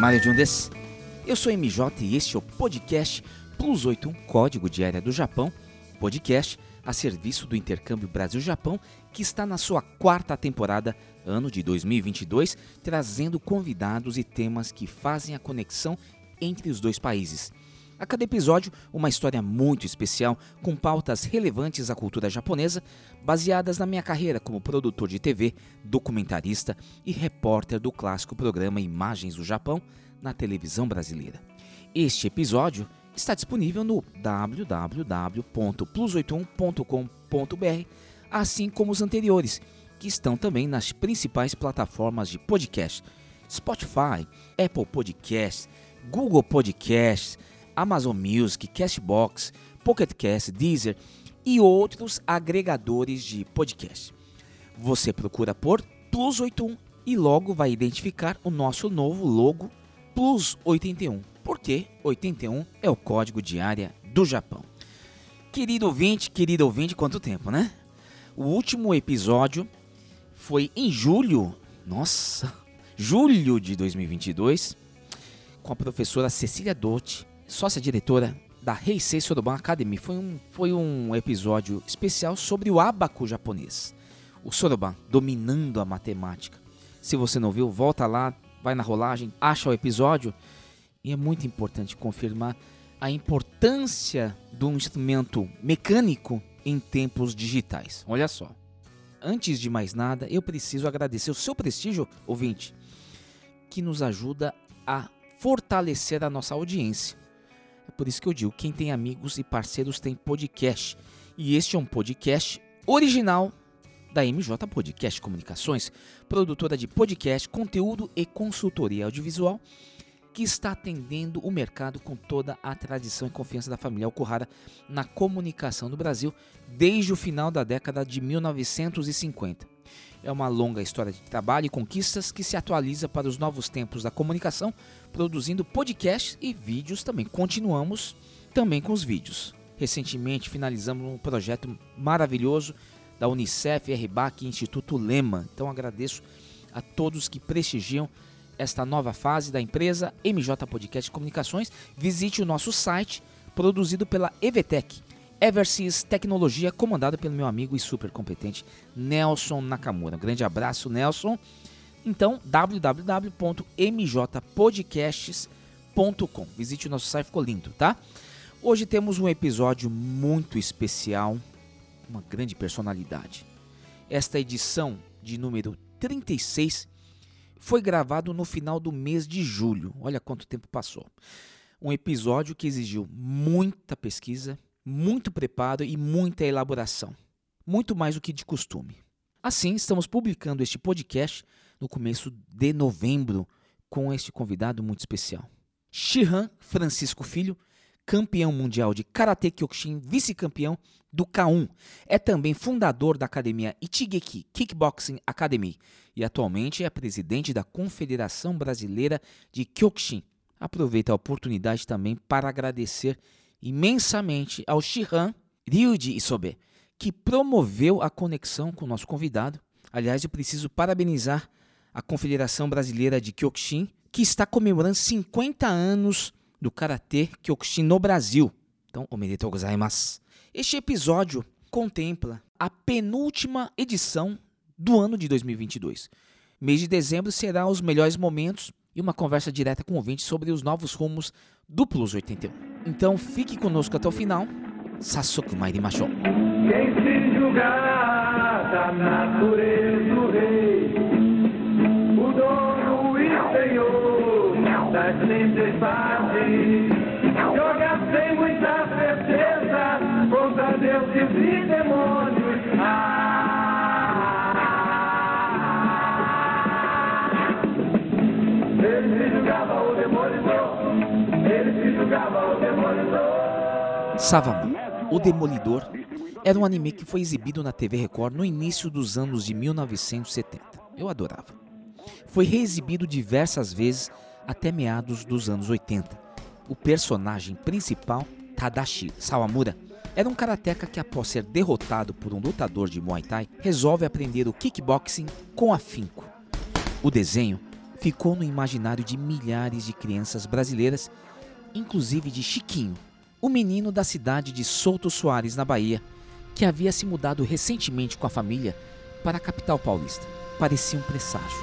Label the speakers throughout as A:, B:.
A: か Mário Jun desu. Eu sou MJ e este é o podcast Plus 81 Código de Área do Japão, podcast a serviço do intercâmbio Brasil-Japão, que está na sua quarta temporada, ano de 2022, trazendo convidados e temas que fazem a conexão entre os dois países. A cada episódio, uma história muito especial com pautas relevantes à cultura japonesa, baseadas na minha carreira como produtor de TV, documentarista e repórter do clássico programa Imagens do Japão na televisão brasileira. Este episódio está disponível no www.plus81.com.br, assim como os anteriores, que estão também nas principais plataformas de podcast: Spotify, Apple Podcasts, Google Podcasts, Amazon Music, Cashbox, Pocket Cast, Deezer e outros agregadores de podcast. Você procura por Plus 81 e logo vai identificar o nosso novo logo Plus 81, porque 81 é o código de área do Japão. Querido ouvinte, querido ouvinte, quanto tempo, né? O último episódio foi em julho, nossa, julho de 2022, com a professora Cecília Dotti, sócia-diretora da Heisei Soroban Academy. Foi um, foi um episódio especial sobre o abaco japonês. O Soroban dominando a matemática. Se você não viu, volta lá, vai na rolagem, acha o episódio. E é muito importante confirmar a importância do instrumento mecânico em tempos digitais. Olha só. Antes de mais nada, eu preciso agradecer o seu prestígio, ouvinte, que nos ajuda a fortalecer a nossa audiência. É por isso que eu digo: quem tem amigos e parceiros tem podcast. E este é um podcast original da MJ Podcast Comunicações, produtora de podcast, conteúdo e consultoria audiovisual, que está atendendo o mercado com toda a tradição e confiança da família Okuhara na comunicação do Brasil desde o final da década de 1950. É uma longa história de trabalho e conquistas que se atualiza para os novos tempos da comunicação, produzindo podcasts e vídeos também. Continuamos também com os vídeos. Recentemente finalizamos um projeto maravilhoso da Unicef, RBAC e Instituto Lema. Então agradeço a todos que prestigiam esta nova fase da empresa MJ Podcast Comunicações. Visite o nosso site, produzido pela EVTech, Eversys Tecnologia, comandado pelo meu amigo e super competente Nelson Nakamura. Um grande abraço, Nelson. Então, www.mjpodcasts.com. Visite o nosso site, ficou lindo, tá? Hoje temos um episódio muito especial, uma grande personalidade. Esta edição de número 36 foi gravado no final do mês de julho. Olha quanto tempo passou. Um episódio que exigiu muita pesquisa, muito preparo e muita elaboração. Muito mais do que de costume. Assim, estamos publicando este podcast no começo de novembro com este convidado muito especial. Shihan Francisco Filho, campeão mundial de Karate Kyokushin, vice-campeão do K1. É também fundador da academia Ichigeki Kickboxing Academy e atualmente é presidente da Confederação Brasileira de Kyokushin. Aproveito a oportunidade também para agradecer imensamente ao Shihan Ryuji Isobe, que promoveu a conexão com o nosso convidado. Aliás, eu preciso parabenizar a Confederação Brasileira de Kyokushin, que está comemorando 50 anos do Karatê Kyokushin no Brasil. Então, omedetou gozaimasu. Este episódio contempla a penúltima edição do ano de 2022. Mês de dezembro será os melhores momentos e uma conversa direta com o ouvinte sobre os novos rumos do Plus 81. Então fique conosco até o final. Sassoku Mairimashou.
B: Quem se julgar da natureza rei, o dono e senhor das tempestades, joga sem muita certeza contra deuses e.
A: Savamu, o Demolidor, era um anime que foi exibido na TV Record no início dos anos de 1970. Eu adorava. Foi reexibido diversas vezes até meados dos anos 80. O personagem principal, Tadashi Sawamura,
C: era um karateca que, após ser derrotado por um lutador de Muay Thai, resolve aprender o kickboxing com afinco. O desenho ficou no imaginário de milhares de crianças brasileiras, inclusive de Chiquinho, o menino da cidade de Souto Soares, na Bahia, que havia se mudado recentemente com a família para a capital paulista. Parecia um presságio.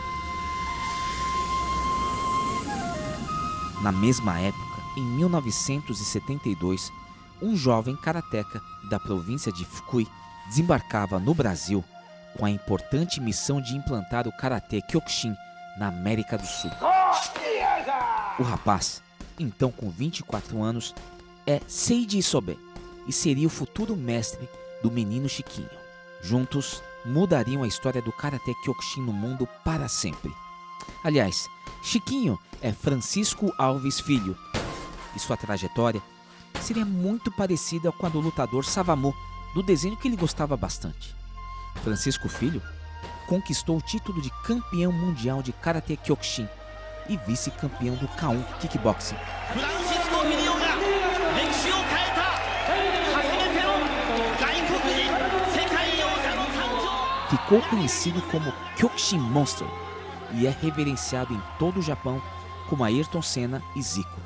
C: Na mesma época, em 1972, um jovem karateca da província de Fukui desembarcava no Brasil com a importante missão de implantar o karatê Kyokushin na América do Sul. O rapaz, então com 24 anos, é Seiji Isobe e seria o futuro mestre do menino Chiquinho. Juntos, mudariam a história do karatê Kyokushin no mundo para sempre. Aliás, Chiquinho é Francisco Alves Filho e sua trajetória seria muito parecida com a do lutador Savamu, do desenho que ele gostava bastante. Francisco Filho conquistou o título de campeão mundial de Karate Kyokushin e vice-campeão do K1 Kickboxing. ficou conhecido como Kyokushin Monster e é reverenciado em todo o Japão como Ayrton Senna e Zico.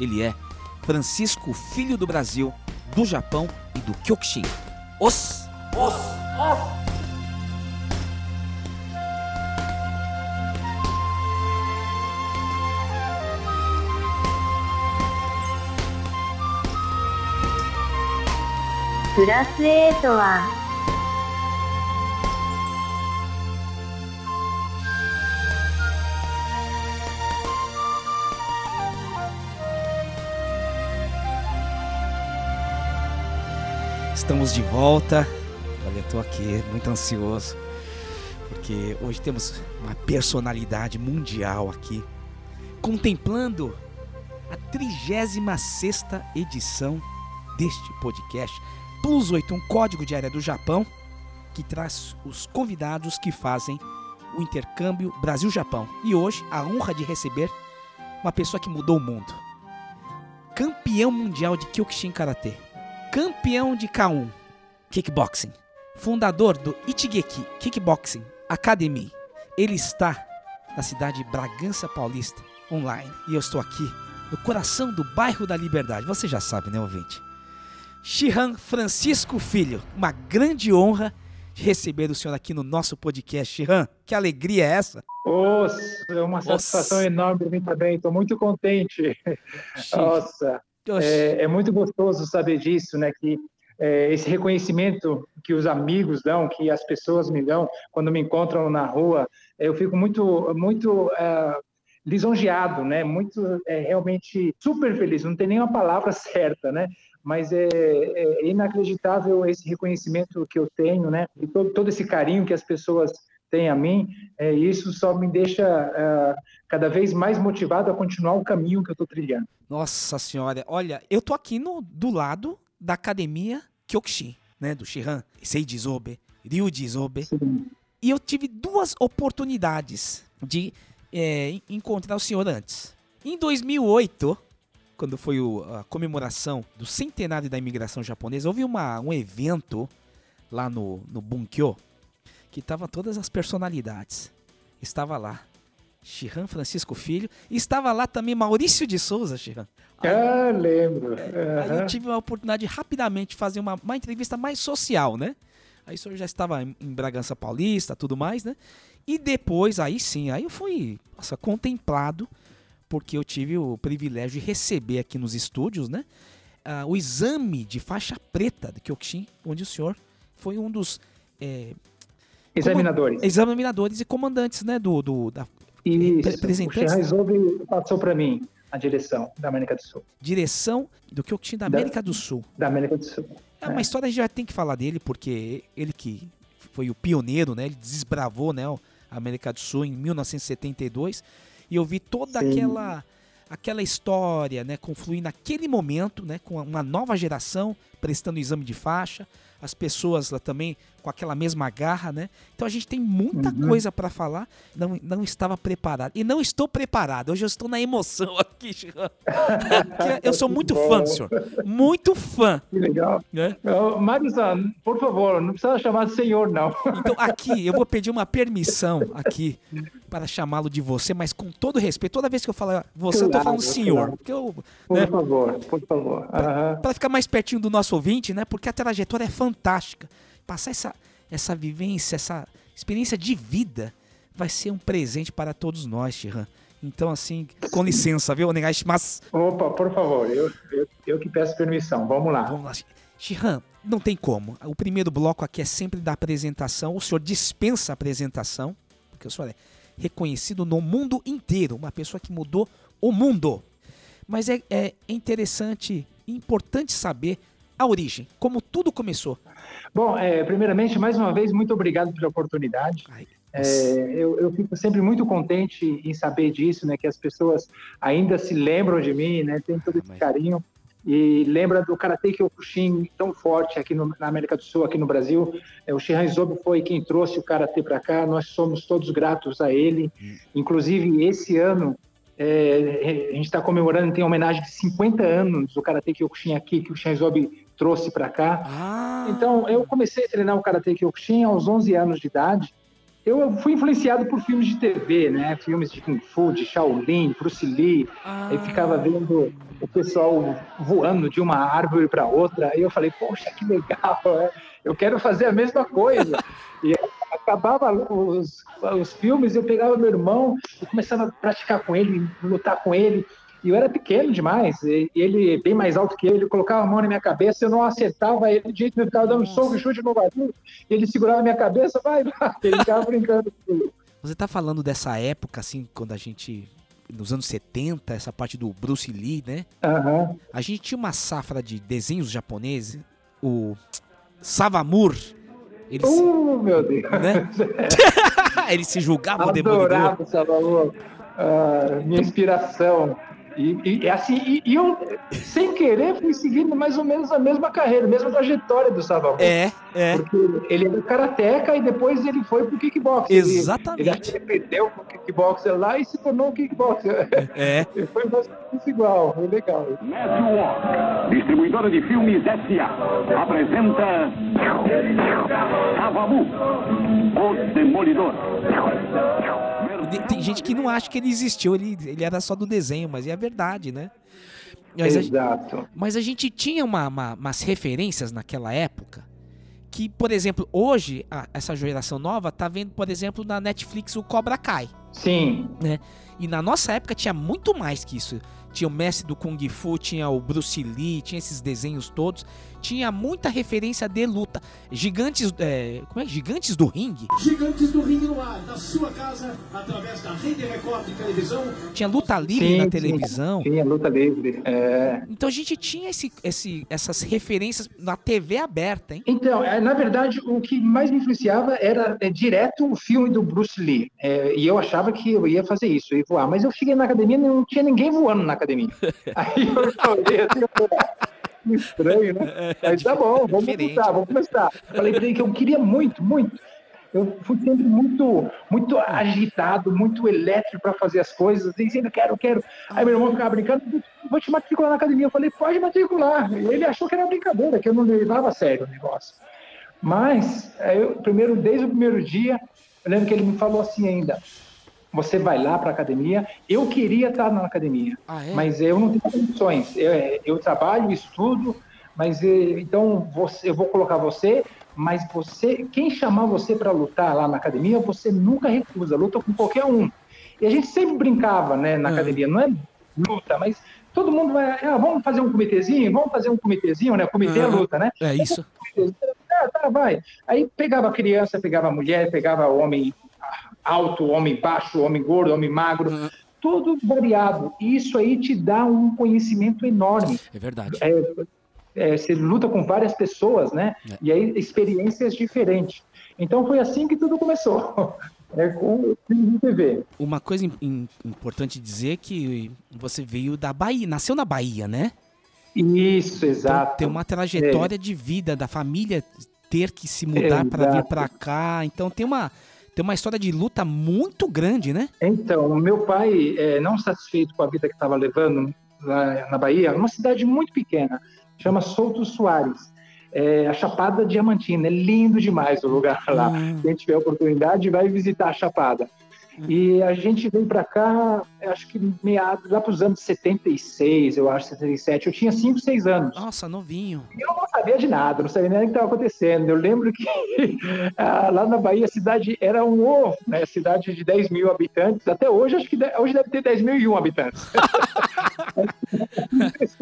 C: Ele é Francisco Filho do Brasil, do Japão e do Kyokushin. Os!
D: Os! Os! Plus 8は
C: Estamos de volta. Olha, tô aqui muito ansioso. Porque hoje temos uma personalidade mundial aqui. Contemplando a 36 edição deste podcast. Plus 8, um código de área do Japão. Que traz os convidados que fazem o intercâmbio Brasil-Japão. E hoje, a honra de receber uma pessoa que mudou o mundo. Campeão mundial de Kyokushin Karate campeão de K1 Kickboxing, fundador do Ichigeki Kickboxing Academy. Ele está na cidade de Bragança Paulista, online. E eu estou aqui no coração do bairro da Liberdade. Você já sabe, né, ouvinte? Shihan Francisco Filho, uma grande honra de receber o senhor aqui no nosso podcast. Shihan, que alegria é essa?
E: Nossa, é uma
C: Nossa.
E: satisfação enorme para mim também. Estou muito contente. Nossa. É, é muito gostoso saber disso, né? Que é, esse reconhecimento que os amigos dão, que as pessoas me dão quando me encontram na rua, é, eu fico muito, muito é, lisonjeado, né? Muito, é, realmente super feliz. Não tem nenhuma palavra certa, né? Mas é, é inacreditável esse reconhecimento que eu tenho, né? E todo, todo esse carinho que as pessoas têm a mim. É, isso só me deixa é, cada vez mais motivado a continuar o caminho que eu estou trilhando.
C: Nossa senhora, olha, eu tô aqui no, do lado da academia Kyokushin, né, do Shihan, Seiji Isobe, Ryuji Isobe, e eu tive duas oportunidades de é, en- encontrar o senhor antes. Em 2008, quando foi o- a comemoração do centenário da imigração japonesa, houve uma, um evento lá no, no Bunkyo, que tava todas as personalidades. Estava lá Shihan Francisco Filho, e estava lá também Maurício de Souza, Shihan.
E: Ah, lembro.
C: Aí eu tive a oportunidade de rapidamente fazer uma, uma entrevista mais social, né? Aí o senhor já estava em Bragança Paulista, tudo mais, né? E depois, aí sim, aí eu fui nossa, contemplado, porque eu tive o privilégio de receber aqui nos estúdios, né? ah, o exame de faixa preta do Kyokushin, onde o senhor foi um dos é,
E: Examinadores.
C: examinadores e comandantes, né? Do, do, da
E: Isso.
C: representantes-
E: O Shihaizobe passou para mim a direção da América do Sul.
C: direção do Kyokushin da
E: Da-
C: América do Sul.
E: Da América do Sul.
C: É uma história a gente já tem que falar dele, porque ele que foi o pioneiro, né? Ele desbravou, né, a América do Sul em 1972 e eu vi toda
E: Sim.
C: aquela aquela história, né, confluir naquele momento, né, com uma nova geração prestando exame de faixa, as pessoas lá também com aquela mesma garra, né? Então a gente tem muita
E: Uhum.
C: coisa para falar. Não, não estava preparado. E não estou preparado. Hoje eu estou na emoção aqui, eu sou muito fã, senhor. Muito fã,
E: Que legal.
C: né?
E: Mário-san, por favor, não precisa chamar de senhor, não.
C: Então aqui eu vou pedir uma permissão aqui para chamá-lo de você, mas com todo respeito. Toda vez que eu falar você, eu tô
E: Claro,
C: falando senhor.
E: claro.
C: Porque eu,
E: Por
C: né,
E: favor, por favor. Aham.
C: para ficar mais pertinho do nosso ouvinte, né? Porque a trajetória é fantástica. Passar essa, essa vivência, essa experiência de vida vai ser um presente para todos nós, Shihan. Então, assim, com licença, viu, Mas
E: Opa, por favor, eu, eu, eu que peço permissão. Vamos lá.
C: Vamos lá. Shihan, não tem como. O primeiro bloco aqui é sempre da apresentação. O senhor dispensa a apresentação, porque o senhor é reconhecido no mundo inteiro. Uma pessoa que mudou o mundo. Mas é, é interessante e importante saber a origem, como tudo começou.
E: Bom, é, primeiramente, mais uma vez, muito obrigado pela oportunidade.
C: Ai,
E: É, eu, eu fico sempre muito contente em saber disso, né? Que as pessoas ainda se lembram de mim, né? Tem todo esse
C: Mas-
E: carinho e lembra do Karate Kyokushin tão forte aqui no- na América do Sul, aqui no Brasil. É, o Shihan Isobe foi quem trouxe o Karate para cá. Nós somos todos gratos a ele. Inclusive, esse ano, é, a gente está comemorando, tem homenagem de 50 anos do Karate Kyokushin aqui, que o Shihan Isobe trouxe para cá.
C: Ah,
E: Então, eu comecei a treinar o Karate Kyokushin aos 11 anos de idade. Eu fui influenciado por filmes de TV, né? Filmes de Kung Fu, de Shaolin, Bruce Lee.
C: ah,
E: Aí ficava vendo o pessoal voando de uma árvore para outra. Aí eu falei, poxa, que legal, né? eu quero fazer a mesma coisa. E acabava os, os filmes, eu pegava meu irmão e começava a praticar com ele, lutar com ele. E eu era pequeno demais, e ele bem mais alto que eu, ele colocava a mão na minha cabeça, eu não acertava ele de jeito eu ficava dando soco e chute no barulho, ele segurava a minha cabeça, vai, vai, ele ficava brincando comigo.
C: Você tá falando dessa época, assim, quando a gente. Nos anos 70, essa parte do Bruce Lee, né?
E: Aham.
C: A gente tinha uma safra de desenhos japoneses, o Savamur. Ele, se,
E: Uh, meu Deus.
C: né? ele se julgava o demolidor.
E: Adorava Salvador. Ah, minha inspiração. E, e- e assim, e, e eu, sem querer, fui seguindo mais ou menos a mesma carreira, a mesma trajetória do Salvador.
C: É, é.
E: Porque ele era karateca e depois ele foi pro kickbox.
C: Exatamente.
E: Ele, ele perdeu pro kickboxer lá e se tornou um kickboxer.
C: É.
E: Foi mais ou menos igual, foi legal.
F: Network, distribuidora de filmes SA, apresenta Cavamu, o Demolidor.
C: Tem gente que não acha que ele existiu, ele, ele era só do desenho, mas é a verdade, né? Mas a,
E: Exato.
C: mas a gente tinha uma, uma- umas referências naquela época que, por exemplo, hoje, a- essa geração nova tá vendo, por exemplo, na Netflix o Cobra Kai.
E: Sim,
C: E na nossa época tinha muito mais que isso. Tinha o mestre do Kung Fu, tinha o Bruce Lee, tinha esses desenhos todos. Tinha muita referência de luta. Gigantes, é, como é? Gigantes do ringue.
G: Gigantes do Ringue no ar, na sua casa, através da Rede Record de televisão.
C: Tinha luta livre
E: sim,
C: na televisão.
E: Sim, a luta livre. É.
C: Então a gente tinha esse, esse, essas referências na TV aberta, hein?
E: Então, é, na verdade, o que mais me influenciava era é, direto o filme do Bruce Lee. É, e eu achava que eu ia fazer isso, eu ia voar. Mas eu cheguei na academia e não tinha ninguém voando na academia. Aí eu olhei assim, eu falei, "Ah, que estranho, né? Aí tá bom, vamos
C: Diferente.
E: começar, vamos começar. Falei pra ele que eu queria muito, muito. Eu fui sempre muito, muito agitado, muito elétrico para fazer as coisas, dizendo, quero, quero. Aí meu irmão ficava brincando, vou te matricular na academia. Eu falei, pode matricular. Ele achou que era brincadeira, que eu não levava a sério o negócio. Mas, eu, primeiro, desde o primeiro dia, eu lembro que ele me falou assim ainda, você vai lá para a academia, eu queria estar na academia,
C: Ah, é?
E: mas eu não tenho condições. Eu, eu trabalho, estudo, mas eh, então você, eu vou colocar você, mas você, quem chamar você para lutar lá na academia, você nunca recusa, luta com qualquer um. E a gente sempre brincava, né, na
C: Uhum.
E: academia, não é luta, mas todo mundo vai, ah, vamos fazer um comitêzinho, vamos fazer um comitêzinho, né? Comitê é luta, né?
C: É isso.
E: Tá, tá, vai. Aí pegava criança, pegava mulher, pegava homem alto, homem baixo, homem gordo, homem magro,
C: Uhum.
E: tudo variado. E isso aí te dá um conhecimento enorme.
C: É verdade.
E: É, é, você luta com várias pessoas, né?
C: É.
E: E aí experiências diferentes. Então foi assim que tudo começou. É com TV.
C: Uma coisa im- im- importante dizer é que você veio da Bahia, nasceu na Bahia, né?
E: Isso,
C: Então
E: exato.
C: tem uma trajetória de vida da família
A: ter que se mudar para vir para cá. Então tem uma tem uma história de luta muito grande, né?
E: Então, meu pai, é, não satisfeito com a vida que estava levando lá na Bahia, uma cidade muito pequena, chama Souto Soares, é, a Chapada Diamantina, é lindo demais o lugar lá.
A: Hum.
E: Quem tiver oportunidade, vai visitar a Chapada. E a gente veio para cá, acho que meados, lá para os anos 76, eu acho, 77. Eu tinha 5, 6 anos.
A: Nossa, novinho.
E: Eu não sabia de nada, não sabia nem o que estava acontecendo. Eu lembro que ah, lá na Bahia a cidade era um ovo, né? Cidade de 10 mil habitantes. Até hoje, acho que hoje deve ter 10 mil e um habitantes.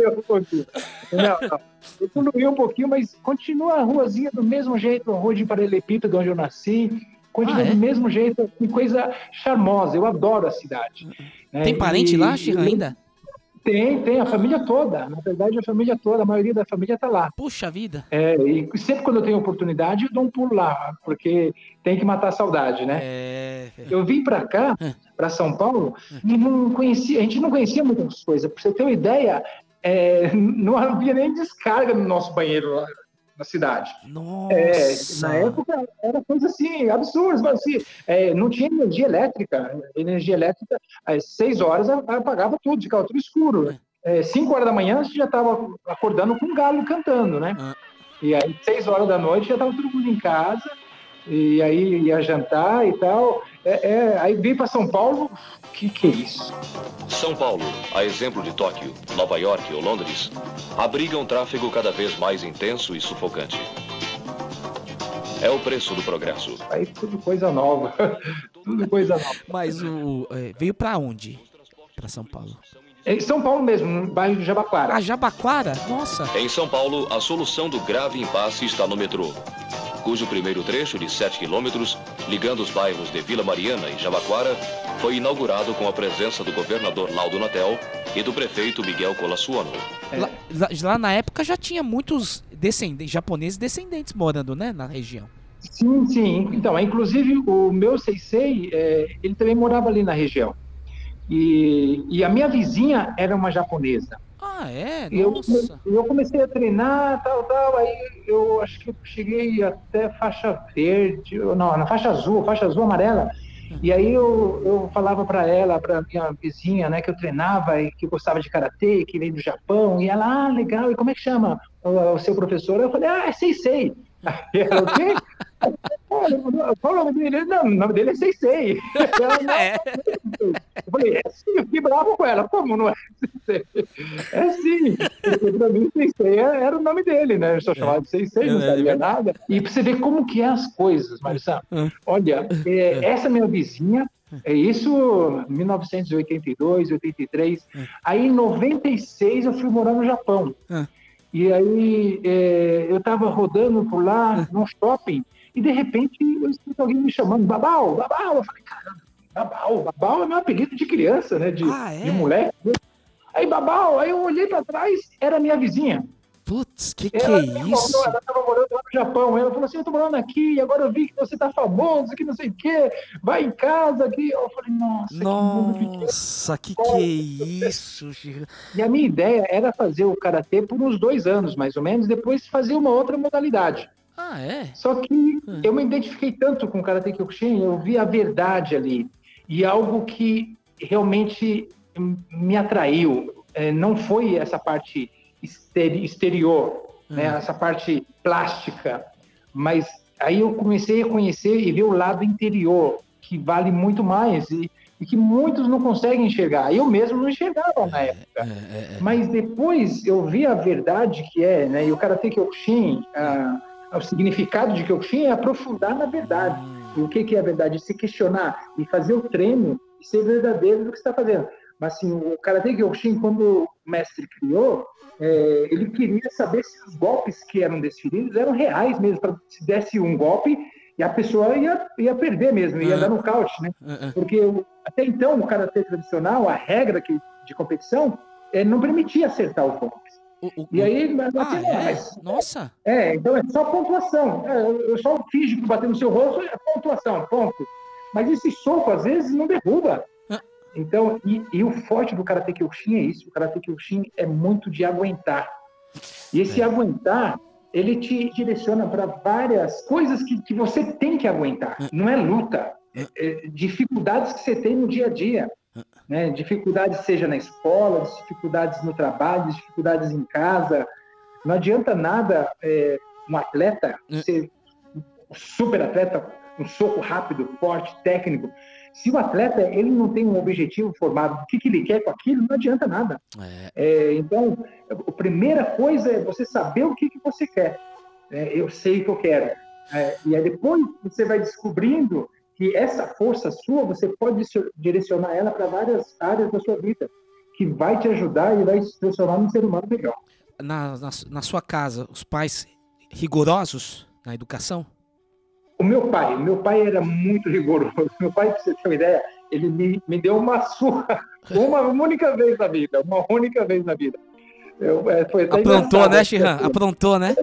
E: Um pouquinho. Não, não. Evoluiu um pouquinho, mas continua a ruazinha do mesmo jeito, a rua de Paralelepípedo, onde eu nasci. Continua
A: Ah, é?
E: do mesmo jeito, que coisa charmosa. Eu adoro a cidade. né?
A: Tem parente
E: E-
A: lá, Chico, ainda?
E: Tem, tem, a família toda. Na verdade, a família toda, a maioria da família está lá.
A: Puxa vida.
E: É, e sempre quando eu tenho oportunidade, eu dou um pulo lá, porque tem que matar a saudade, né?
A: É.
E: Eu vim para cá, para São Paulo, e não conhecia, a gente não conhecia muitas coisas. Para você ter uma ideia, é, não havia nem descarga no nosso banheiro lá na cidade.
A: Nossa.
E: É, na época era coisa assim, absurda, mas assim, é, não tinha energia elétrica. Energia elétrica, às seis horas apagava tudo, ficava tudo escuro. É, cinco horas da manhã você já estava acordando com um galo cantando, né?
A: Ah.
E: E aí, seis horas da noite, já estava todo mundo em casa, e aí ia jantar e tal. É, é, aí vim para São Paulo, o que, que é isso?
H: São Paulo, a exemplo de Tóquio, Nova York ou Londres, abriga um tráfego cada vez mais intenso e sufocante. É o preço do progresso.
E: Aí tudo coisa nova, tudo coisa nova.
A: Mas o. é, veio pra onde? Pra São Paulo.
E: Em São Paulo mesmo, no bairro de Jabaquara.
A: Ah, Jabaquara? Nossa.
H: Em São Paulo, a solução do grave impasse está no metrô, cujo primeiro trecho de 7 quilômetros, ligando os bairros de Vila Mariana e Jabaquara, foi inaugurado com a presença do governador Laudo Natel e do prefeito Miguel Colassuono.
A: Lá, lá- lá na época já tinha muitos descendentes, japoneses descendentes morando, né? Na região.
E: Sim, sim. Então, inclusive o meu Seisei, é, ele também morava ali na região. E, e a minha vizinha era uma japonesa.
A: Ah, é?
E: E eu,
A: Nossa.
E: eu comecei a treinar, tal, tal, aí eu acho que eu cheguei até faixa verde, não, na faixa azul, faixa azul amarela. E aí eu, eu falava para ela, para minha vizinha, né, que eu treinava e que gostava de karatê, que veio do Japão, e ela, ah, legal, e como é que chama o, o seu professor? Eu falei, ah, é Seisei. Aí ela, o quê? Qual o nome dele? Não, o nome dele é Seisei. Ela, não,
A: É.
E: eu falei, é sim, eu fiquei bravo com ela. Como não é Sensei? É sim. Porque pra mim, Sensei é- era o nome dele, né? Eu só chamava de Sensei, não
A: É, é
E: sabia nada. E pra você ver como que é as coisas, Marissão.
A: Hum.
E: Olha, é, essa minha vizinha, é isso 1982, 83. Aí em 96 eu fui morar no Japão. E aí é, eu estava rodando por lá, num shopping, e de repente eu escuto alguém me chamando, Babau, Babau. Eu falei, caramba, Babau, Babau é meu apelido de criança, né? De,
A: Ah, é?
E: de moleque. Aí Babau, aí eu olhei para trás, era minha vizinha.
A: Putz, que que
E: Ela,
A: é isso?
E: ela estava morando lá no Japão. Ela falou assim: Eu tô morando aqui, agora eu vi que você tá famoso, que não sei o quê, vai em casa aqui. Eu falei: Nossa, que.
A: Nossa, que que é isso?
E: E a minha ideia era fazer o karatê por uns dois anos, mais ou menos, depois fazer uma outra modalidade.
A: Ah, é?
E: Só que eu me identifiquei tanto com o Karate Kyokushin, eu vi a verdade ali. E algo que realmente me atraiu. É, não foi essa parte exteri- exterior, né? essa parte plástica, mas aí eu comecei a conhecer e ver o lado interior, que vale muito mais e, e que muitos não conseguem enxergar. Eu mesmo não enxergava na época. Mas depois eu vi a verdade que é, né? E o Karate Kyokushin, ah, o significado de Kyokushin é aprofundar na verdade. E o que, que é a verdade? Se questionar e fazer o treino e ser verdadeiro do que está fazendo. Mas assim, o Karate Kyokushin, quando o mestre criou, é, ele queria saber se os golpes que eram desferidos eram reais mesmo, para se desse um golpe e a pessoa ia, ia perder mesmo, ia
A: Ah.
E: dar nocaute, né? Porque o- até então, o karatê tradicional, a regra que, de competição, é, não permitia acertar os golpes.
A: O- o-
E: E aí, mas,
A: Ah,
E: assim,
A: é?
E: mas-
A: Nossa.
E: é, então é só pontuação. É, eu eu só finge que bater no seu rosto é pontuação, ponto. Mas esse soco, às vezes, não derruba.
A: Ah.
E: Então, e, e o forte do Karate Kyokushin é isso. O Karate Kyokushin é muito de aguentar. E esse
A: É.
E: aguentar ele te direciona para várias coisas que, que você tem que aguentar. Não é luta, é, é dificuldades que você tem no dia a dia. Né? Dificuldades seja na escola, dificuldades no trabalho, dificuldades em casa. Não adianta nada é, um atleta ser um super atleta, um soco rápido, forte, técnico. Se o atleta ele não tem um objetivo formado, o que, que ele quer com aquilo, não adianta nada.
C: É.
E: É, então, a primeira coisa é você saber o que, que você quer. É, eu sei o que eu quero. É, e aí depois você vai descobrindo que essa força sua, você pode direcionar ela para várias áreas da sua vida, que vai te ajudar e vai te transformar num ser humano melhor.
C: Na, na, na sua casa, os pais rigorosos na educação?
E: O meu pai, meu pai era muito rigoroso. Meu pai, para você ter uma ideia, ele me, me deu uma surra uma única vez na vida, uma única vez na vida. Eu, é,
C: Aprontou, né, Chihan? Aprontou, né?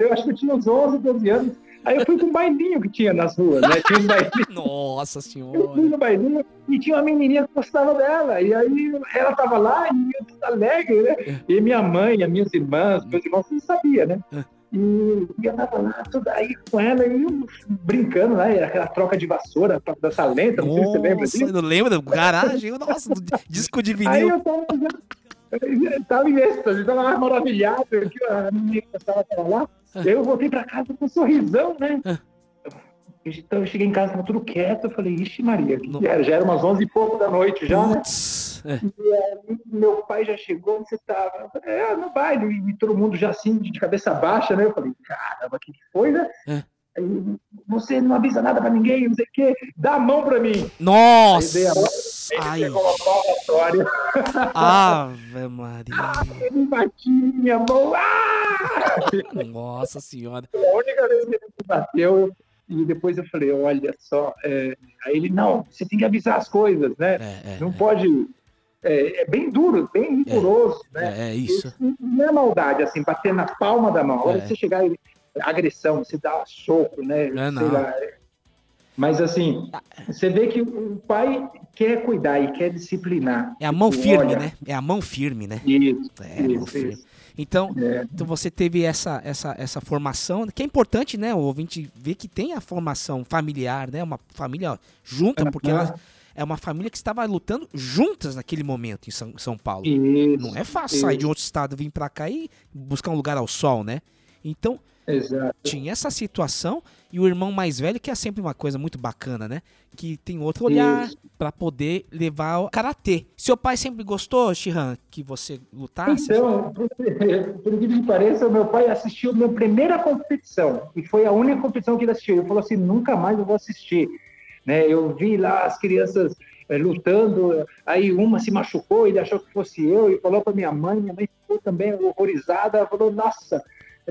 E: Eu acho que eu tinha uns 11, 12 anos. Aí eu fui com um bailinho que tinha nas ruas, né? Tinha um bailinho.
C: Nossa
E: Eu fui
C: senhora.
E: no bailinho e tinha uma menininha que gostava dela. E aí ela tava lá e eu tudo alegre, né? E minha mãe, as minhas irmãs, meus irmãos, não sabia, né? E, e eu tava lá, tudo aí com ela, e eu brincando lá, e aquela troca de vassoura pra dançar lenta, não sei se você lembra
C: Nossa,
E: disso.
C: não lembra? Garagem, nossa, disco de
E: Aí
C: vinil.
E: eu tava, eu tava em êxtase, tava lá maravilhado, que a menina estava tava lá. Aí eu voltei pra casa com um sorrisão, né? Então eu cheguei em casa, tava tudo quieto, eu falei, ixi Maria, que que era? já era umas 11 e pouco da noite já, né?
C: É.
E: E aí, meu pai já chegou, onde você tava? Eu falei, é, no baile, e todo mundo já assim, de cabeça baixa, né? Eu falei, caramba, o que que foi, né?
C: É.
E: Aí, você não avisa nada pra ninguém, não sei o quê, dá a mão pra mim.
C: Nossa!
E: Aí veio a mão,
C: Ai,
E: Ele pegou uma palmatória,
C: Ave Maria.
E: ele batia em minha mão, ah!
C: Nossa senhora.
E: A única vez que ele me bateu, eu- e depois eu falei, olha só, é, aí ele, não, você tem que avisar as coisas, né?
C: É, é,
E: Não pode. É, é bem duro, bem rigoroso, né?
C: é, é isso.
E: Não é maldade, assim, bater na palma da mão. Agora,
C: É.
E: você chegar em agressão, você dá soco, né?
C: É, não.
E: lá. Mas, assim, você vê que o pai quer cuidar e quer disciplinar.
C: É a mão
E: Tipo,
C: firme,
E: olha,
C: né? É a mão firme, né?
E: Isso,
C: É, a mão
E: isso,
C: firme.
E: isso.
C: Então,
E: É.
C: então você teve essa, essa, essa formação, que é importante, né? O ouvinte ver que tem a formação familiar, né? Uma família junta, porque ela é uma família que estava lutando juntas naquele momento em São, São Paulo.
E: Isso,
C: Não é fácil sair
E: isso.
C: de outro estado, vir pra cá e buscar um lugar ao sol, né? Então,
E: Exato.
C: tinha essa situação e o irmão mais velho, que é sempre uma coisa muito bacana, né? Que tem outro olhar pra poder levar o karatê. Seu pai sempre gostou, Shihan, que você lutasse?
E: Então, por, incrível que pareça, meu pai assistiu a minha primeira competição e foi a única competição que ele assistiu. Ele falou assim: nunca mais eu vou assistir. Né? Eu vi lá as crianças eh, lutando, aí uma se machucou, ele achou que fosse eu e falou para minha mãe. Minha mãe ficou também horrorizada. Falou: Nossa,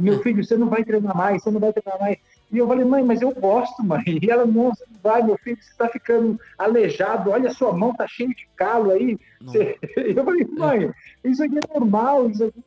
E: meu filho, você não vai treinar mais, você não vai treinar mais. E eu falei, mãe, mas eu gosto, mãe. E ela, não, você não vai, meu filho, você está ficando aleijado, olha a sua mão, tá cheio de calo aí. Você- Eu falei, mãe, isso aqui é normal. Isso aqui...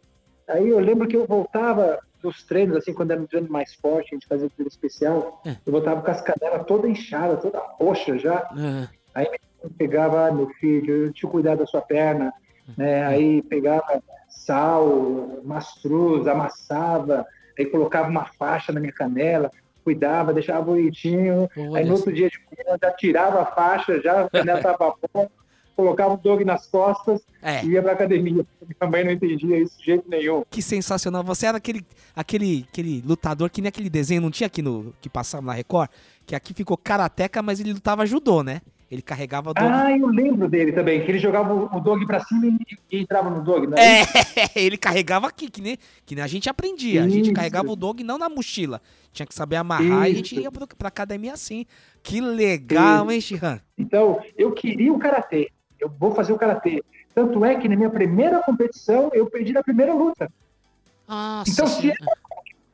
E: Aí eu lembro que eu voltava dos treinos, assim, quando era um treino mais forte, a gente fazia um treino especial,
C: É.
E: eu voltava com as canelas toda inchada, toda roxa já.
C: Ah,
E: Aí eu pegava, ah, meu filho, eu cuidar da sua perna, né? Aí pegava sal, mastruz, amassava, aí colocava uma faixa na minha canela, cuidava, deixava bonitinho.
C: Olha
E: aí no outro dia de manhã já tirava a faixa, já a canela estava bom, colocava o dog nas costas
C: É.
E: e ia pra academia. Minha mãe não entendia isso de jeito nenhum.
C: Que sensacional. Você era aquele, aquele, aquele lutador que nem aquele desenho, não tinha aqui no que passava na Record? Que aqui ficou karateca, mas ele lutava judô, né? Ele carregava o dog.
E: Ah, eu lembro dele também, que ele jogava o dog pra cima e, e entrava no dog, né?
C: É, ele carregava aqui, que nem, que nem a gente aprendia. A gente
E: Isso.
C: carregava o dog não na mochila. Tinha que saber amarrar e a gente
E: Isso.
C: ia pro, pra academia assim. Que legal,
E: Isso.
C: hein, Shihan?
E: Então, eu queria o karatê. Eu vou fazer o karatê. Tanto é que na minha primeira competição eu perdi na primeira luta.
C: Nossa,
E: Então, se.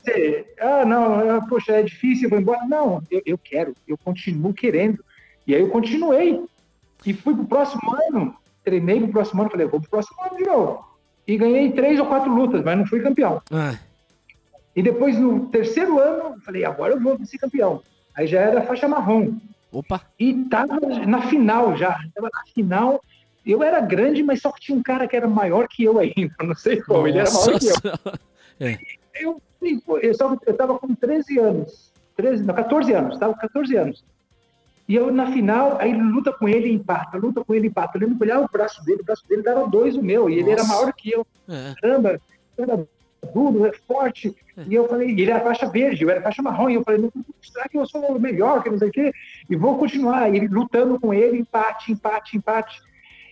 E: Você, ah, não, ah, poxa, é difícil, eu vou embora. Não, eu, eu quero, eu continuo querendo. E aí eu continuei. E fui pro próximo ano, treinei pro próximo ano, falei, vou pro próximo ano de novo. E ganhei três ou quatro lutas, mas não fui campeão.
C: Ah,
E: E depois, no terceiro ano, falei, agora eu vou ser campeão. Aí já era faixa marrom.
C: opa.
E: E tava na final já. Tava na final. Eu era grande, mas só que tinha um cara que era maior que eu ainda. Não sei como, ele era maior que eu.
C: Senhora.
E: Eu Eu estava eu tava com 13 anos, 13, não, 14 anos, estava com 14 anos. E eu, na final, aí luta com ele e empata, luta com ele e empata. Eu lembro que eu olhava o braço dele, o braço dele dava dois o meu, e ele era
C: Nossa.
E: maior que eu.
C: É.
E: Caramba, era duro, é forte. E eu falei, ele era faixa verde, eu era faixa marrom, e eu falei, não, será que eu sou o melhor, que não sei o quê? E vou continuar, e ele lutando com ele, empate, empate, empate.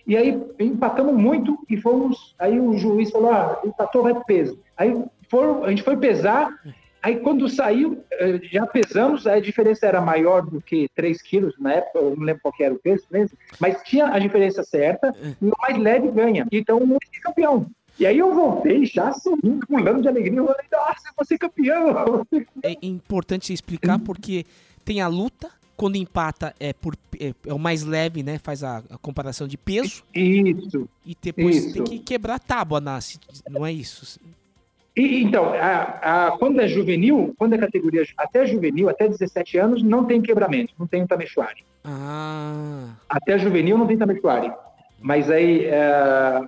E: E aí empatamos muito e fomos. Aí o juiz falou: ah, empatou, vai peso. Aí foram, a gente foi pesar. Aí quando saiu, eh, já pesamos, a diferença era maior do que 3 quilos na época, eu não lembro qual que era o peso, mesmo, mas tinha a diferença certa e o mais leve ganha. Então eu fui campeão. E aí eu voltei já sorrindo, pulando de alegria. Eu falei, nossa, eu vou ser campeão.
C: É importante explicar porque tem a luta, quando empata é, por, é, é o mais leve, né? Faz a, a comparação de peso.
E: Isso.
C: E depois
E: Isso.
C: tem que quebrar a tábua, na, não é isso?
E: E, então, a, a- quando é juvenil, quando é categoria até juvenil, até 17 anos, não tem quebramento, não tem o tamechuari.
C: Ah,
E: Até juvenil não tem tamechuari. Mas aí, é,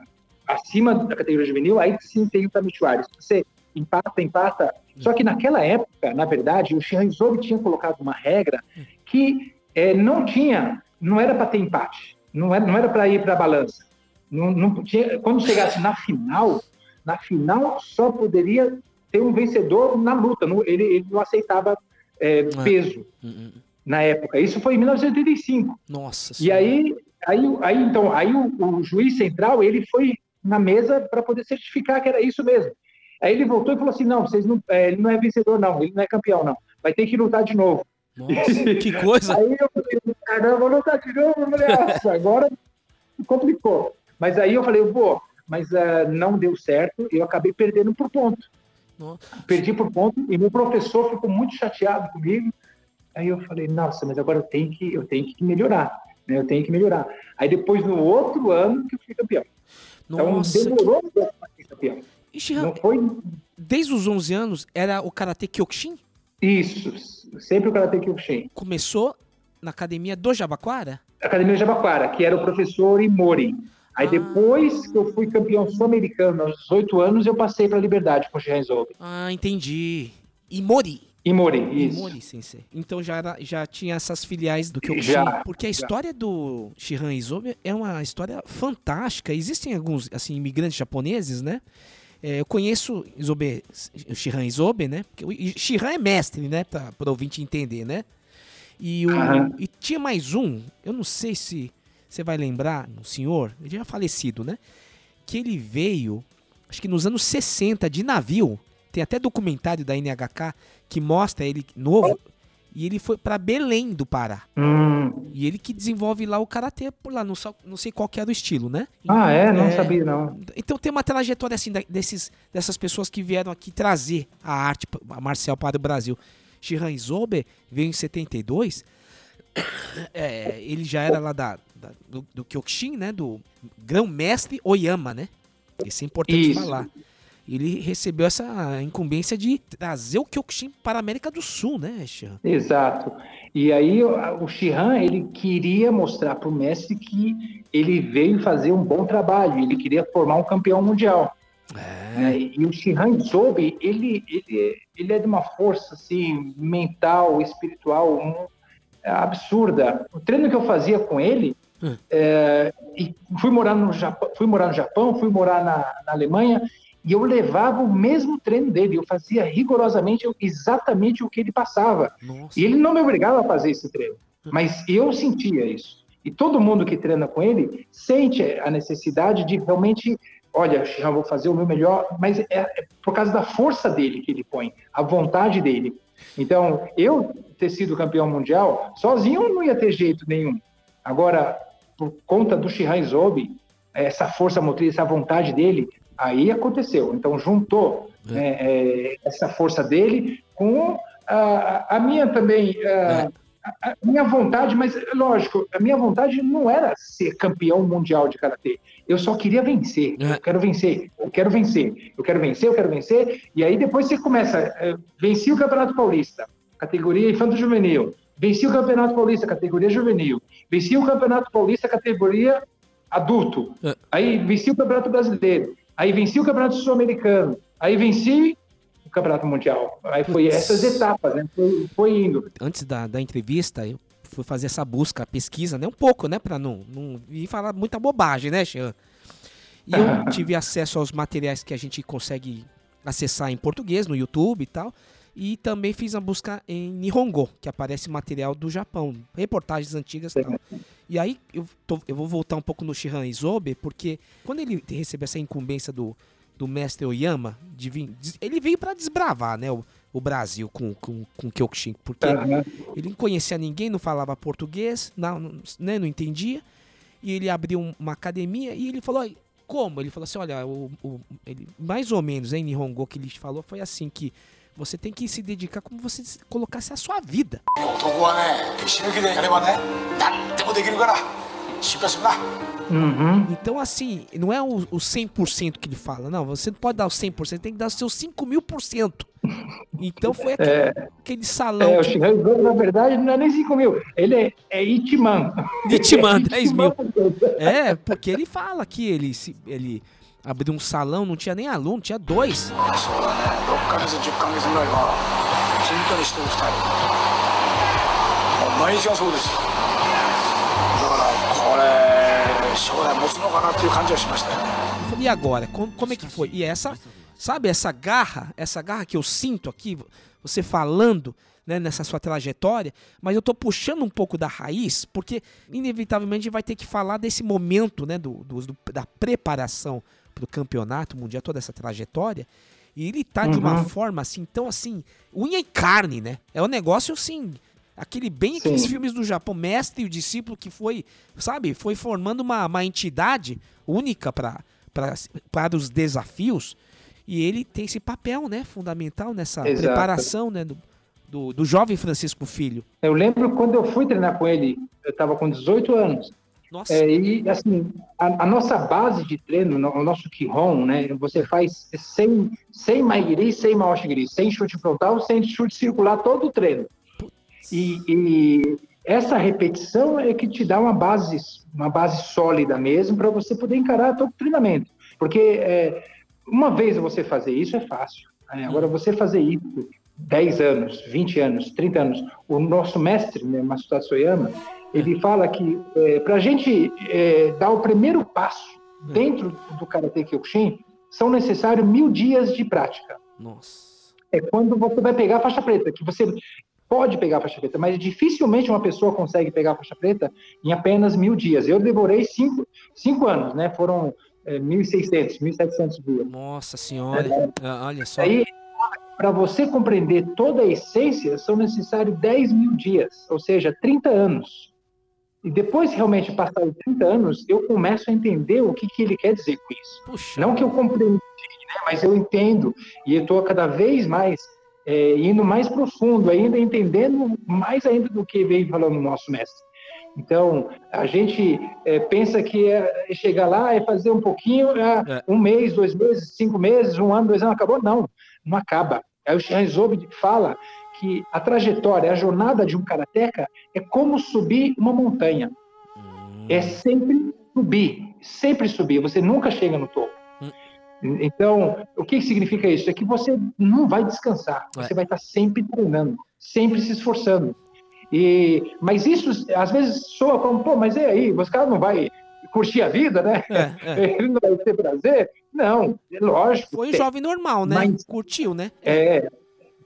E: acima da categoria juvenil, aí sim tem o tamechuari. Se você empata, empata. Só que naquela época, na verdade, o Shihanzobi tinha colocado uma regra que é, não tinha, não era para ter empate, não era, não era para ir para a balança. Não, não tinha, quando chegasse na final, na final só poderia ter um vencedor na luta. não- ele, ele não aceitava é, peso
C: hum,
E: na época. Isso foi em 1985.
C: nossa.
E: E aí, aí, aí então, aí o, o juiz central ele foi na mesa para poder certificar que era isso mesmo. Aí ele voltou e falou assim: não, vocês não, é, ele não é vencedor, não, ele não é campeão, não. Vai ter que lutar de novo.
C: Nossa, que coisa.
E: Aí eu falei, caramba, vou lutar de novo. Eu falei, nossa, agora complicou. Mas aí eu falei, pô, mas ah, não deu certo, eu acabei perdendo por ponto.
C: Nossa.
E: Perdi por ponto e meu professor ficou muito chateado comigo. Aí eu falei, nossa, mas agora eu tenho que, eu tenho que melhorar, né? Eu tenho que melhorar. Aí depois no outro ano que eu fui campeão. Então
C: Nossa,
E: demorou um pouco para ser campeão.
C: E Shihan,
E: Não foi
C: desde os 11 anos era o Karate Kyokushin?
E: isso. Sempre o Karate Kyokushin.
C: Começou na academia do Jabaquara?
E: Academia Jabaquara, que era o professor Imori. Aí
C: Ah.
E: depois que eu fui campeão sul-americano, aos 18 anos, eu passei para a Liberdade com o Shihanzobe.
C: Ah, entendi. E Mori.
E: Imori, isso.
C: Mori, sensei. Então já, era, já tinha essas filiais do Kyokushin.
E: Já,
C: porque a
E: já.
C: história do Shihan Izobe é uma história fantástica. Existem alguns assim, imigrantes japoneses, né? É, eu conheço Izobe, o Shihan Izobe, né? Porque o Shihan é mestre, né? Para o ouvinte entender, né? E, o, e tinha mais um, eu não sei se você vai lembrar, um senhor, ele já é falecido, né? Que ele veio, acho que nos anos 60, de navio. Tem até documentário da NHK que mostra ele novo. E ele foi pra Belém do Pará.
E: Hum.
C: E ele que desenvolve lá o karatê por lá. Não, só- não sei qual que era o estilo, né?
E: Ah, é? Não sabia, não.
C: Então tem uma trajetória assim desses, dessas pessoas que vieram aqui trazer a arte a marcial para o Brasil. Shihan Izobe veio em 72. É, ele já era lá da, da- do, do Kyokushin, né? Do grão-mestre Oyama, né? Isso é importante
E: Isso.
C: falar. Ele recebeu essa incumbência de trazer o Kyokushin para a América do Sul, né, Shihan?
E: Exato. E aí o Shihan, ele queria mostrar para o mestre que ele veio fazer um bom trabalho, ele queria formar um campeão mundial. né? E o Shihan Zobe, ele, ele, ele é de uma força assim, mental, espiritual um, é, absurda. O treino que eu fazia com ele,
C: Hum.
E: é, fui morar no Japão, fui morar no Japão, fui morar na, na Alemanha, e eu levava o mesmo treino dele, eu fazia rigorosamente exatamente o que ele passava.
C: Nossa.
E: E ele não me obrigava a fazer esse treino, mas eu sentia isso. E todo mundo que treina com ele sente a necessidade de realmente, olha, já vou fazer o meu melhor, mas é, é por causa da força dele que ele põe, a vontade dele. Então, eu ter sido campeão mundial, sozinho não ia ter jeito nenhum. Agora, por conta do Shihan Izobe, essa força motriz, essa vontade dele, aí aconteceu. Então, juntou né, é, essa força dele com a, a minha também, a, a- a minha vontade, mas lógico, a minha vontade não era ser campeão mundial de karatê. Eu só queria vencer. Eu quero vencer. Eu quero vencer. Eu quero vencer. Eu quero vencer. E aí depois você começa. venci o Campeonato Paulista, categoria infanto juvenil. Venci o Campeonato Paulista, categoria juvenil. Venci o Campeonato Paulista, categoria adulto. Aí venci o Campeonato Brasileiro. Aí venci o Campeonato Sul-Americano. Aí venci o campeonato mundial. Aí foi
C: Putz.
E: essas etapas, né? Foi, foi indo.
C: Antes da, da entrevista, eu fui fazer essa busca, pesquisa, né? Um pouco, né? Pra não, não vir falar muita bobagem, né, Xan? E eu tive acesso aos materiais que a gente consegue acessar em português, no YouTube e tal. E também fiz a busca em Nihongo, que aparece material do Japão, reportagens antigas e tal. E aí eu, tô- eu vou voltar um pouco no Shihan Isobe, porque quando ele recebeu essa incumbência do, do mestre Oyama, de vir, ele veio pra desbravar né, o, o Brasil com, com, com Kyokushin, porque
E: Aham.
C: ele não conhecia ninguém, não falava português, não, né, não entendia. E ele abriu um- uma academia e ele falou, "Ai, como? Ele falou assim, olha, o, o- ele, mais ou menos, em Nihongo que ele falou foi assim que você tem que se dedicar como você colocasse a sua vida.
E: Uhum.
C: Então, assim, não é o, o 100% que ele fala, não. Você não pode dar o 100%, tem que dar os seus 5 mil por cento. Então foi é. aquele, é, aquele salão.
E: É, o Shihan Gold, na verdade, não é nem 5 mil. Ele é, é Itman.
C: Itman, 10 mil. É, porque ele fala que ele, ele abriu um salão, não tinha nem aluno, tinha dois. Eu e agora? Como, como é que foi? E essa, sabe, essa garra, essa garra que eu sinto aqui, você falando, né, nessa sua trajetória, mas eu estou puxando um pouco da raiz, porque inevitavelmente vai ter que falar desse momento né, do, do, da preparação pro campeonato mundial, toda essa trajetória. E ele tá de uma
E: Uhum.
C: forma assim, tão assim, unha e carne, né? É um negócio assim, aquele bem aqueles
E: Sim.
C: filmes do Japão, mestre e o discípulo que foi, sabe, foi formando uma, uma entidade única para para os desafios. E ele tem esse papel, né, fundamental nessa
E: Exato.
C: preparação, né, do, do, do jovem Francisco Filho.
E: Eu lembro quando eu fui treinar com ele, eu estava com 18 anos.
C: Nossa,
E: É, e assim, a, a nossa base de treino, no- o nosso Kihon, né? Você faz sem, sem Maigiri, sem Maoshigiri, sem chute frontal, sem chute circular todo o treino. E, e essa repetição é que te dá uma base, uma base sólida mesmo para você poder encarar todo o treinamento. Porque é, uma vez você fazer isso é fácil. né? Agora você fazer isso 10 anos, 20 anos, 30 anos, o nosso mestre, né, Masutatsu Soyama, ele fala que para a gente é, dar o primeiro passo dentro do Karate Kyokushin, são necessários mil dias de prática
C: nossa.
E: é quando você vai pegar a faixa preta, que você pode pegar a faixa preta, mas dificilmente uma pessoa consegue pegar a faixa preta em apenas mil dias. Eu demorei cinco, cinco anos, né? Foram é, 1.600, 1.700 dias.
C: Nossa senhora. Ah, Olha só.
E: Aí, para você compreender toda a essência, são necessários 10 mil dias, ou seja, 30 anos. E depois, realmente, passar os 30 anos, eu começo a entender o que, que ele quer dizer com isso.
C: Puxa.
E: Não que eu compreendi, né, mas eu entendo e eu estou cada vez mais é, indo mais profundo, ainda entendendo mais ainda do que veio falando o nosso mestre. Então, a gente é, pensa que é chegar lá é fazer um pouquinho, é,
C: É.
E: um mês, dois meses, cinco meses, um ano, dois anos, acabou? Não, não acaba. Aí o Shinzobi fala que a trajetória, a jornada de um karateca é como subir uma montanha.
C: Hum,
E: É sempre subir, sempre subir. Você nunca chega no topo.
C: Hum.
E: Então, o que significa isso? É que você não vai descansar.
C: É.
E: Você vai estar sempre treinando, sempre se esforçando. E, mas isso, às vezes, soa como, pô, mas e aí? Você cara não vai curtir a vida, né?
C: É, é.
E: Ele não vai ter prazer? Não, é lógico.
C: Foi um jovem normal, né?
E: Mas-
C: Curtiu, né?
E: É.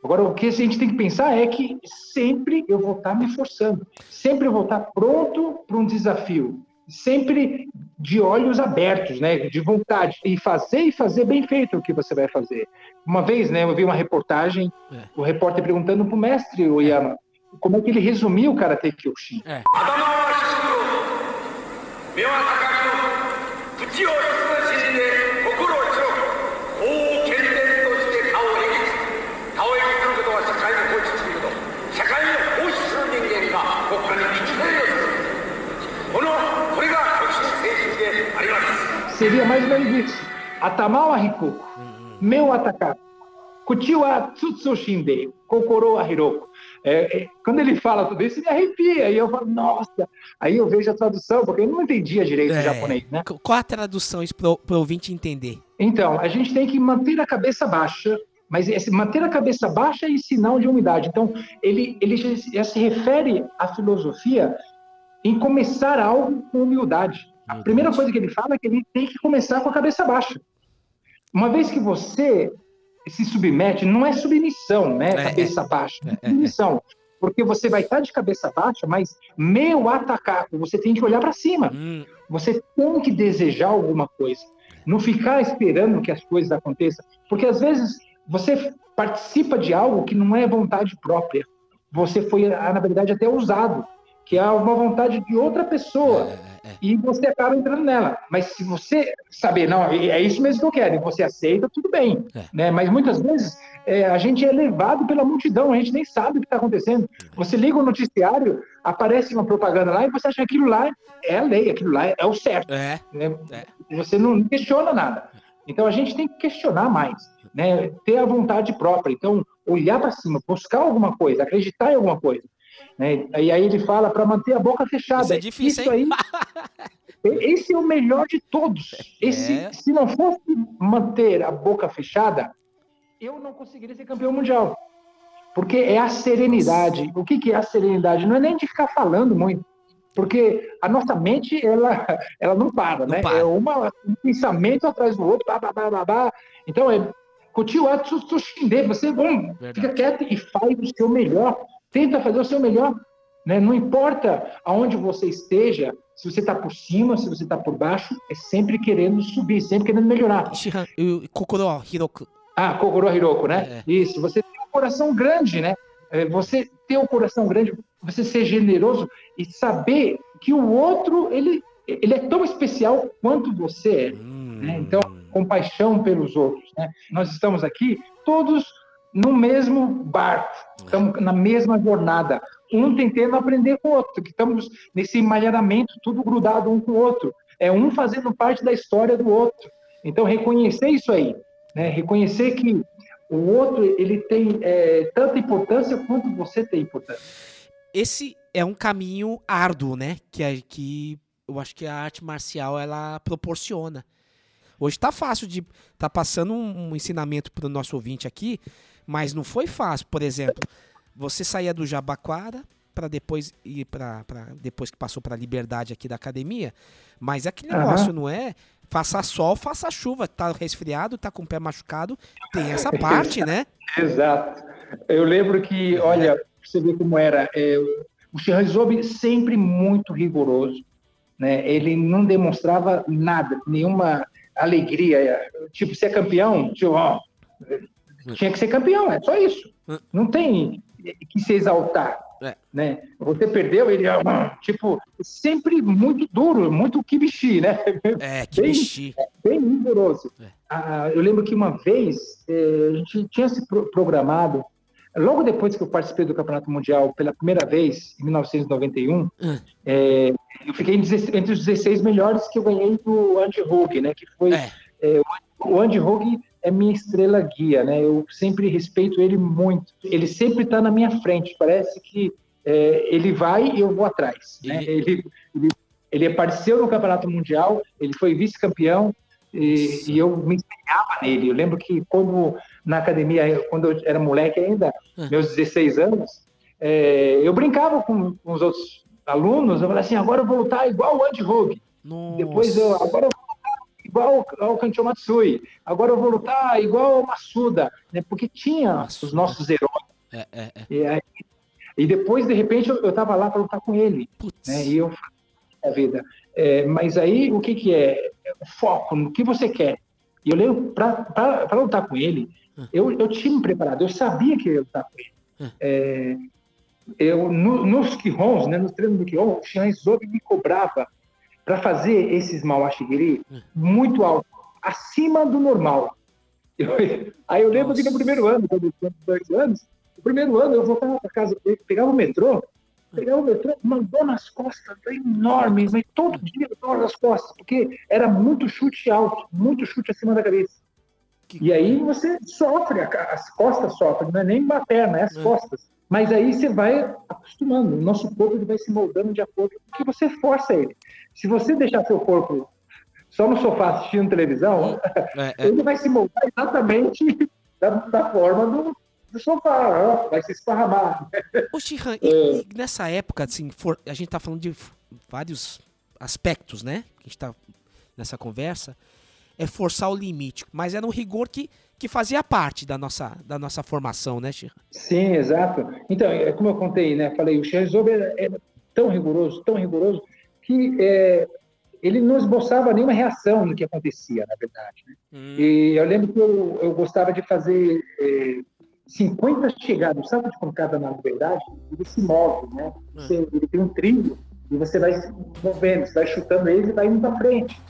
E: Agora, o que a gente tem que pensar é que sempre eu vou estar me esforçando, sempre eu vou estar pronto para um desafio, sempre de olhos abertos, né, de vontade, e fazer e fazer bem feito o que você vai fazer. Uma vez, né, eu vi uma reportagem,
C: É.
E: o repórter perguntando para o mestre Oyama como é que ele resumiu o Karate Kyoshin.
G: 頭
E: Seria mais ou menos isso. Atamawa Hikuko, meu atacar. Kutiwa Tsutsushinde, Kokoro Ahiroko. É, é, quando ele fala tudo isso, me arrepia. E eu falo, nossa. Aí eu vejo a tradução, porque eu não entendia direito o
C: É.
E: japonês, né?
C: Qu- Qual a tradução pro, pro ouvinte entender?
E: Então, a gente tem que manter a cabeça baixa, Mas esse, manter a cabeça baixa é sinal de humildade. Então, ele, ele já se refere à filosofia em começar algo com humildade. A primeira coisa que ele fala é que ele tem que começar com a cabeça baixa. Uma vez que você se submete, não é submissão, né?
A: É,
E: cabeça baixa.
A: é,
E: É,
A: é,
E: submissão. Porque você vai estar de cabeça baixa, mas meio atacaco, você tem que olhar para cima.
A: Hum,
E: Você tem que desejar alguma coisa. Não ficar esperando que as coisas aconteçam. Porque às vezes você participa de algo que não é vontade própria. Você foi, ah, na verdade, até usado, que é uma vontade de outra pessoa.
A: É, é.
E: E você acaba entrando nela. Mas se você saber, não, é isso mesmo que eu quero, e você aceita, tudo bem.
A: É.
E: Né? Mas muitas vezes é, a gente é levado pela multidão, a gente nem sabe o que está acontecendo. Você liga o noticiário, aparece uma propaganda lá e você acha que aquilo lá é a lei, aquilo lá é o certo.
A: É,
E: né?
A: É.
E: Você não questiona nada. Então a gente tem que questionar mais, né? ter a vontade própria. Então, olhar para cima, buscar alguma coisa, acreditar em alguma coisa. Né? E aí ele fala para manter a boca fechada.
A: Isso é difícil,
E: Isso aí, esse é o melhor de todos. Esse,
A: É.
E: Se não fosse manter a boca fechada, eu não conseguiria ser campeão mundial. Porque é a serenidade. O que, que é a serenidade? Não é nem de ficar falando muito. Porque a nossa mente, ela, ela não para,
A: Não
E: né?
A: para.
E: É uma, um pensamento atrás do outro, blá, blá, blá, blá. Então, é Continua Tsushinde, você bom, fica quieto e faz o seu melhor. Tenta fazer o seu melhor. Né? Não importa aonde você esteja, se você está por cima, se você está por baixo, é sempre querendo subir, sempre querendo melhorar.
A: Kokoro Hiroku.
E: Ah, Kokoro Hiroku, né? É. Isso, você tem um coração grande, né? É, você ter um coração grande, você ser generoso e saber que o outro, ele, ele é tão especial quanto você é. Né? Hum. Né? Então, compaixão pelos outros, né? Nós estamos aqui todos no mesmo barco, estamos na mesma jornada, um tentando aprender com o outro, que estamos nesse malhamento, tudo grudado um com o outro, é um fazendo parte da história do outro. Então, reconhecer isso aí, né? reconhecer que o outro ele tem é, tanta importância quanto você tem importância.
A: Esse é um caminho árduo, né? Que, é, que eu acho que a arte marcial ela proporciona. Hoje tá fácil de tá passando um, um ensinamento para o nosso ouvinte aqui, mas não foi fácil. Por exemplo, você saía do Jabaquara para depois ir para depois que passou para a Liberdade aqui da academia, mas aquele
E: Aham.
A: negócio não é faça sol, faça chuva, tá resfriado, tá com o pé machucado, tem essa parte, né?
E: Exato. Eu lembro que, olha, você ver como era, é, o Shirazobi sempre muito rigoroso, né? Ele não demonstrava nada, nenhuma alegria. Tipo, ser campeão, tipo, ó, tinha que ser campeão, é só isso. Não tem que se exaltar.
A: É.
E: Né? Você perdeu, ele ah, tipo sempre muito duro, muito kibishi, né?
A: É, kibishi.
E: Bem, bem rigoroso. Ah, eu lembro que uma vez eh, a gente tinha se pro- programado, logo depois que eu participei do Campeonato Mundial pela primeira vez, em 1991,
A: Hum.
E: eh, eu fiquei em 16 entre os 16 melhores que eu ganhei do Andy Hug, né? Que foi
A: É.
E: eh, o Andy Hug é minha estrela guia, né? Eu sempre respeito ele muito. Ele sempre está na minha frente. Parece que eh, ele vai e eu vou atrás. Né? Ele, ele, ele apareceu no Campeonato Mundial, ele foi vice-campeão e, e eu me espelhava nele. Eu lembro que quando na academia, quando eu era moleque ainda, meus 16 anos, eh, eu brincava com, com os outros alunos. Eu falava assim: agora eu vou lutar igual o Andy Hug. Depois eu agora eu igual ao Kancho Matsui. Agora eu vou lutar igual ao Masuda, né? Porque tinha os nossos heróis.
A: É, é, é.
E: E, aí- e depois, de repente, eu, eu tava lá para lutar com ele. Né? E eu a vida. É, mas aí, o que que é? O Foco no que você quer. E eu lembro, para lutar com ele, eu, eu tinha me preparado, eu sabia que eu ia lutar com ele. É, eu, no- nos Kihons, né, nos treinos do Kihon, o Shinai me cobrava para fazer esses Mawashigiri muito alto, acima do normal. Eu- aí eu lembro que no primeiro ano, quando eu tinha dois anos, no primeiro ano eu voltava para casa, eu pegava o metrô, pegava o metrô, mandou nas costas, enorme, mas todo dia dor nas costas, porque era muito chute alto, muito chute acima da cabeça. E aí você sofre, a as costas sofrem, não é nem uma perna, é as costas. Mas aí você vai acostumando, o nosso corpo ele vai se moldando de acordo com o que você força ele. Se você deixar seu corpo só no sofá assistindo televisão,
A: É, é.
E: ele vai se moldar exatamente da, da forma do, do sofá, vai se esparramar.
A: Ô, Shihan, e,
E: É.
A: e nessa época, assim, for- a gente tá falando de vários aspectos, né? Que a gente tá nessa conversa. É forçar o limite. Mas era um rigor que, que fazia parte da nossa, da nossa formação, né, Shihan?
E: Sim, exato. Então, é como eu contei, né? Falei, o Scherzober era, era tão rigoroso, tão rigoroso, que é, ele não esboçava nenhuma reação no que acontecia, na verdade. né? E eu lembro que eu, eu gostava de fazer é, 50 chegadas. Sabe de pancada na verdade? Ele se move, né? Você- ele tem um trilho e você vai se movendo, você vai chutando ele e vai indo para frente.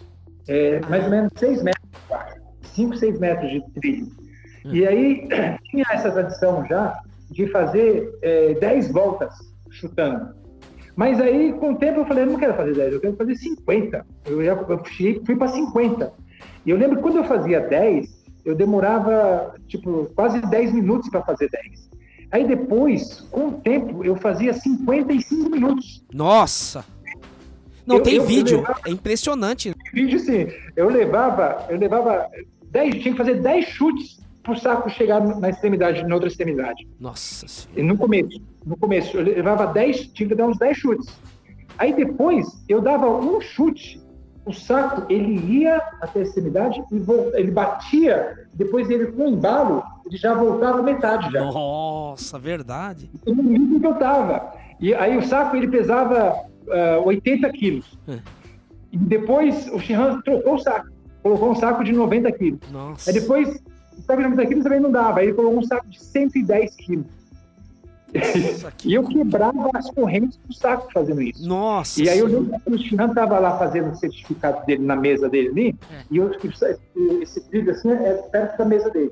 E: É, mais ou menos 6 metros, 5, 6 metros de trilho. E aí tinha essa tradição já de fazer é, 10 voltas chutando. Mas aí, com o tempo, eu falei, eu não quero fazer 10, eu quero fazer 50. Eu, já, eu fui, fui para 50. E eu lembro que quando eu fazia 10, eu demorava, tipo, quase 10 minutos para fazer 10. Aí depois, com o tempo, eu fazia 55 minutos.
A: Nossa! Não,
E: Eu-
A: tem
E: eu- eu
A: vídeo.
E: levava-
A: É impressionante.
E: Vídeo sim. Eu levava, eu levava 10, tinha que fazer 10 chutes pro saco chegar na extremidade, na outra extremidade.
A: Nossa senhora.
E: No começo, no começo, eu levava 10, tinha que dar uns 10 chutes. Aí depois, eu dava um chute, o saco, ele ia até a extremidade e ele batia, depois ele, com o embalo, ele já voltava metade já.
A: Nossa, verdade.
E: no nível que eu tava. E aí o saco, ele pesava ah, 80 quilos.
A: É.
E: E depois o Shihan trocou o saco, colocou um saco de 90 quilos.
A: Nossa.
E: Aí depois, o saco de 90 quilos também não dava, aí ele colocou um saco de 110 quilos.
A: Nossa, que-
E: E eu quebrava as correntes do saco fazendo isso.
A: Nossa.
E: E aí eu lembro que o Shihan estava lá fazendo o certificado dele na mesa dele ali,
A: É.
E: e eu, esse trilho assim é perto da mesa dele.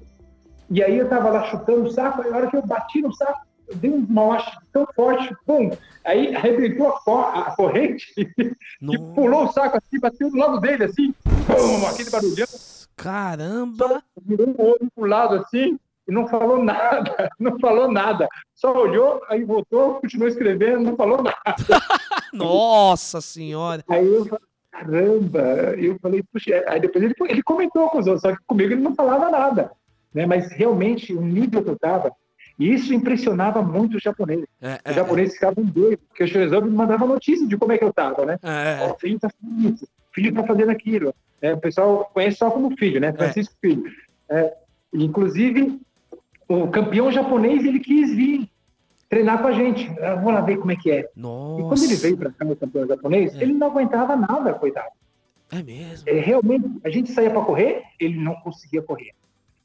E: E aí eu estava lá chutando o saco, e na hora que eu bati no saco, eu dei um macho tão forte, pum! Aí arrebentou a, co- a corrente e pulou o saco assim, bateu do lado dele assim, pum, aquele barulhão,
A: Caramba!
E: virou um olho pro lado assim, e não falou nada, não falou nada. Só olhou, aí voltou, continuou escrevendo, não falou nada.
A: Nossa senhora!
E: Aí eu falei, caramba, eu falei, puxa, aí depois ele, ele comentou com os outros, só que comigo ele não falava nada, né? Mas realmente o nível que eu estava, e isso impressionava muito os japoneses.
A: É,
E: Os japoneses ficavam doidos, porque o Shirezou me mandava notícia de como é que eu estava, né?
A: é,
E: Ó, o filho está fazendo isso, o filho está fazendo aquilo. É, o pessoal conhece só como filho, né? Francisco Filho. É, inclusive, o campeão japonês, ele quis vir treinar com a gente. Vou lá ver como é que é.
A: Nossa.
E: E quando ele veio para cá, o campeão japonês,
A: É.
E: ele não aguentava nada, coitado.
A: É mesmo.
E: É, realmente, a gente saía para correr, ele não conseguia correr.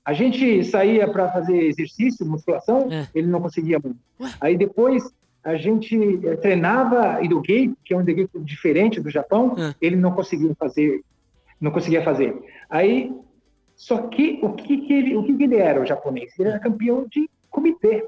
E: A gente saía para fazer exercício, musculação,
A: É.
E: ele não conseguia muito. Aí depois a gente eh, treinava Idogei, que é um Idogei diferente do Japão,
A: É.
E: ele não conseguia fazer, não conseguia fazer. Aí, só que o que, que ele, o que, que ele era, o japonês? Ele era campeão de comitê.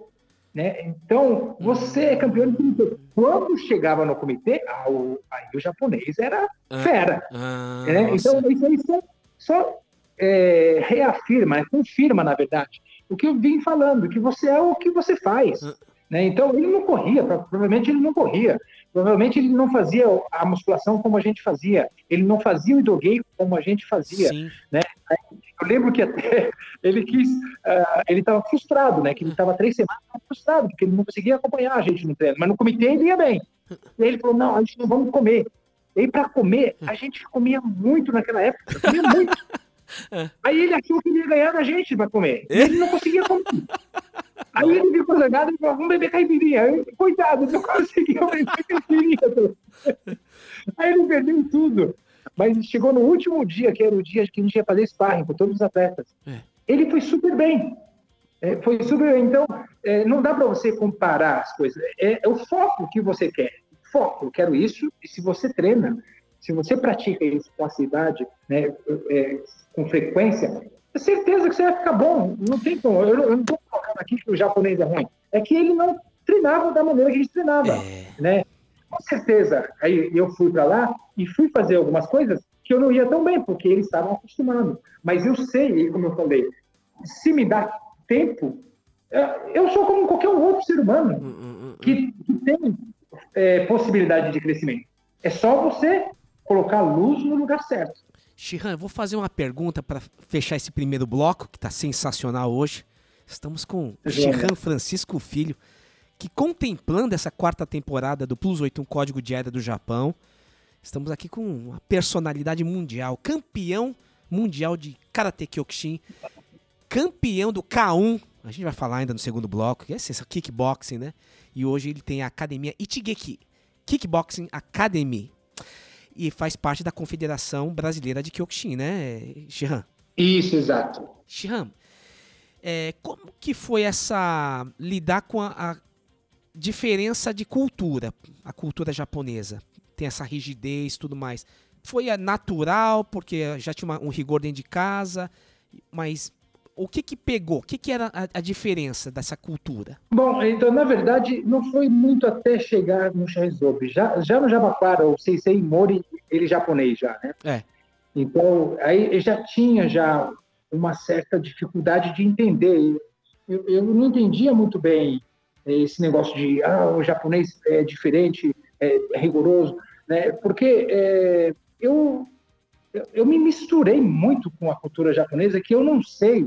E: Né? Então, você é campeão de comitê. Quando chegava no comitê, ah, o- aí o japonês era
A: É.
E: fera.
A: Ah,
E: né?
A: nossa.
E: Então, isso aí só, só, é, reafirma, né? confirma, na verdade, o que eu vim falando, que você é o que você faz.
A: Ah.
E: Né? Então, ele não corria, pro- provavelmente ele não corria. Provavelmente ele não fazia a musculação como a gente fazia. Ele não fazia o idogei como a gente fazia.
A: Sim.
E: Eu lembro que até ele quis, ah, ele estava frustrado, né? Que ele estava três semanas frustrado, porque ele não conseguia acompanhar a gente no treino. Mas no comitê ele ia bem. E ele falou: não, a gente não vamos comer. E para comer, a gente comia muito naquela época, comia muito. Aí ele achou que ele ia ganhar da gente para comer. E ele não conseguia comer. Aí ele ficou zangado e falou: vamos beber caipirinha. Aí, coitado, não conseguiu beber caipirinha. Aí ele perdeu tudo. Mas chegou no último dia, que era o dia que a gente ia fazer sparring com todos os atletas.
A: É.
E: Ele foi super bem. É, foi super bem. Então, é, não dá para você comparar as coisas. É, é o foco que você quer. Foco, eu quero isso. E se você treina, se você pratica isso com assiduidade, né, é, com frequência, é certeza que você vai ficar bom. Não tem como. Eu, não- eu não estou colocando aqui que o japonês é ruim. É que ele não treinava da maneira que a gente treinava
A: É.
E: né? Com certeza, aí eu fui para lá e fui fazer algumas coisas que eu não ia tão bem, porque eles estavam acostumados. Mas eu sei, como eu falei, se me dá tempo, é, eu sou como qualquer outro ser humano
A: Hum, hum, hum.
E: que, que tem é, possibilidade de crescimento. É só você colocar a luz no lugar certo.
A: Shihan, eu vou fazer uma pergunta para fechar esse primeiro bloco, que tá sensacional hoje.
C: Estamos com. Shihan Francisco Filho, que contemplando essa quarta temporada do Plus 81 Código de Era do Japão, estamos aqui com uma personalidade mundial, campeão mundial de Karate Kyokushin, campeão do K1, a gente vai falar ainda no segundo bloco, que é esse kickboxing, né? E hoje ele tem a academia Ichigeki Kickboxing Academy e faz parte da Confederação Brasileira de Kyokushin, né, Shihan?
E: Isso, exato.
C: Shihan, é, como que foi essa lidar com a, a diferença de cultura, a cultura japonesa? Tem essa rigidez e tudo mais. Foi natural, porque já tinha uma- um rigor dentro de casa, mas o que que pegou? O que que era a, a diferença dessa cultura?
E: Bom, então, na verdade, não foi muito até chegar no Shaizobi. Já, já no Jabaquara, o Seisei Mori, ele é japonês já, né?
C: É.
E: Então, aí eu já tinha já uma certa dificuldade de entender. Eu, eu não entendia muito bem esse negócio de, ah, o japonês é diferente, é, é rigoroso, né? Porque é, eu- eu me misturei muito com a cultura japonesa que eu não sei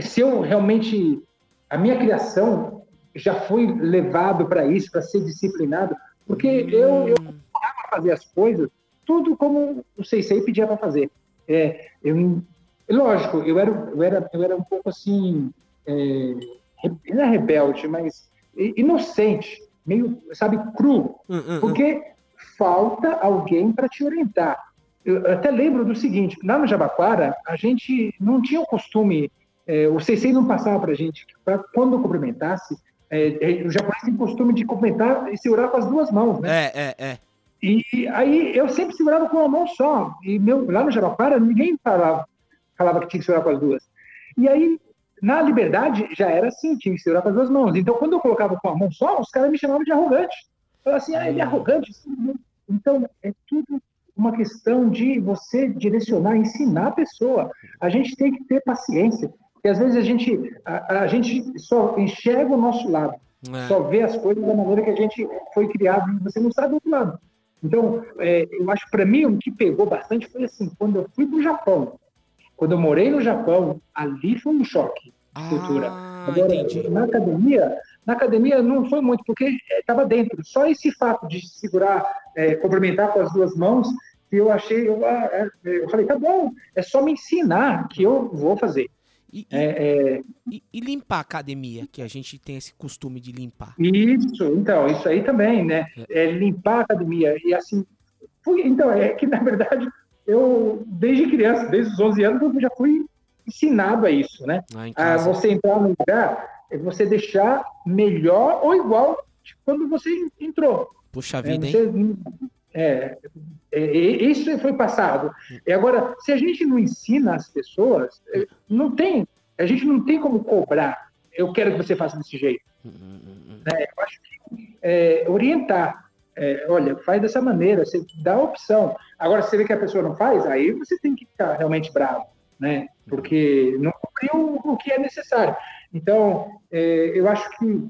E: se eu realmente a minha criação já foi levado para isso, para ser disciplinado, porque eu, eu procurava fazer as coisas tudo como o Seisei pedia para fazer. É, eu, lógico, eu era, eu era, eu era um pouco assim, é, não é rebelde, mas inocente, meio, sabe, cru,
C: Hum, hum, hum.
E: porque falta alguém para te orientar. Eu até lembro do seguinte, lá no Jabaquara, a gente não tinha o costume, é, o Seisei não passava para a gente, que pra, quando eu cumprimentasse, é, é, o japonês tem costume de cumprimentar e segurar com as duas mãos, né?
C: É, é, é.
E: E aí eu sempre segurava com uma mão só. E meu, lá no Jabaquara, ninguém falava, falava que tinha que segurar com as duas. E aí, na Liberdade, já era assim, tinha que segurar com as duas mãos. Então, quando eu colocava com a mão só, os caras me chamavam de arrogante. Falavam assim, ah, ele é arrogante. Então, é tudo uma questão de você direcionar, ensinar a pessoa. A gente tem que ter paciência. Porque às vezes a gente, a, a gente só enxerga o nosso lado
C: É.
E: só vê as coisas da maneira que a gente foi criado e você não sabe do outro lado. Então, é, eu acho que para mim o que pegou bastante foi assim, quando eu fui para o Japão, quando eu morei no Japão, ali foi um choque de cultura.
C: Ah,
E: Agora,
C: entendi.
E: na academia, na academia não foi muito, porque estava dentro. Só esse fato de segurar, é, cumprimentar com as duas mãos, que eu achei, eu, ah, é, eu falei, tá bom, é só me ensinar que eu vou fazer.
C: E,
E: É, é,
C: e- e limpar a academia, que a gente tem esse costume de limpar.
E: Isso, então, isso aí também, né? É limpar a academia. E assim, fui, então, é que na verdade, eu, desde criança, desde os 11 anos, eu já fui ensinado a isso, né?
C: Em
E: A você entrar no lugar, é você deixar melhor ou igual de quando você entrou.
C: Puxa
E: É,
C: vida, hein?
E: você- é, é, é, isso foi passado. E agora, se a gente não ensina as pessoas, é, não tem, a gente não tem como cobrar. Eu quero que você faça desse jeito. Né? Eu acho que é, orientar. É, olha, faz dessa maneira, você dá a opção. Agora, se você vê que a pessoa não faz, aí você tem que ficar realmente bravo, né? Porque não cumpriu o que é necessário. Então, é, eu acho que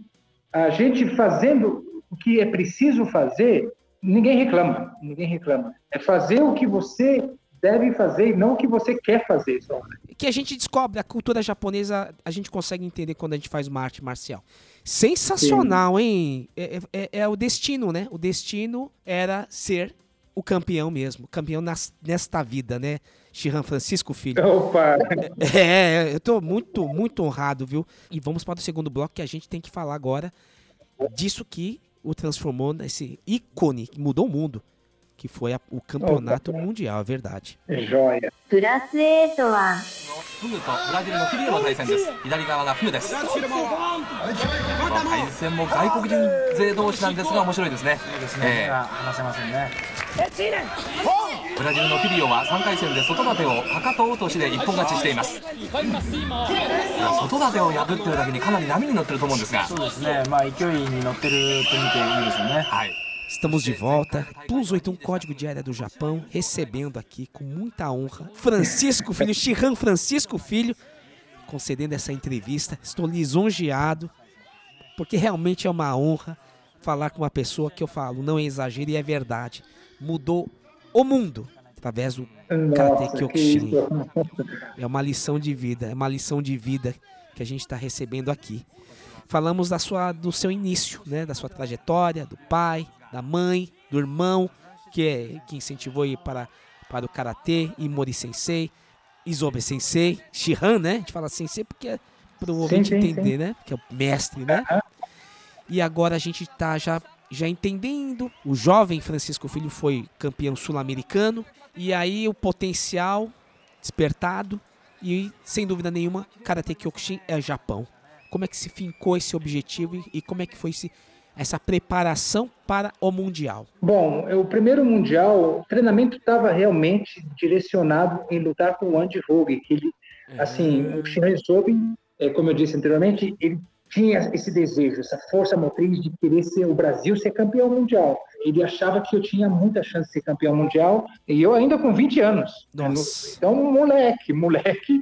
E: a gente fazendo o que é preciso fazer, ninguém reclama, ninguém reclama. É fazer o que você deve fazer e não o que você quer fazer só.
C: que a gente descobre a cultura japonesa, a gente consegue entender quando a gente faz uma arte marcial. Sensacional, hein? É, é- é o destino, né? O destino era ser o campeão mesmo, campeão nas- nesta vida, né? Shihan Francisco Filho.
E: Opa!
C: É, eu tô muito, muito honrado, viu? E vamos para o segundo bloco que a gente tem que falar agora disso que o transformou nesse ícone que mudou o mundo, que foi a- o campeonato mundial, é verdade.
E: Joia.
D: プラス8は、
I: フグとブラジルのフィリオの対戦です左側がフグですこの対戦も外国人勢同士なんですが面白いですねええ
J: 話せませんね
I: ブラジルのフィリオは3回戦で外盾をかかと落としで一本勝ちしています外盾を破ってるだけにかなり波に乗ってると思うんですが
J: そうですねまあ勢いに乗ってると見ていいでしょうね
I: はい
C: Estamos de volta. Plus 81 Código de Área do Japão, recebendo aqui com muita honra Francisco Filho, Shihan Francisco Filho, concedendo essa entrevista. Estou lisonjeado, porque realmente é uma honra falar com uma pessoa que eu falo, não é exagero e é verdade. Mudou o mundo através do Karate Kyokushin. É uma lição de vida, é uma lição de vida que a gente está recebendo aqui. Falamos da sua, do seu início, né? Da sua trajetória, do pai, da mãe, do irmão, que, é, que incentivou ir para, para o Karatê, Imori Sensei, Isobe Sensei, Shihan, né? A gente fala Sensei porque é para o ouvinte entender,
E: sim.
C: né? Que é o mestre, né? E agora a gente tá já, já entendendo. O jovem Francisco Filho foi campeão sul-americano. E aí o potencial despertado. E sem dúvida nenhuma, Karate Kyokushin é Japão. Como é que se fincou esse objetivo e, e como é que foi esse, essa preparação para o Mundial?
E: Bom, o primeiro mundial, o treinamento estava realmente direcionado em lutar com o Andy Hogue, que ele, assim, o Shinran Sobe, é, como eu disse anteriormente, ele tinha esse desejo, essa força motriz de querer ser o Brasil ser campeão mundial. Ele achava que eu tinha muita chance de ser campeão mundial, e eu ainda com 20 anos. né, no- Então, moleque, moleque,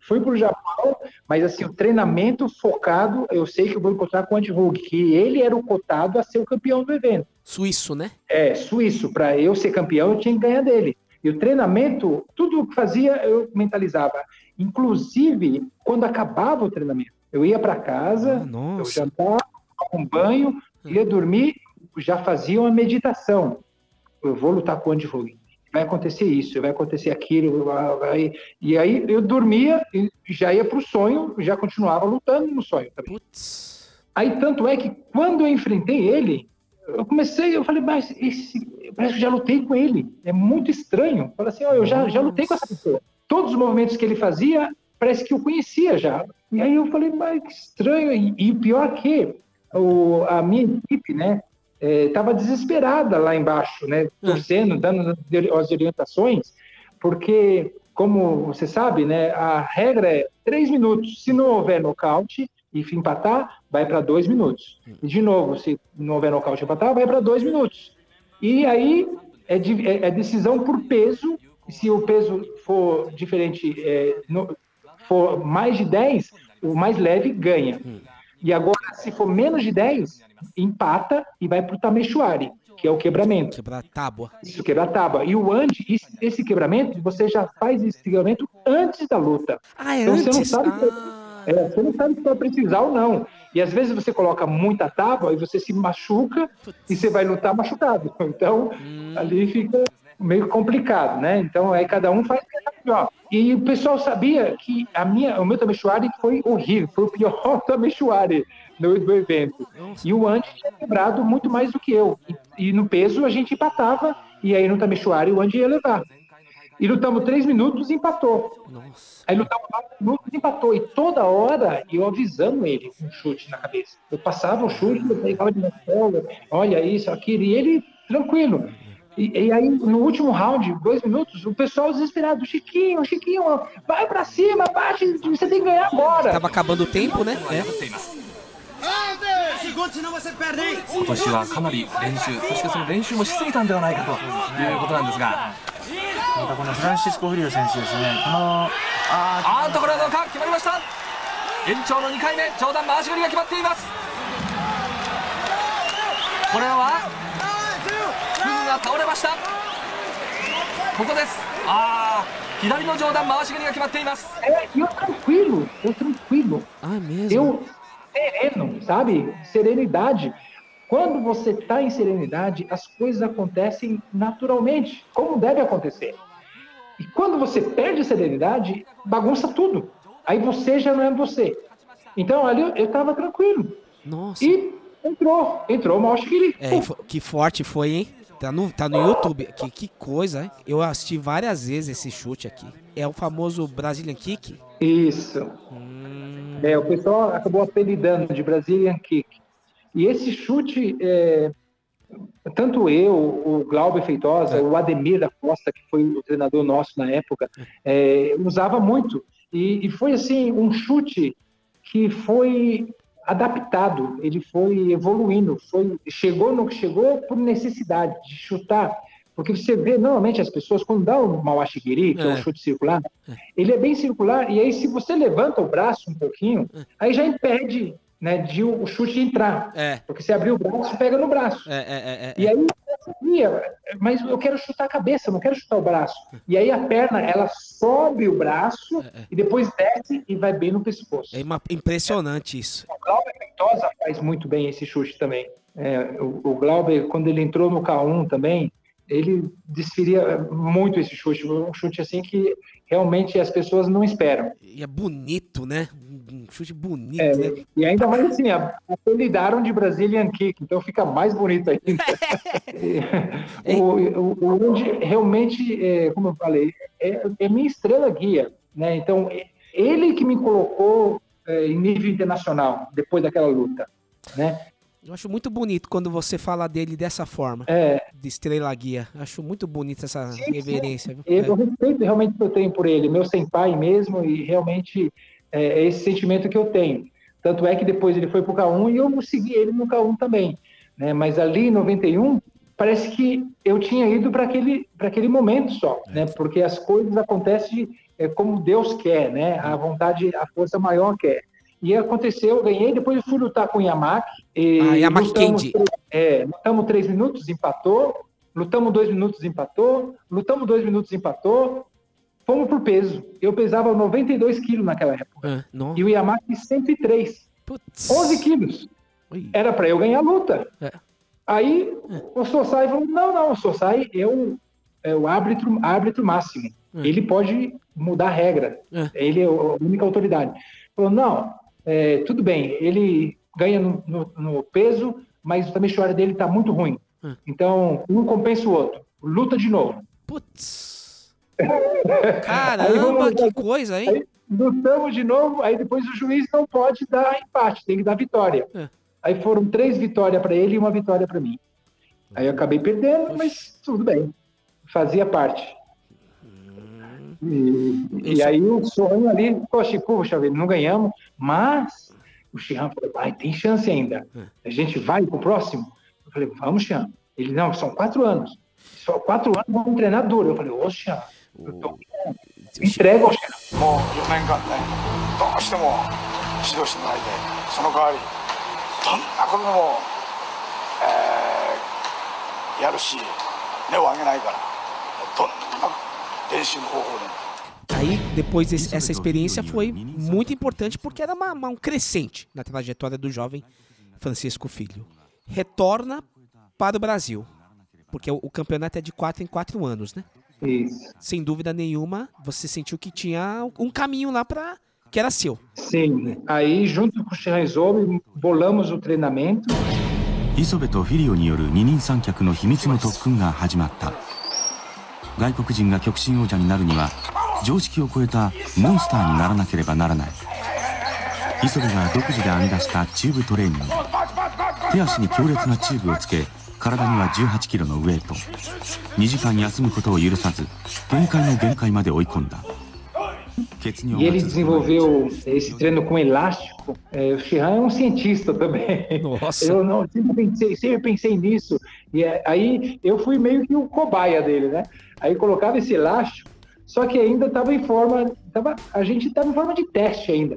E: fui para o Japão, mas assim, o treinamento focado, eu sei que eu vou encontrar com o Andy Hogue, que ele era o cotado a ser o campeão do evento.
C: Suíço, né?
E: É, suíço. Para eu ser campeão, eu tinha que ganhar dele. E o treinamento, tudo o que fazia, eu mentalizava. Inclusive, quando acabava o treinamento, eu ia para casa, eu jantava, tomava um banho, ia dormir, já fazia uma meditação. Eu vou lutar com o Andy Hogan. Vai acontecer isso, vai acontecer aquilo. vai- E aí eu dormia e já ia para o sonho, já continuava lutando no sonho também. Aí tanto é que quando eu enfrentei ele, eu comecei, eu falei, mas esse, parece que já lutei com ele. É muito estranho. Eu falei assim, ó, eu já, já lutei com essa pessoa. Todos os movimentos que ele fazia, parece que eu conhecia já. E aí eu falei, mas que estranho. E, pior que o, a minha equipe, né, estava desesperada lá embaixo, né, torcendo, dando as orientações, porque, como você sabe, né, a regra é três minutos. Se não houver nocaute e empatar, vai para dois minutos. E de novo, se não houver nocaute e empatar, vai para dois minutos. E aí é, de- é- é decisão por peso. E se o peso for diferente, é, no- for mais de 10, o mais leve ganha. E agora, se for menos de 10, empata e vai para o Tameshuari, que é o quebramento.
C: Quebrar tábua.
E: Isso, quebrar tábua. E o Andy, esse, quebramento, você já faz esse quebramento antes da luta.
C: Ah, é
E: então você não
C: antes?
E: sabe se- é, você não sabe se vai precisar ou não. E às vezes você coloca muita tábua e você se machuca e você vai lutar machucado. Então, ali fica meio complicado, né? Então, aí cada um faz o que é melhor. E o pessoal sabia que a minha, o meu Tameshuari foi horrível, foi o pior Tameshuari no, do evento. E o Andy tinha quebrado muito mais do que eu. E, e no peso a gente empatava, e aí no Tameshuari o Andy ia levar. E lutamos três minutos e empatou. Aí lutamos quatro minutos e empatou. E toda hora eu avisando ele com um chute na cabeça. Eu passava o chute, eu pegava de costela, olha isso, aquilo, e ele tranquilo. E, e aí, no último round, dois minutos, o pessoal desesperado, Chiquinho, Chiquinho, vai pra cima, bate, você tem que ganhar agora.
C: Tava acabando o tempo, né? É.
K: 仕事senão você perde, hein?
I: 今年はかなり練習そしてその練習もしすぎたんではないかということなんですが
L: またこのフランシスコ・フリオ選手ですねこのあ
I: あーっとこれはどうか決まりました延長の2回目上段回し蹴りが決まっていますこれはフグ が倒れましたここですああ左の上段回し蹴りが決まっています
E: É, e eu tranquilo, eu tranquilo.
C: Ah, mesmo?
E: Eu sereno, sabe? Serenidade. Quando você está em serenidade, as coisas acontecem naturalmente, como deve acontecer. E quando você perde a serenidade, bagunça tudo. Aí você já não é você. Então ali eu estava tranquilo.
C: Nossa.
E: E entrou, entrou o Maushkiri.
C: É, e fo- que forte foi, hein? Tá no, tá no YouTube. Que, que coisa, hein? Eu assisti várias vezes esse chute aqui. É o famoso Brazilian Kick.
E: Isso. É, o pessoal acabou apelidando de Brazilian Kick. E esse chute, é, tanto eu, o Glauber Feitosa, o Ademir da Costa, que foi o treinador nosso na época, é, usava muito. E, e foi assim um chute que foi adaptado, ele foi evoluindo, foi chegou no que chegou por necessidade de chutar. Porque você vê, normalmente, as pessoas, quando dá o Mawashigiri, que é,
C: É.
E: um chute circular, ele é bem circular, e aí se você levanta o braço um pouquinho, aí já impede né, de o chute entrar.
C: É.
E: Porque se abrir o braço, pega no braço.
C: É, é, é, é.
E: E aí, mas eu quero chutar a cabeça, não quero chutar o braço. E aí a perna, ela sobe o braço e depois desce e vai bem no pescoço.
A: É uma- impressionante isso.
E: O Glauber Ventosa faz muito bem esse chute também. É, o, o Glauber, quando ele entrou no K1 também, ele desferia muito esse chute. Um chute assim que realmente as pessoas não esperam.
A: E é bonito, né? Um chute bonito,
E: É,
A: né?
E: e ainda mais assim, apelidaram de Brazilian Kick, então fica mais bonito ainda. O, o, o onde realmente, é, como eu falei, é, é minha estrela guia, né? Então, é- ele que me colocou é, em nível internacional depois daquela luta, né?
A: Eu acho muito bonito quando você fala dele dessa forma.
E: É.
A: De estrela guia. Acho muito bonito essa reverência. viu?
E: Eu respeito realmente que eu tenho por ele, meu senpai mesmo, e realmente é, é esse sentimento que eu tenho. Tanto é que depois ele foi para o K1 e eu segui ele no K1 também. Né? Mas ali em 91, parece que eu tinha ido para aquele, para aquele momento só, né? porque as coisas acontecem é, como Deus quer, né? a vontade, a força maior quer. E aconteceu, eu ganhei, depois eu fui lutar com o Yamaki. E
A: Ah, Yamaki
E: lutamos
A: Kendi.
E: É, lutamos três minutos, empatou. Lutamos dois minutos, empatou. Lutamos dois minutos, empatou. Fomos por peso. Eu pesava 92 quilos naquela época.
A: Ah.
E: E o Yamaki 103.
A: Putz.
E: 11 quilos. Era para eu ganhar a luta.
A: É.
E: Aí o Sosai falou: não, não, o Sosai é o, é o árbitro, árbitro máximo. Ele pode mudar a regra. Ele é a única autoridade. Falou: não, é, tudo bem, ele ganha no, no- no peso, mas o Tamishwara dele está muito ruim. Então, um compensa o outro. Luta de novo.
A: Putz.
E: Aí
A: Caramba,
E: vamos-
A: que coisa, hein?
E: Aí lutamos de novo, aí depois o juiz não pode dar empate, tem que dar vitória.
A: É.
E: Aí foram três vitórias para ele e uma vitória para mim. Aí eu acabei perdendo, mas tudo bem. Fazia parte. E, e aí o sonho ali, poxa, vida, não ganhamos, mas o Xian falou, vai, tem chance ainda. A gente vai pro próximo? Eu falei, vamos, Xian. Ele, não, são quatro anos. Só quatro anos, vamos treinar duro. Eu falei, ô, Xian, eu tô... me entrega ao Xian.
G: もう4年間ねどうしても指導してもらいたいその代わりどんなことでも、えーやるし根を上げないからどんな練習の方法でも
A: Aí, depois desse- essa experiência foi muito importante porque era uma- uma- um crescente na trajetória do jovem Francisco Filho. Retorna para o Brasil, porque o, o campeonato é de 4 em 4 anos, né?
E: Isso.
A: Sem dúvida nenhuma, você sentiu que tinha um caminho lá para que era seu.
E: Sim. Aí, junto com o Xian Isobe, bolamos o treinamento.
M: 磯部とフィリオによる二人三脚の秘密の特訓が始まった外国人が極真王者になるには 常識を超えたモンスターにならなければならない磯部が独自で編み出したチューブトレーニング手足に強烈なチューブをつけ体には1 8キロのウェイト2時間休むことを許さず限界の限界まで追い込んだ
E: E
M: が
E: ele desenvolveu esse treino com elástico. É, o Shihan é um cientista também.
A: Nossa.
E: Eu não, sempre, pensei, sempre pensei nisso. E aí eu fui meio que o cobaia dele, né? Aí colocava esse elástico, só que ainda estava em forma. Tava, a gente estava em forma de teste ainda.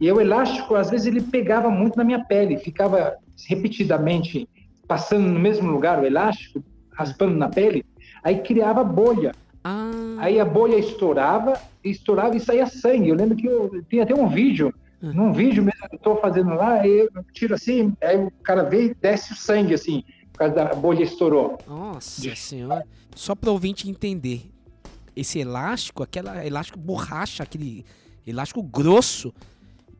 E: E o elástico, às vezes, ele pegava muito na minha pele, ficava repetidamente passando no mesmo lugar o elástico, raspando na pele, aí criava bolha. Aí a bolha estourava, estourava e saía sangue. Eu lembro que eu tem até um vídeo, num vídeo mesmo que eu estou fazendo lá, eu tiro assim, aí o cara vê e desce o sangue assim, por causa da bolha estourou.
A: Nossa senhora. Só para ouvinte entender, esse elástico, aquela elástico borracha, aquele elástico grosso,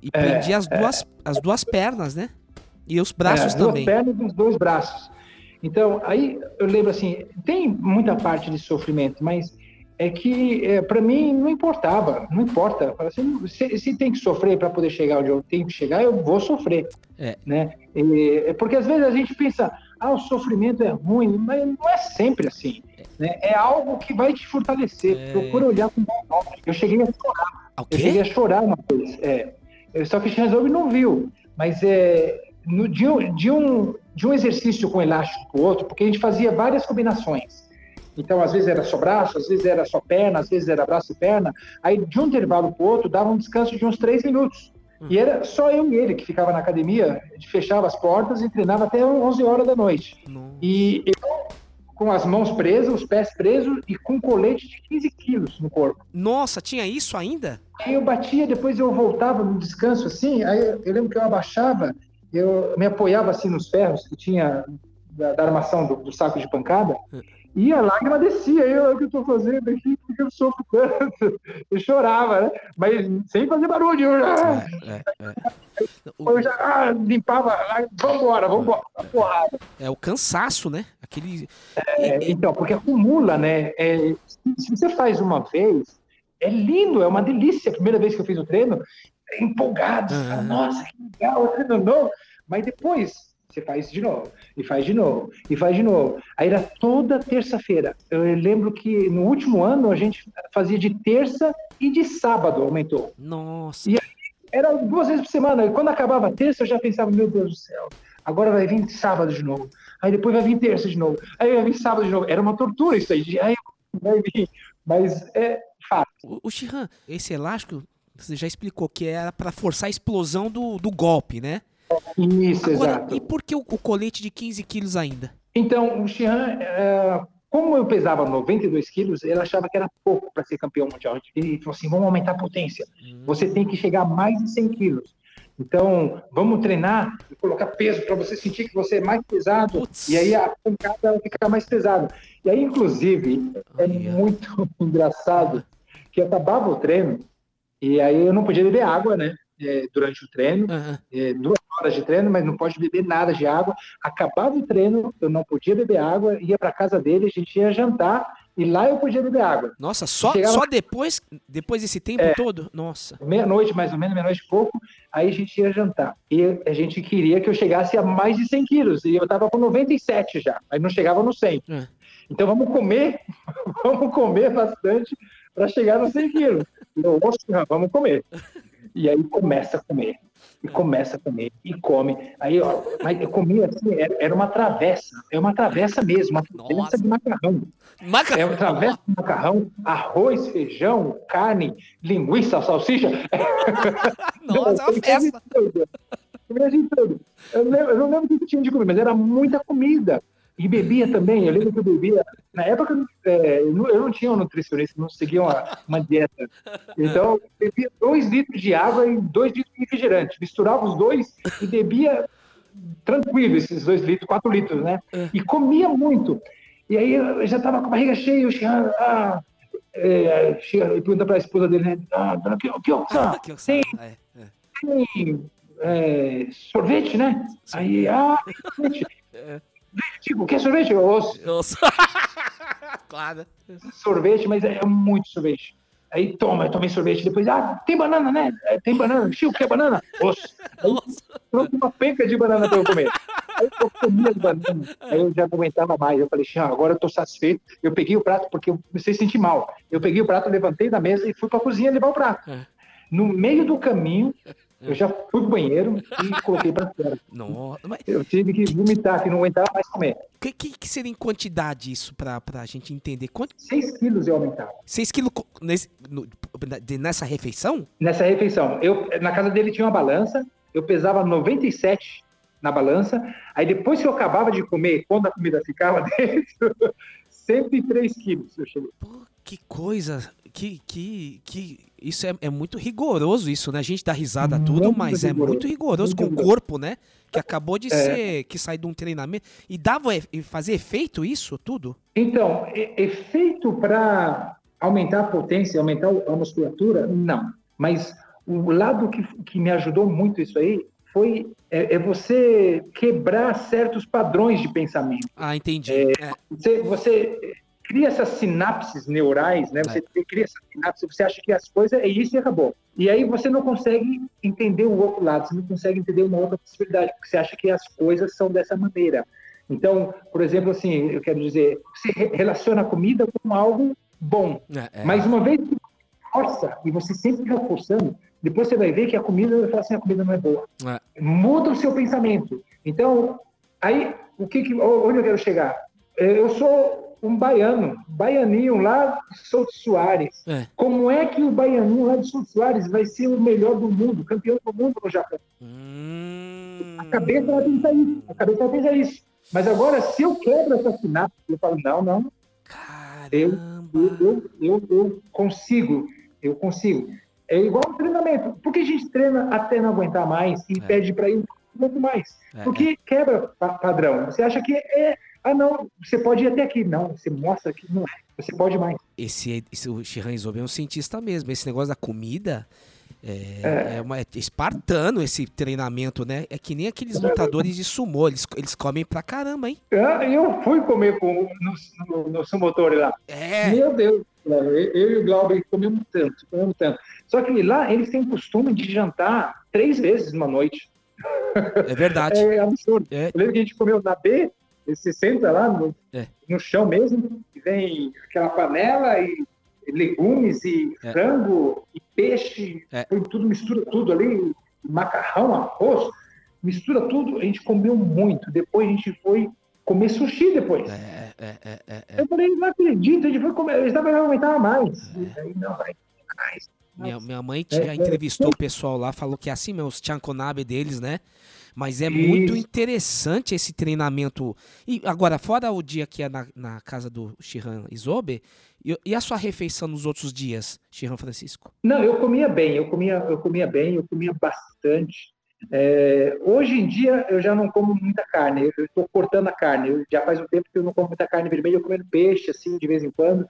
A: e
E: É,
A: prendia as
E: é.
A: duas, as duas pernas, né? E os braços
E: é,
A: também.
E: Duas pernas e os dois braços. Então, aí eu lembro assim, tem muita parte de sofrimento, mas é que é, para mim não importava, não importa. Assim, se, se tem que sofrer para poder chegar onde eu tenho que chegar, eu vou sofrer.
A: É.
E: Né? E, é porque às vezes a gente pensa, ah, o sofrimento é ruim, mas não é sempre assim. Né? É algo que vai te fortalecer. Procura olhar com bons olhos. Eu cheguei a chorar. Eu cheguei a chorar uma vez. É. Só que Shinzobi não viu. Mas é, no, de, um, de, um, de um exercício com elástico para o outro, porque a gente fazia várias combinações. Então, às vezes era só braço, às vezes era só perna, às vezes era braço e perna. Aí, de um intervalo para o outro, dava um descanso de uns três minutos. E era só eu e ele que ficava na academia, fechava as portas e treinava até 11 horas da noite. E eu, com as mãos presas, os pés presos e com colete de 15 quilos no corpo.
C: Nossa, tinha isso ainda?
E: Aí eu batia, depois eu voltava no descanso assim, aí eu, lembro que eu abaixava, eu me apoiava assim nos ferros que tinha da, da armação do, do saco de pancada, e a lágrima descia, eu, o que eu tô fazendo aqui, porque eu sofro tanto. Eu chorava, né? Mas sem fazer barulho. Eu já,
C: É, é.
E: eu já ah, limpava, ah, vambora, vambora, porrada.
C: É o cansaço, né? Aquele.
E: É, então, porque acumula, né? É, se, você faz uma vez, é lindo, é uma delícia. A primeira vez que eu fiz o treino, é empolgado, fala, nossa, que legal, treino novo. Mas depois você faz de novo, e faz de novo, e faz de novo. Aí era toda terça-feira. Eu lembro que no último ano a gente fazia de terça e de sábado, aumentou.
C: Nossa.
E: E aí era duas vezes por semana. E quando acabava a terça, eu já pensava, meu Deus do céu, agora vai vir sábado de novo. Aí depois vai vir terça de novo. Aí vai vir sábado de novo. Era uma tortura isso aí. Aí vai vir. Mas é fato.
C: O, o Shihan, esse elástico, você já explicou que era para forçar a explosão do, do golpe, né?
E: Isso,
C: Agora,
E: exato.
C: e por que o, o colete de 15 quilos ainda?
E: Então, o Xian, é, como eu pesava 92 quilos, ele achava que era pouco para ser campeão mundial. Ele falou assim: vamos aumentar a potência. Você tem que chegar a mais de 100 quilos. Então, vamos treinar e colocar peso para você sentir que você é mais pesado. E aí a pancada fica mais pesada. E aí, inclusive, é muito engraçado que eu acabava o treino e aí eu não podia beber água, né? É, durante o treino, é, duas horas de treino, mas não pode beber nada de água. Acabava o treino, eu não podia beber água, ia para casa dele, a gente ia jantar e lá eu podia beber água.
C: Nossa, só,
E: Chegava-
C: só depois, depois desse tempo
E: É.
C: todo? Nossa.
E: Meia-noite, mais ou menos, meia-noite e pouco, aí a gente ia jantar. E a gente queria que eu chegasse a mais de 100 quilos, e eu estava com 97 já, aí não chegava no 100.
C: É.
E: Então vamos comer, vamos comer bastante para chegar nos 100 quilos. Eu, "Oxe, vamos comer. E aí começa a comer, e começa a comer, e come. Aí, ó, mas eu comia assim, era, era uma travessa, é uma travessa mesmo, uma travessa de macarrão.
C: Macarrão?
E: É uma travessa de macarrão, arroz, feijão, carne, linguiça, salsicha.
C: Nossa, é uma festa.
E: Eu não lembro o que tinha de comer, mas era muita comida. E bebia também, eu lembro que eu bebia. Na época, é, eu, não, eu não tinha um nutricionista, não seguia uma, uma dieta. Então, eu bebia dois litros de água e dois litros de refrigerante. Misturava os dois e bebia tranquilo esses dois litros, quatro litros, né? E comia muito. E aí eu já estava com a barriga cheia, o Xian, ah, é, chega e pergunta para a esposa dele, né? Ah, dona Kyo- Kyo-san, tem,
C: É, é.
E: tem é, sorvete, né? Aí, ah, sorvete. Tipo, quer sorvete? Eu,
C: Nossa. claro.
E: sorvete, mas é muito sorvete. Aí toma, eu tomei sorvete. Depois, ah, tem banana, né? É, Tem banana. Chico, quer banana? Osso. Trouxe uma penca de banana para eu comer. Aí eu comia as bananas. Aí eu já não aguentava mais. Eu falei, Chico, agora eu tô satisfeito. Eu peguei o prato porque eu comecei a sentir mal. Eu peguei o prato, levantei da mesa e fui para a cozinha levar o prato. No meio do caminho, eu já fui pro banheiro e coloquei para fora.
C: Nossa. Mas
E: Eu tive que vomitar, que não aguentava mais comer.
C: o que, que, que seria em quantidade isso pra, pra gente entender? Quanto...
E: 6 quilos eu aumentava.
C: 6 quilos nesse, no- nessa refeição?
E: Nessa refeição, eu, na casa dele tinha uma balança, eu pesava 97 na balança, aí depois que eu acabava de comer, quando a comida ficava dentro, 103 quilos eu cheguei.
C: Que coisa, que, que, que isso é, é muito rigoroso isso, né? A gente dá risada tudo,
E: Muito
C: mas é
E: rigoroso,
C: muito rigoroso
E: muito
C: com o
E: rigoroso.
C: corpo, né? Que acabou de
E: É.
C: ser, que sai de um treinamento. E dava e fazer efeito isso tudo?
E: Então, efeito para aumentar a potência, aumentar o- a musculatura, não. Mas o lado que, que me ajudou muito isso aí foi é, é você quebrar certos padrões de pensamento.
C: Ah, entendi. É.
E: Você, você cria essas sinapses neurais, né? Você cria essa sinapse, você acha que as coisas é isso e acabou. E aí você não consegue entender o outro lado, você não consegue entender uma outra possibilidade, porque você acha que as coisas são dessa maneira. Então, por exemplo, assim, eu quero dizer, você re- relaciona a comida com algo bom.
C: É, é.
E: Mas uma vez que você força, e você sempre fica forçando, depois você vai ver que a comida, vai falar assim, a comida não é boa
C: É.
E: muda o seu pensamento. Então, aí, o que, que onde eu quero chegar? É, Eu sou um baiano, baianinho lá de Souto Soares.
C: É.
E: Como é que o baianinho lá de Souto Soares vai ser o melhor do mundo, campeão do mundo no Japão?
C: Hum.
E: A cabeça ela pensa isso. A cabeça ela pensa isso. Mas agora, se eu quebro essa sinapse, eu falo, não, não. Eu, eu, eu, eu, eu consigo, eu consigo. É igual um treinamento. Por que a gente treina até não aguentar mais e pede para ir um pouco mais?
C: É,
E: Porque quebra pa- padrão. Você acha que é. Ah, não, você pode ir até aqui. Não, você mostra que não é. Você pode mais.
C: Esse, esse o Shihan Isobe é um cientista mesmo. Esse negócio da comida é,
E: É.
C: é uma- é espartano esse treinamento, né? É que nem aqueles lutadores de sumô. Eles, eles comem pra caramba, hein?
E: Ah, Eu fui comer com, no, no, no sumotor lá.
C: É.
E: Meu Deus, eu, eu e o Glauber comemos tanto, comemos tanto. Só que lá eles têm o costume de jantar três vezes numa noite.
C: É verdade.
E: É absurdo.
C: É.
E: Eu lembro que a gente comeu na B, você senta lá no,
C: É.
E: no chão mesmo, e vem aquela panela e legumes e
C: É.
E: frango e peixe,
C: É.
E: tudo, mistura tudo ali, macarrão, arroz, mistura tudo. A gente comeu muito. Depois a gente foi comer sushi depois.
C: É, é, é, é,
E: Eu falei, não acredito, a gente foi comer, eles não aguentar mais. Aí, não, vai mais.
C: Minha, minha mãe já entrevistou o pessoal lá, falou que assim mesmo, os chankonabe deles, né? Mas é muito
E: Isso.
C: interessante esse treinamento. E agora, fora o dia que é na, na casa do Shihan Isobe, e, e a sua refeição nos outros dias, Shihan Francisco?
E: Não, eu comia bem, eu comia, eu comia bem, eu comia bastante. É, hoje em dia eu já não como muita carne, eu estou cortando a carne. Eu, já faz um tempo que eu não como muita carne vermelha, eu comendo peixe assim de vez em quando,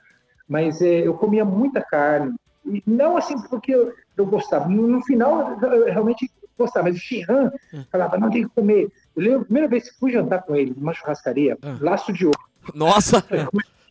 E: mas é, eu comia muita carne. E não assim porque eu, eu gostava. No, no final eu, eu realmente gostava, mas o Shihan falava não tem que comer. Eu lembro a primeira vez que fui jantar com ele numa churrascaria, laço de ouro.
C: Nossa!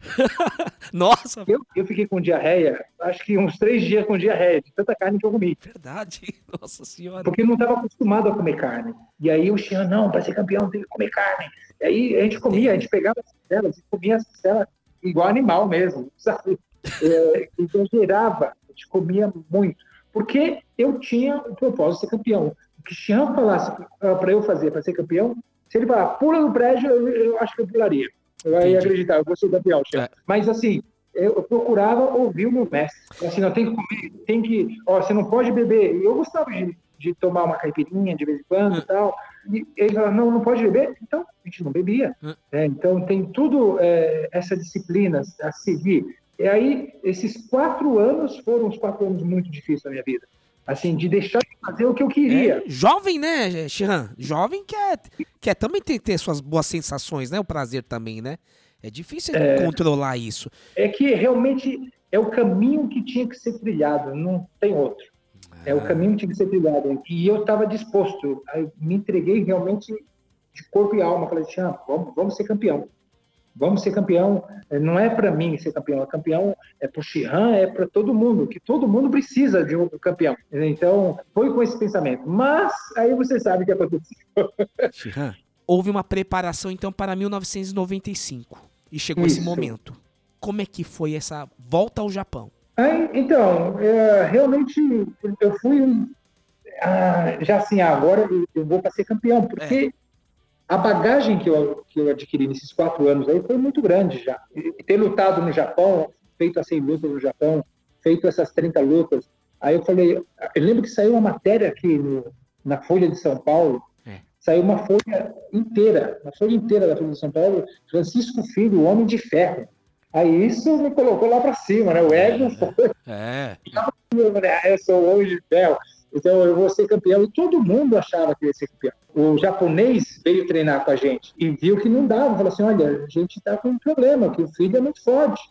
C: Nossa!
E: Eu, eu fiquei com diarreia, acho que uns três dias com diarreia, de tanta carne que eu comi.
C: Verdade, nossa senhora.
E: Porque não estava acostumado a comer carne. E aí o Xian, não, para ser campeão tem que comer carne. E aí a gente comia, a gente pegava as costelas e comia as costelas igual animal mesmo, sabe? É, então gerava, a gente comia muito. Porque eu tinha o propósito de ser campeão. O que o Xian falasse para eu fazer para ser campeão, se ele falar, pula do prédio, eu, eu acho que eu pularia. Eu ia acreditar, eu vou ser campeão, Xian. Mas assim, eu eu procurava ouvir o meu mestre. Assim, não tem que comer, tem que. Ó, você não pode beber. E eu gostava de, de tomar uma caipirinha de vez em quando e tal. E ele falava, não, não pode beber. Então, a gente não bebia. É, então, tem tudo é, essa disciplina a seguir. E aí, esses quatro anos foram os quatro anos muito difíceis da minha vida. Assim, de deixar de fazer o que eu queria.
C: É, jovem, né, Shihan? Jovem quer, quer também ter, ter suas boas sensações, né? O prazer também, né? É difícil
E: É.
C: controlar isso.
E: É que realmente é o caminho que tinha que ser trilhado, não tem outro. É o caminho que tinha que ser trilhado. E eu estava disposto, aí me entreguei realmente de corpo e alma. Falei, Tião, vamos, vamos ser campeão. Vamos ser campeão. É, Não é para mim ser campeão, é campeão é para o Shihan, é para todo mundo, que todo mundo precisa de um campeão. Então, foi com esse pensamento. Mas aí você sabe o que aconteceu.
C: Shihan, houve uma preparação então para 1995 e chegou esse
E: Isso.
C: momento. Como é que foi essa volta ao Japão?
E: Aí, então, é, realmente eu fui ah, já assim, ah, agora eu- eu vou para ser campeão, porque a bagagem que eu, que eu adquiri nesses quatro anos aí foi muito grande já. E ter lutado no Japão, feito as 100 lutas no Japão, feito essas 30 lutas, aí eu falei, eu lembro que saiu uma matéria aqui no- na Folha de São Paulo, saiu uma folha inteira, uma folha inteira da Folha de São Paulo, Francisco Filho, o Homem de Ferro. Aí isso me colocou lá para cima, né? O ego foi
C: É.
E: eu ah, eu sou o homem de ferro, então eu vou ser campeão. E todo mundo achava que ia ser campeão. O japonês veio treinar com a gente e viu que não dava. Falou assim: olha, a gente está com um problema, que o filho é muito forte.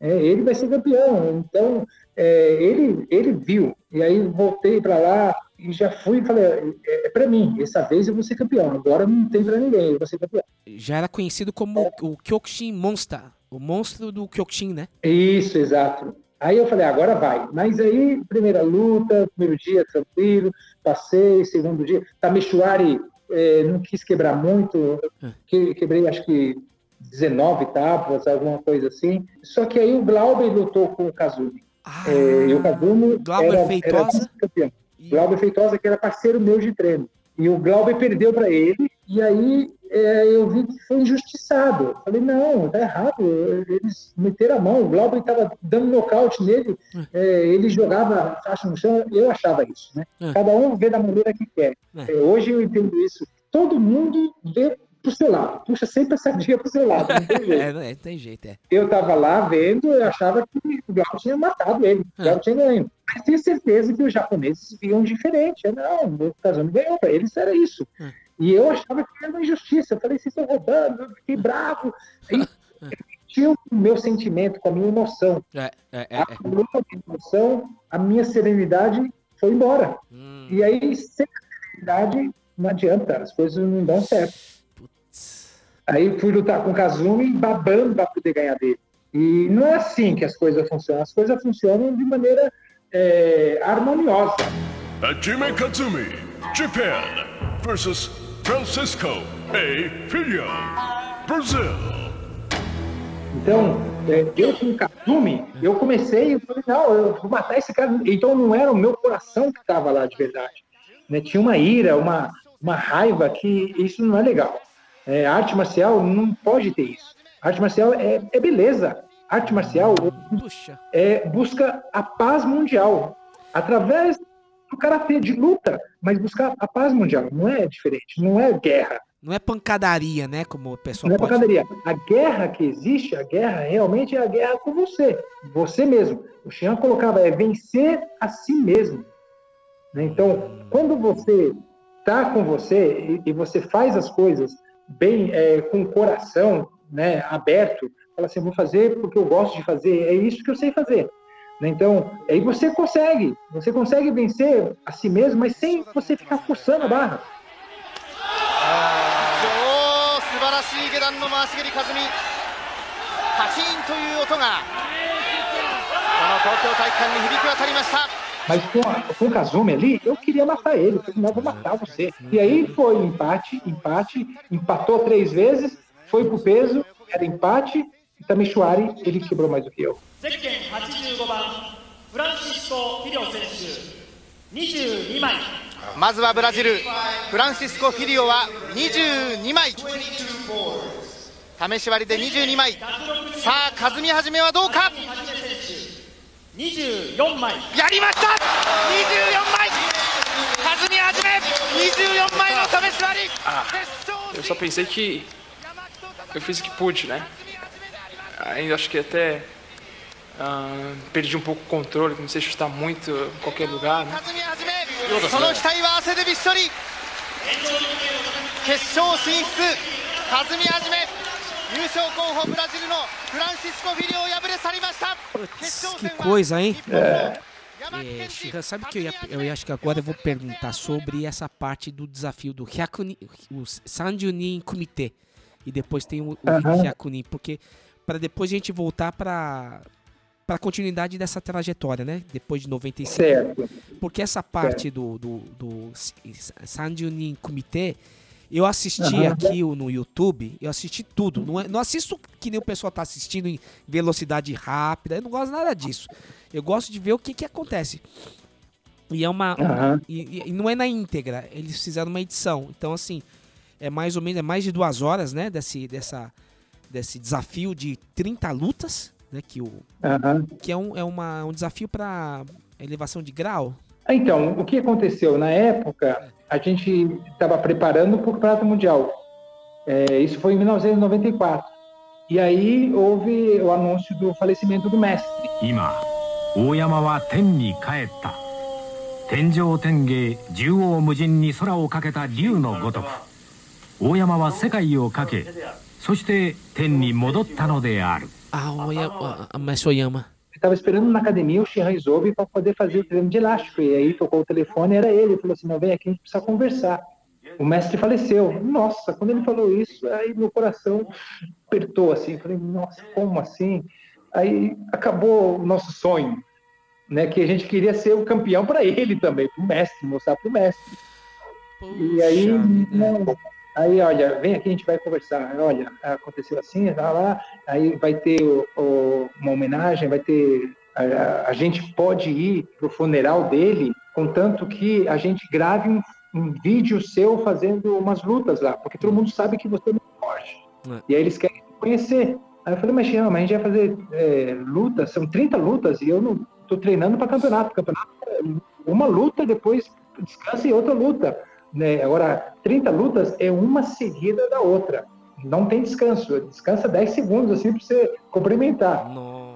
E: É, ele vai ser campeão. Então, é, ele, ele viu. E aí voltei para lá e já fui e falei: é, é para mim, essa vez eu vou ser campeão. Agora não tem para ninguém, eu vou ser campeão.
C: Já era conhecido como o Kyokushin Monster, o monstro do Kyokushin, né?
E: Isso, exato. Aí eu falei, agora vai. Mas aí, primeira luta, primeiro dia tranquilo, passei, segundo dia. Tameshuari eh, não quis quebrar muito, que- quebrei acho que 19 tábuas, alguma coisa assim. Só que aí o Glauber lutou com o Kazumi. Eh, e o Kazumi
C: Glauber
E: era, era
C: Feitosa?
E: campeão. Glauber Feitosa, que era parceiro meu de treino. E o Glauber perdeu para ele, e aí é, eu vi que foi injustiçado. Eu Falei, não, tá errado. Eles meteram a mão, o Glauber estava dando nocaute nele, é, ele jogava faixa no chão, eu achava isso. Né? Cada um vê da maneira que quer. É, hoje eu entendo isso. Todo mundo vê pro seu lado, puxa sempre a sardinha pro seu lado, não tem jeito.
C: É, é, tem jeito, é.
E: Eu tava lá vendo, eu achava que o Glauco tinha matado ele, o Glauco tinha ganho. Mas tenho certeza que os japoneses viam diferente. Eu, Não, o Kazumi ganhou, para eles era isso. E eu achava que era uma injustiça. Eu falei, vocês estão roubando, eu fiquei bravo. Aí, tinha o meu sentimento, com a minha emoção.
C: É, é, é,
E: A minha emoção, a minha serenidade foi embora. E aí, sem serenidade, não adianta, as coisas não dão certo. Aí fui lutar com o Kazumi, babando para poder ganhar dele. E não é assim que as coisas funcionam. As coisas funcionam de maneira é, harmoniosa.
N: Hajime Katsumi, Japan versus Francisco A. Filho, Brasil.
E: Então, é, eu com o Kazumi, eu comecei, eu falei, não, eu vou matar esse cara. Então não era o meu coração que estava lá de verdade. né? Tinha uma ira, uma, uma raiva que isso não é legal. É, arte marcial não pode ter isso. Arte marcial é, é beleza. Arte marcial é, busca a paz mundial através do karatê de luta, mas buscar a paz mundial. Não é diferente, não é guerra.
C: Não é pancadaria, né? Como o pessoal
E: Não é
C: pode...
E: pancadaria. A guerra que existe, a guerra realmente é a guerra com você, você mesmo. O Xian colocava é vencer a si mesmo. né? Então, quando você está com você e, e você faz as coisas bem é, com o coração né, aberto, fala assim, vou fazer porque eu gosto de fazer, é isso que eu sei fazer. Né? Então, aí você consegue, você consegue vencer a si mesmo, mas sem você ficar forçando a barra. Mas com, a, com o Kazumi ali, eu queria matar ele, eu não vou matar você. E aí foi empate, empate, empatou três vezes, foi pro peso, era empate, E ele quebrou mais do que eu.
O: ゼッケン85番フランシスコ・フィリョ選手22枚。
P: まずはブラジル。フランシスコ・フィリオは22枚。試し割りで22枚。さあ和美はじめはどうか
O: ？24枚。
P: やりました！24枚。和美はじめ24枚の試し割り。
Q: Eu só pensei que eu fiz o que pude, né? ainda acho que até uh, perdi um pouco o controle, comecei a chutar muito em qualquer lugar. Né?
P: Putz,
C: que coisa, hein?
E: É.
C: É, Shira, sabe que eu, ia, eu acho que agora eu vou perguntar sobre essa parte do desafio do Hyakuni, o Sanjunin Kumite. E depois tem o, o
E: uh -huh.
C: Hyakunin, porque para depois a gente voltar para para continuidade dessa trajetória, né? Depois de 95.
E: Certo.
C: Porque essa parte do, do, do Sanjunin Kumite, eu assisti
E: Aham.
C: aqui no YouTube, eu assisti tudo. Não, é- não assisto que nem o pessoal tá assistindo em velocidade rápida, eu não gosto nada disso. Eu gosto de ver o que que acontece. E é uma. E, e- e não é na íntegra, eles fizeram uma edição. Então, assim, é mais ou menos, é mais de duas horas, né? Desse, dessa, desse desafio de 30 lutas, né? Que, o,
E: uhum.
C: que é, um, é uma, um desafio para elevação de grau.
E: Então, o que aconteceu? Na época, a gente estava preparando para o prato Mundial. É, isso foi em 1994. E aí houve o anúncio do falecimento do mestre.
R: Ima, Oyama wa ten ni. Tenjou tenge, mujin ni sora o kaketa ryu no gotoku. Oyama wa sekai o kake, た竜のごとく大山は世界をかけそして天に戻ったのである
C: Ah, o Oya- a- a Mestre Oyama.
E: estava esperando na academia o Shihan Isobe para poder fazer o treino de elástico. E aí tocou o telefone, era ele. Ele falou assim: não, vem aqui, a gente precisa conversar. O mestre faleceu. Nossa, quando ele falou isso, aí meu coração apertou assim. Eu falei: nossa, como assim? Aí acabou o nosso sonho, né? Que a gente queria ser o campeão para ele também, para o mestre, mostrar para o mestre. E aí, não. Aí, olha, vem aqui, a gente vai conversar. Olha, aconteceu assim, tá lá. Aí vai ter o- o- uma homenagem, vai ter. A, a gente pode ir pro funeral dele, contanto que a gente grave um, um vídeo seu fazendo umas lutas lá, porque todo mundo sabe que você não pode. E aí eles querem conhecer. Aí eu falei, mas Jean, mas a gente vai fazer é, lutas, são 30 lutas, e eu não tô treinando para campeonato. Campeonato é uma luta, depois descansa e outra luta. Né? Agora, 30 lutas é uma seguida da outra. Não tem descanso. Descansa 10 segundos, assim, para você complementar.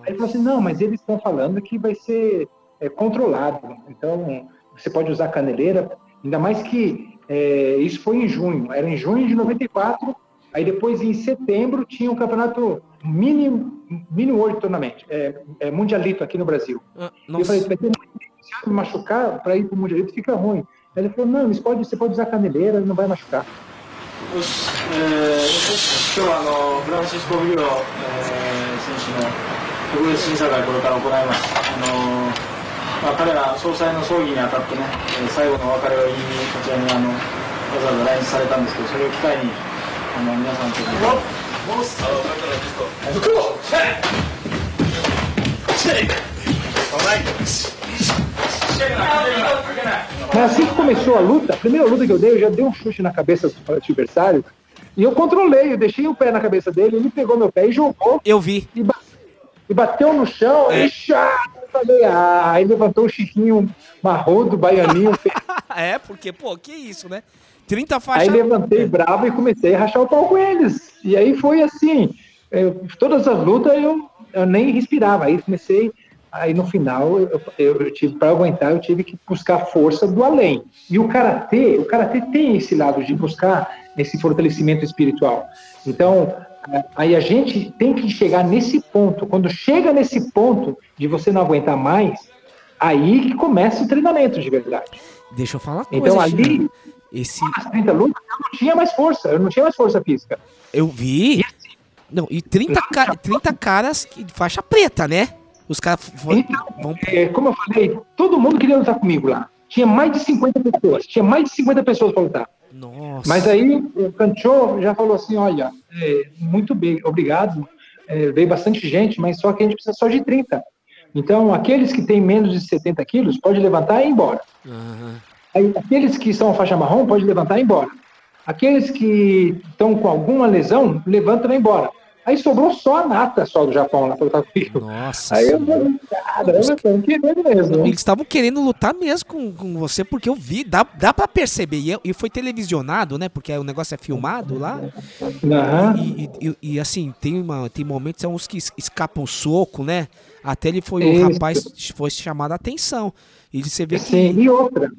E: Aí ele falou assim, não, mas eles estão falando que vai ser é, controlado. Então, você pode usar caneleira, ainda mais que é, isso foi em junho. Era em junho de 94, aí depois em setembro tinha um campeonato mini, mini World Tournament, é, é, Mundialito aqui no Brasil.
C: Ah,
E: eu falei, se eu me machucar para ir para o Mundialito fica ruim. Aí ele falou, não, pode, você pode usar caneleira, não vai machucar.
S: 今日はあのフランシスコ・ビロ、えー、選手の特別審査会これから行います。あのまあ、彼ら総裁の葬儀にあたってね、えー最後のお別れを言いにこちらにあのわざわざ来日されたんですけど、それを機会にあの皆さんと。
E: Mas assim que começou a luta, a primeira luta que eu dei, eu já dei um chute na cabeça do adversário e eu controlei, eu deixei o pé na cabeça dele, ele pegou meu pé e jogou.
C: Eu vi.
E: E, ba- e bateu no chão,
C: É.
E: e eu falei, ah, aí levantou o Chiquinho marrodo, baianinho,
C: é, porque, pô, que isso, né? 30
E: Aí
C: faixas.
E: levantei bravo e comecei a rachar o pau com eles. E aí foi assim, eu- todas as lutas eu, eu nem respirava. Aí comecei, aí no final eu, eu- eu tive para aguentar, eu tive que buscar força do além. E o karatê, o karatê tem esse lado de buscar esse fortalecimento espiritual. Então aí a gente tem que chegar nesse ponto. Quando chega nesse ponto de você não aguentar mais, aí que começa o treinamento de verdade.
C: Deixa eu falar
E: Então
C: coisa,
E: ali
C: Chico. Esse.
E: Nas 30 lutas, eu não tinha mais força, eu não tinha mais força física.
C: Eu vi. Não, e 30, ca- 30 caras que- de faixa preta, né? Os caras vão. vão
E: É, como eu falei, todo mundo queria lutar comigo lá. Tinha mais de 50 pessoas, tinha mais de 50 pessoas para lutar.
C: Nossa.
E: Mas aí o Canchô já falou assim: olha, é, muito bem, obrigado, é, veio bastante gente, mas só que a gente precisa só de 30. Então, aqueles que têm menos de 70 quilos, pode levantar e ir embora. Aí, aqueles que são faixa marrom, pode levantar e ir embora. Aqueles que estão com alguma lesão, levanta e vai embora. Aí sobrou só a nata só do Japão lá para lutar comigo.
C: Nossa.
E: Aí eu falei, caramba, estão querendo mesmo.
C: Eles estavam querendo lutar mesmo com, com você, porque eu vi, dá, dá pra perceber. E, eu- e foi televisionado, né? Porque o negócio é filmado lá. E, e- e- assim, tem, uma, tem momentos uns que es- escapam soco, né? Até ele foi,
E: Isso.
C: o rapaz foi chamado a atenção. E você vê que.
E: Sim, e outra,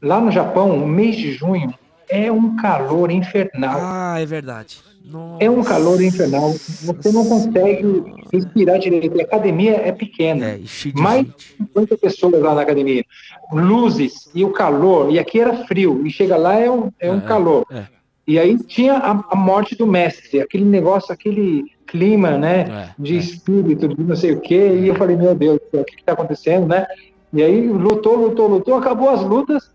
E: lá no Japão, o mês de junho é um calor infernal.
C: Ah, é verdade.
E: É um calor infernal. Você não consegue respirar direito. A academia é pequena. Mais de 50 pessoas lá na academia. Luzes e o calor. E aqui era frio. E chega lá é um, é um calor.
C: é.
E: E aí tinha a, a morte do mestre. Aquele negócio, aquele clima, né? de espírito, de não sei o quê. E eu falei, meu Deus, o que está acontecendo, né? E aí lutou, lutou, lutou. Acabou as lutas.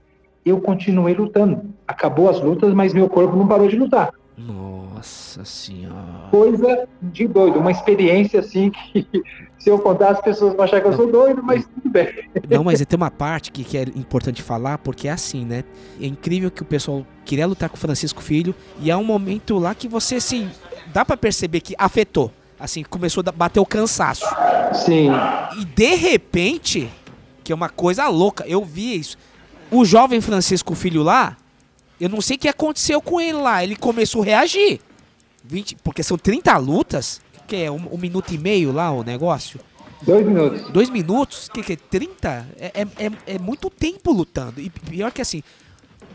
E: Eu continuei lutando. Acabou as lutas, mas meu corpo não parou de lutar
C: Nossa senhora.
E: coisa de doido, uma experiência assim que se eu contar as pessoas vão achar que eu sou doido, mas tudo bem.
C: Não, mas tem uma parte que, que é importante falar, porque é assim, né? É incrível que o pessoal queria lutar com o Francisco Filho, e há um momento lá que você, assim, dá pra perceber que afetou. Assim, começou a bater o cansaço.
E: Sim.
C: E de repente, que é uma coisa louca, eu vi isso. O jovem Francisco Filho lá, eu não sei o que aconteceu com ele lá. Ele começou a reagir. 20, porque são 30 lutas, que é um, um minuto e meio lá o negócio.
E: Dois minutos.
C: Dois minutos? Que que é 30? É, é, é, é muito tempo lutando. E pior que assim,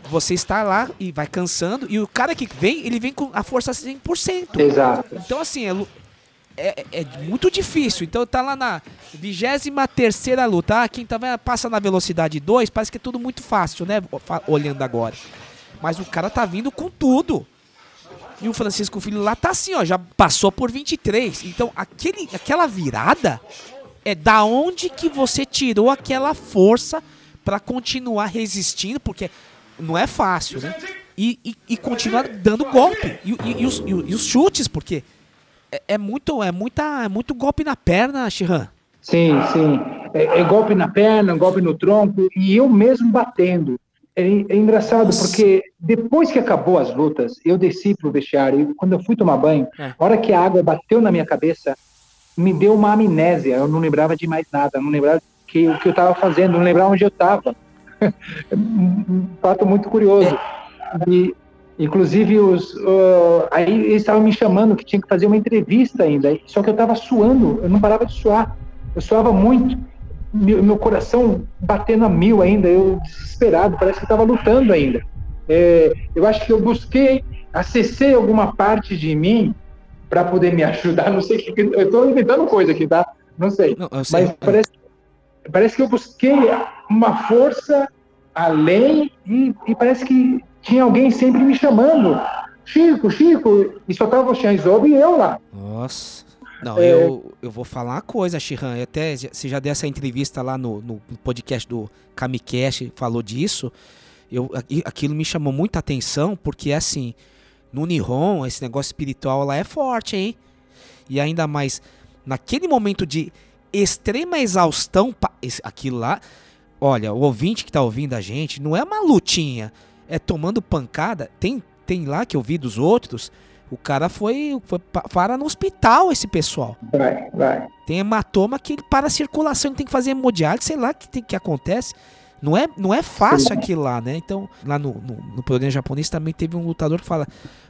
C: você está lá e vai cansando, e o cara que vem, ele vem com a força 100%.
E: Exato.
C: Então assim, é, é, é muito difícil. Então tá lá na 23 luta. Ah, quem vendo, passa na velocidade 2, parece que é tudo muito fácil, né? Olhando agora. Mas o cara tá vindo com tudo. E o Francisco Filho lá tá assim, ó, já passou por 23. Então, aquele, aquela virada é da onde que você tirou aquela força pra continuar resistindo, porque não é fácil, né? E, e, e continuar dando golpe. E, e os- e os chutes, porque é, é muito, é, muita, é muito golpe na perna, Shihan.
E: Sim, sim. É, é golpe na perna, golpe no tronco, e eu mesmo batendo. É, é engraçado, porque depois que acabou as lutas, eu desci pro vestiário, e quando eu fui tomar banho,
C: É.
E: a hora que a água bateu na minha cabeça, me deu uma amnésia, eu não lembrava de mais nada, não lembrava que, o que eu estava fazendo, não lembrava onde eu estava. um fato muito curioso. E, inclusive, os, uh, aí eles estavam me chamando que tinha que fazer uma entrevista ainda, só que eu estava suando, eu não parava de suar, eu suava muito, meu, meu coração batendo a mil ainda, eu desesperado, parece que estava lutando ainda. É, eu acho que eu busquei, acessei alguma parte de mim para poder me ajudar, não sei o que, eu estou inventando coisa aqui, tá? Não sei,
C: Não, sei.
E: mas parece, parece que eu busquei uma força além e, e parece que tinha alguém sempre me chamando. Chico, Chico, e só tava o Shanzob e eu lá.
C: Nossa. Não,
E: É.
C: eu, eu vou falar uma coisa, Shihan. Até você já deu essa entrevista lá no, no podcast do Kamikaze, falou disso. Eu, aqui- aquilo me chamou muita atenção, porque assim, no Nihon, esse negócio espiritual lá é forte, hein? E ainda mais, naquele momento de extrema exaustão, aquilo lá. Olha, o ouvinte que tá ouvindo a gente, não é uma lutinha, é tomando pancada. Tem, tem lá que eu vi dos outros, o cara foi, foi pa- para no hospital, esse pessoal.
E: Vai, vai.
C: Tem hematoma que ele para a circulação, ele tem que fazer hemodiálise, sei lá o que, tem- que acontece. Não é, não é fácil aquilo lá, né? Então, lá no, no, no programa japonês também teve um lutador que fala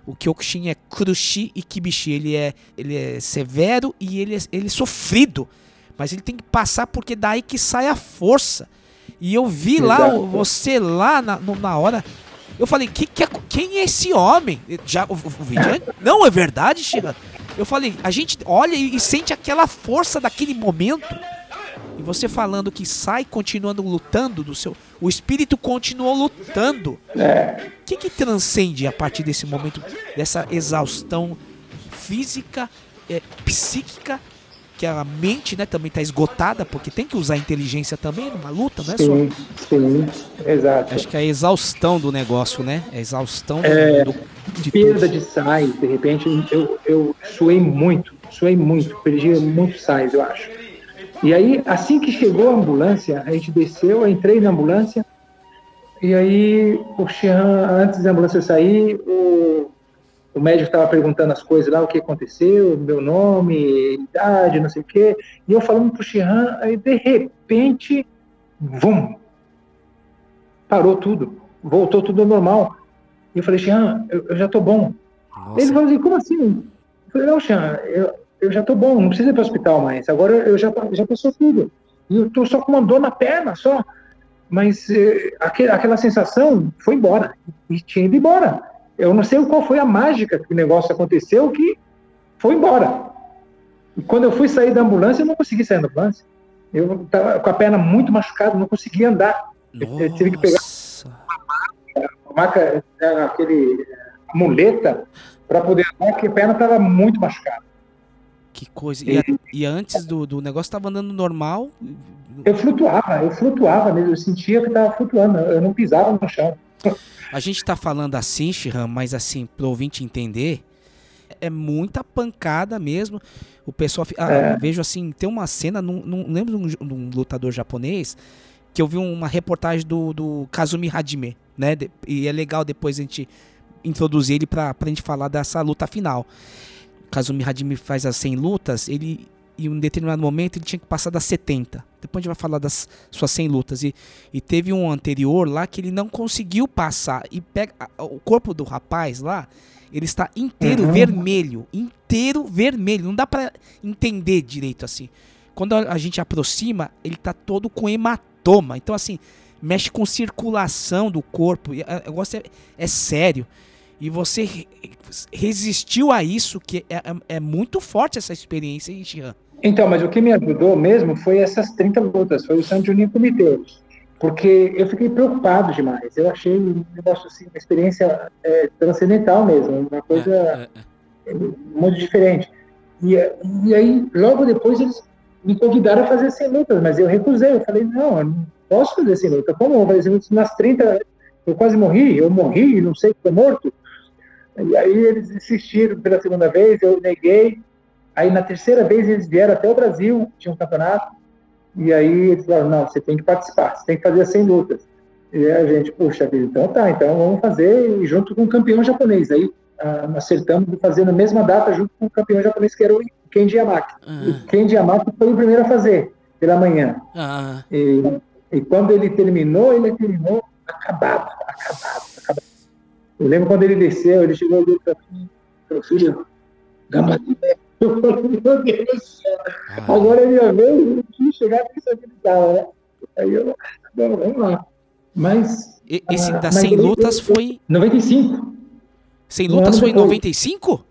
C: o Kyokushin é Kurushi e Kibishi. Ele é, ele é severo e ele é, ele é sofrido. Mas ele tem que passar porque daí que sai a força. E eu vi lá
E: Exato.
C: o- você lá na, na hora. Eu falei, que, que é- quem é esse homem? Já, o, o vídeo é- Não é verdade, Shira? Eu falei, a gente olha e, e sente aquela força daquele momento. E você falando que sai continuando lutando do seu. O espírito continuou lutando.
E: É.
C: O que, que transcende a partir desse momento, dessa exaustão física, é, psíquica, que a mente né, também está esgotada, porque tem que usar a inteligência também numa luta, é só.
E: Sim, sim, exato.
C: Acho que é a exaustão do negócio, né? É a exaustão
E: É,
C: do, de
E: perda de sais, de repente, eu, eu suei muito, suei muito, perdi muitos sais, eu acho. E aí, assim que chegou a ambulância, a gente desceu, eu entrei na ambulância, e aí o Xian, antes da ambulância sair, o, o médico estava perguntando as coisas lá, o que aconteceu, meu nome, idade, não sei o quê, e eu falando pro Xian, aí de repente, vum, parou tudo, voltou tudo ao normal. E eu falei, Xian, eu, eu já tô bom. Ele falou assim, como assim? Eu falei, não, Xian, eu, eu já tô bom, não precisa ir para o hospital mais. Agora eu já, já passou tudo. E eu tô só com uma dor na perna, só. Mas eh, aquele, aquela sensação foi embora. E tinha ido embora. Eu não sei qual foi a mágica que o negócio aconteceu que foi embora. E quando eu fui sair da ambulância, eu não consegui sair da ambulância. Eu estava com a perna muito machucada, não conseguia andar. Eu, eu tive que pegar uma maca, né, aquele muleta para poder andar, porque a perna estava muito machucada.
C: Que coisa. E, a- e antes do, do negócio tava andando normal.
E: Eu flutuava, eu flutuava mesmo, eu sentia que estava flutuando, eu não pisava no chão.
C: A gente tá falando assim, Shihan, mas assim, pro ouvinte entender, é muita pancada mesmo. O pessoal. Ah,
E: É.
C: vejo assim, tem uma cena, não, não lembro de um, de um lutador japonês, que eu vi uma reportagem do, do Kazumi Hajime, né? E é legal depois a gente introduzir ele pra, pra gente falar dessa luta final. Kazumi Hajime faz as 100 lutas, ele em um determinado momento ele tinha que passar das 70. Depois a gente vai falar das suas 100 lutas. E, e teve um anterior lá que ele não conseguiu passar. E pega o corpo do rapaz lá, ele está inteiro
E: Uhum.
C: vermelho. Inteiro vermelho. Não dá pra entender direito assim. Quando a, a gente aproxima, ele tá todo com hematoma. Então, assim, mexe com circulação do corpo. E o negócio é, é sério. E você re- resistiu a isso, que é, é- é muito forte essa experiência, hein, Jean?
E: Então, mas o que me ajudou mesmo foi essas 30 lutas, foi o San Juninho Comitê. Porque eu fiquei preocupado demais. Eu achei um negócio assim, uma experiência é, transcendental mesmo, uma coisa muito diferente. E, e aí, logo depois, eles me convidaram a fazer 100 lutas, mas eu recusei. Eu falei, não, eu não posso fazer 100 lutas. Como eu vou fazer 100 lutas? Nas 30, eu quase morri, eu morri, não sei, estou morto. E aí eles insistiram pela segunda vez, eu neguei. Aí na terceira vez eles vieram até o Brasil, tinha um campeonato, e aí eles falaram, não, você tem que participar, você tem que fazer as 100 lutas. E a gente, puxa vida, então tá, então vamos fazer junto com o campeão japonês. Aí ah, acertamos de fazer na mesma data junto com o campeão japonês, que era o Kenji Yamaki. O Kenji Yamaki foi o primeiro a fazer, pela manhã.
C: Ah,
E: E, E quando ele terminou, ele terminou acabado, acabado, acabado. Eu lembro quando ele desceu, ele chegou e para mim, falou, filho, Gambatina. Eu falei, meu Deus do céu. Agora ele ia ver e tinha chegado e sabia que estava, né? Aí eu, não, vamos lá. Mas.
C: E- Esse
E: ah,
C: da
E: mas
C: 100
E: ele-
C: lutas foi.
E: 95.
C: 100
E: Um
C: lutas foi em
E: depois.
C: 95?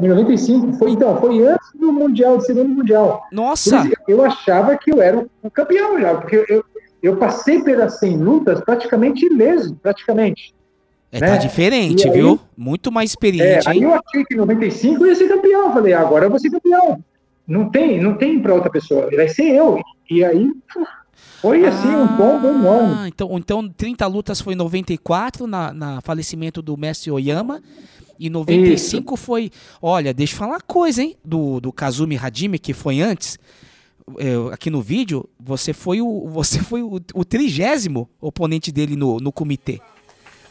E: Em 95. Foi, então, foi antes do Mundial, do segundo Mundial.
C: Nossa!
E: Isso, Eu achava que eu era o- campeão já, porque eu, eu, eu passei pelas 100 lutas praticamente ileso, praticamente.
C: É,
E: né?
C: tá diferente,
E: E aí-
C: viu? Muito mais
E: É,
C: experiente,
E: aí
C: hein?
E: eu achei que em 95 eu ia ser campeão. Eu falei, agora eu vou ser campeão. Não tem, não tem para outra pessoa, vai ser eu. E aí foi assim um tombo enorme.
C: Ah, então, então 30 lutas foi em 94, na, na falecimento do Messi Oyama. E 95 foi. Olha, deixa eu falar uma coisa, hein? Do, do Kazumi Hajime, que foi antes. é, aqui no vídeo, você foi o, você foi o, o trigésimo oponente dele no, no comitê.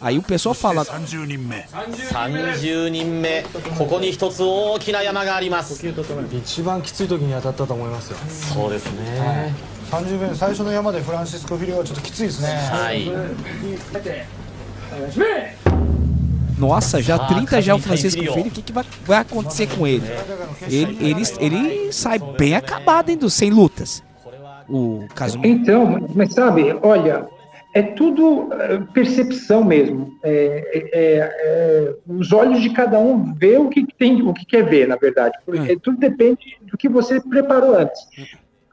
C: Aí o pessoal fala.
O: 30人目ここに一つ大きな山があります
S: 一番きつい時に当たったと思いますよ
O: そうですね
S: 30名最初の山でフランシスコ・フィリオはちょっときついですね
O: はい。
C: Nossa, já
O: Ah,
C: 30 já é o
O: Kazumi
C: Francisco
O: Filho.
C: Filho, o que, que vai, vai acontecer com ele? Ele, ele? ele sai bem acabado, hein, dos 100 lutas. O Kazumi.
E: Então, mas sabe, olha, é tudo eh, percepção mesmo. É, é, é, os olhos de cada um vê o que tem, o que quer ver, na verdade. Porque tudo depende do que você preparou antes.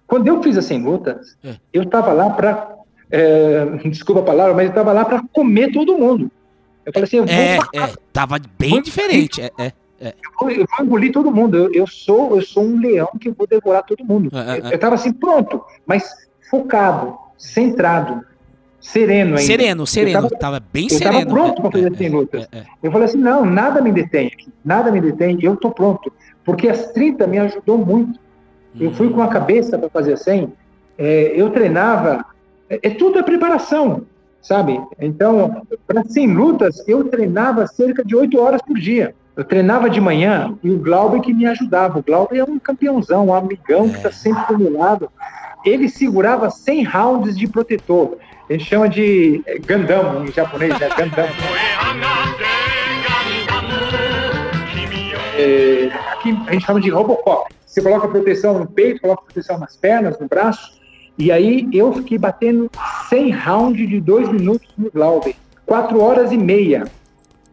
E: Quando eu fiz as 100 lutas, eu estava lá para, desculpa a palavra, mas eu estava lá para comer todo mundo. Eu falei assim, eu vou,
C: É, é, tava bem diferente. É, é, é.
E: eu vou engolir todo mundo. Eu, eu sou, eu sou um leão que vou devorar todo mundo.
C: É,
E: Eu estava assim pronto, mas focado, centrado, sereno ainda.
C: Sereno,
E: Eu
C: sereno.
E: tava-
C: Tava bem
E: eu
C: sereno.
E: estava pronto
C: É,
E: para fazer
C: é,
E: 100 lutas.
C: é, é.
E: Eu falei assim, não, nada me detém aqui, nada me detém, eu estou pronto. Porque as 30 me ajudou muito. Eu fui com a cabeça para fazer 100, é, eu treinava, é, é tudo a preparação, sabe? Então, para 100 lutas, eu treinava cerca de 8 horas por dia. Eu treinava de manhã e o Glauber que me ajudava. O Glauber é um campeãozão, um amigão que está sempre do meu lado. Ele segurava 100 rounds de protetor. Ele chama de é, Gundam em japonês, né? Gundam. É, aqui a gente chama de Robocop. Você coloca proteção no peito, coloca proteção nas pernas, no braço. E aí eu fiquei batendo 100 rounds de 2 minutos no Glauber. 4 horas e meia.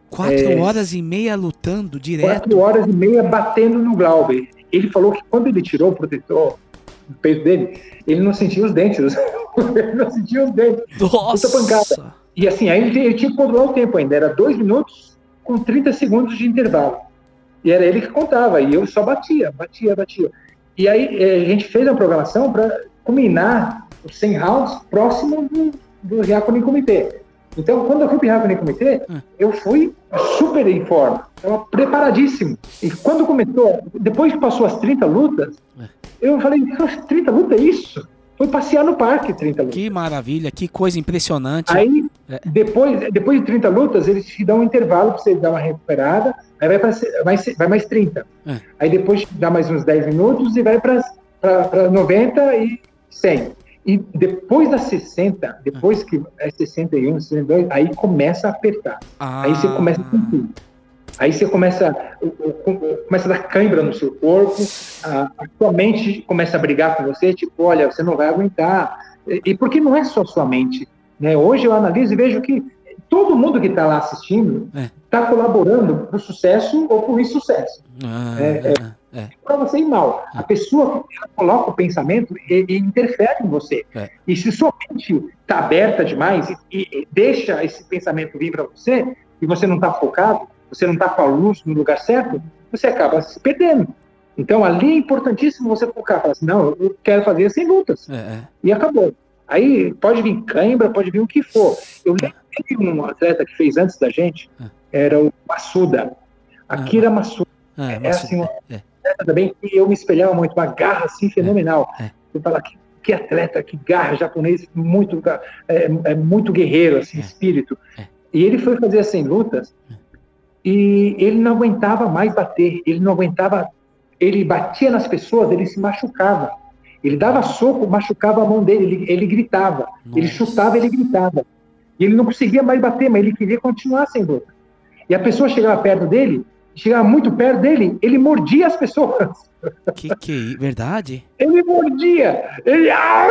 C: Quatro
E: É,
C: horas e meia lutando direto.
E: Quatro horas e meia batendo no Glauber. Ele falou que quando ele tirou o protetor do peito dele, ele não sentia os dentes. ele não sentia os dentes.
C: Nossa!
E: Puta pancada. E assim, aí ele, tinha que controlar o tempo ainda. Era dois minutos com 30 segundos de intervalo. E era ele que contava. E eu só batia, batia, batia. E aí eh, a gente fez a programação para combinar os 100 rounds próximo do, do Comitê. Então, quando eu fui para o Ryakuni Comitê, eu fui super em forma. Estava preparadíssimo. E quando começou, depois que passou as 30 lutas, eu falei, "Nossa, 30 lutas é isso? Foi passear no parque 30 lutas.
C: Que maravilha, que coisa impressionante.
E: Aí,
C: É.
E: depois, depois de 30 lutas, eles te dão um intervalo para você dar uma recuperada, aí vai, pra, vai, vai mais 30.
C: É.
E: Aí depois dá mais uns 10 minutos e vai para 90 e 100. E depois das 60, depois que é 61, 62, aí começa a apertar. Aí você começa a sentir. Aí você começa, começa a dar cãibra no seu corpo, a, a sua mente começa a brigar com você, tipo, olha, você não vai aguentar. E, e porque não é só sua mente. Né? Hoje eu analiso e vejo que todo mundo que está lá assistindo está colaborando para o sucesso ou para o insucesso.
C: Ah,
E: É, é.
C: é.
E: Para você ir mal. A pessoa ela coloca o pensamento e, e interfere em você.
C: É.
E: E se sua mente está aberta demais e, e deixa esse pensamento vir para você, e você não está focado, você não está com a luz no lugar certo, você acaba se perdendo. Então ali é importantíssimo você focar, falar assim, não, eu quero fazer sem lutas.
C: É, é.
E: E acabou. Aí pode vir cãibra, pode vir o que for. Eu lembro que um atleta que fez antes da gente, era o Massuda. Akira Massuda.
C: Ah,
E: É, assim, um
C: é.
E: atleta também que eu me espelhava muito, uma garra assim fenomenal. Eu falava, que, que atleta, que garra, japonês, muito, é, é muito guerreiro, assim, espírito. E ele foi fazer as 100 lutas e ele não aguentava mais bater, ele não aguentava, ele batia nas pessoas, ele se machucava. Ele dava soco, machucava a mão dele, ele, ele gritava. Ele chutava, ele gritava. E ele não conseguia mais bater, mas ele queria continuar sem luta. E a pessoa chegava perto dele, chegava muito perto dele, ele mordia as pessoas.
C: Que que é verdade?
E: Ele mordia. Ele ah,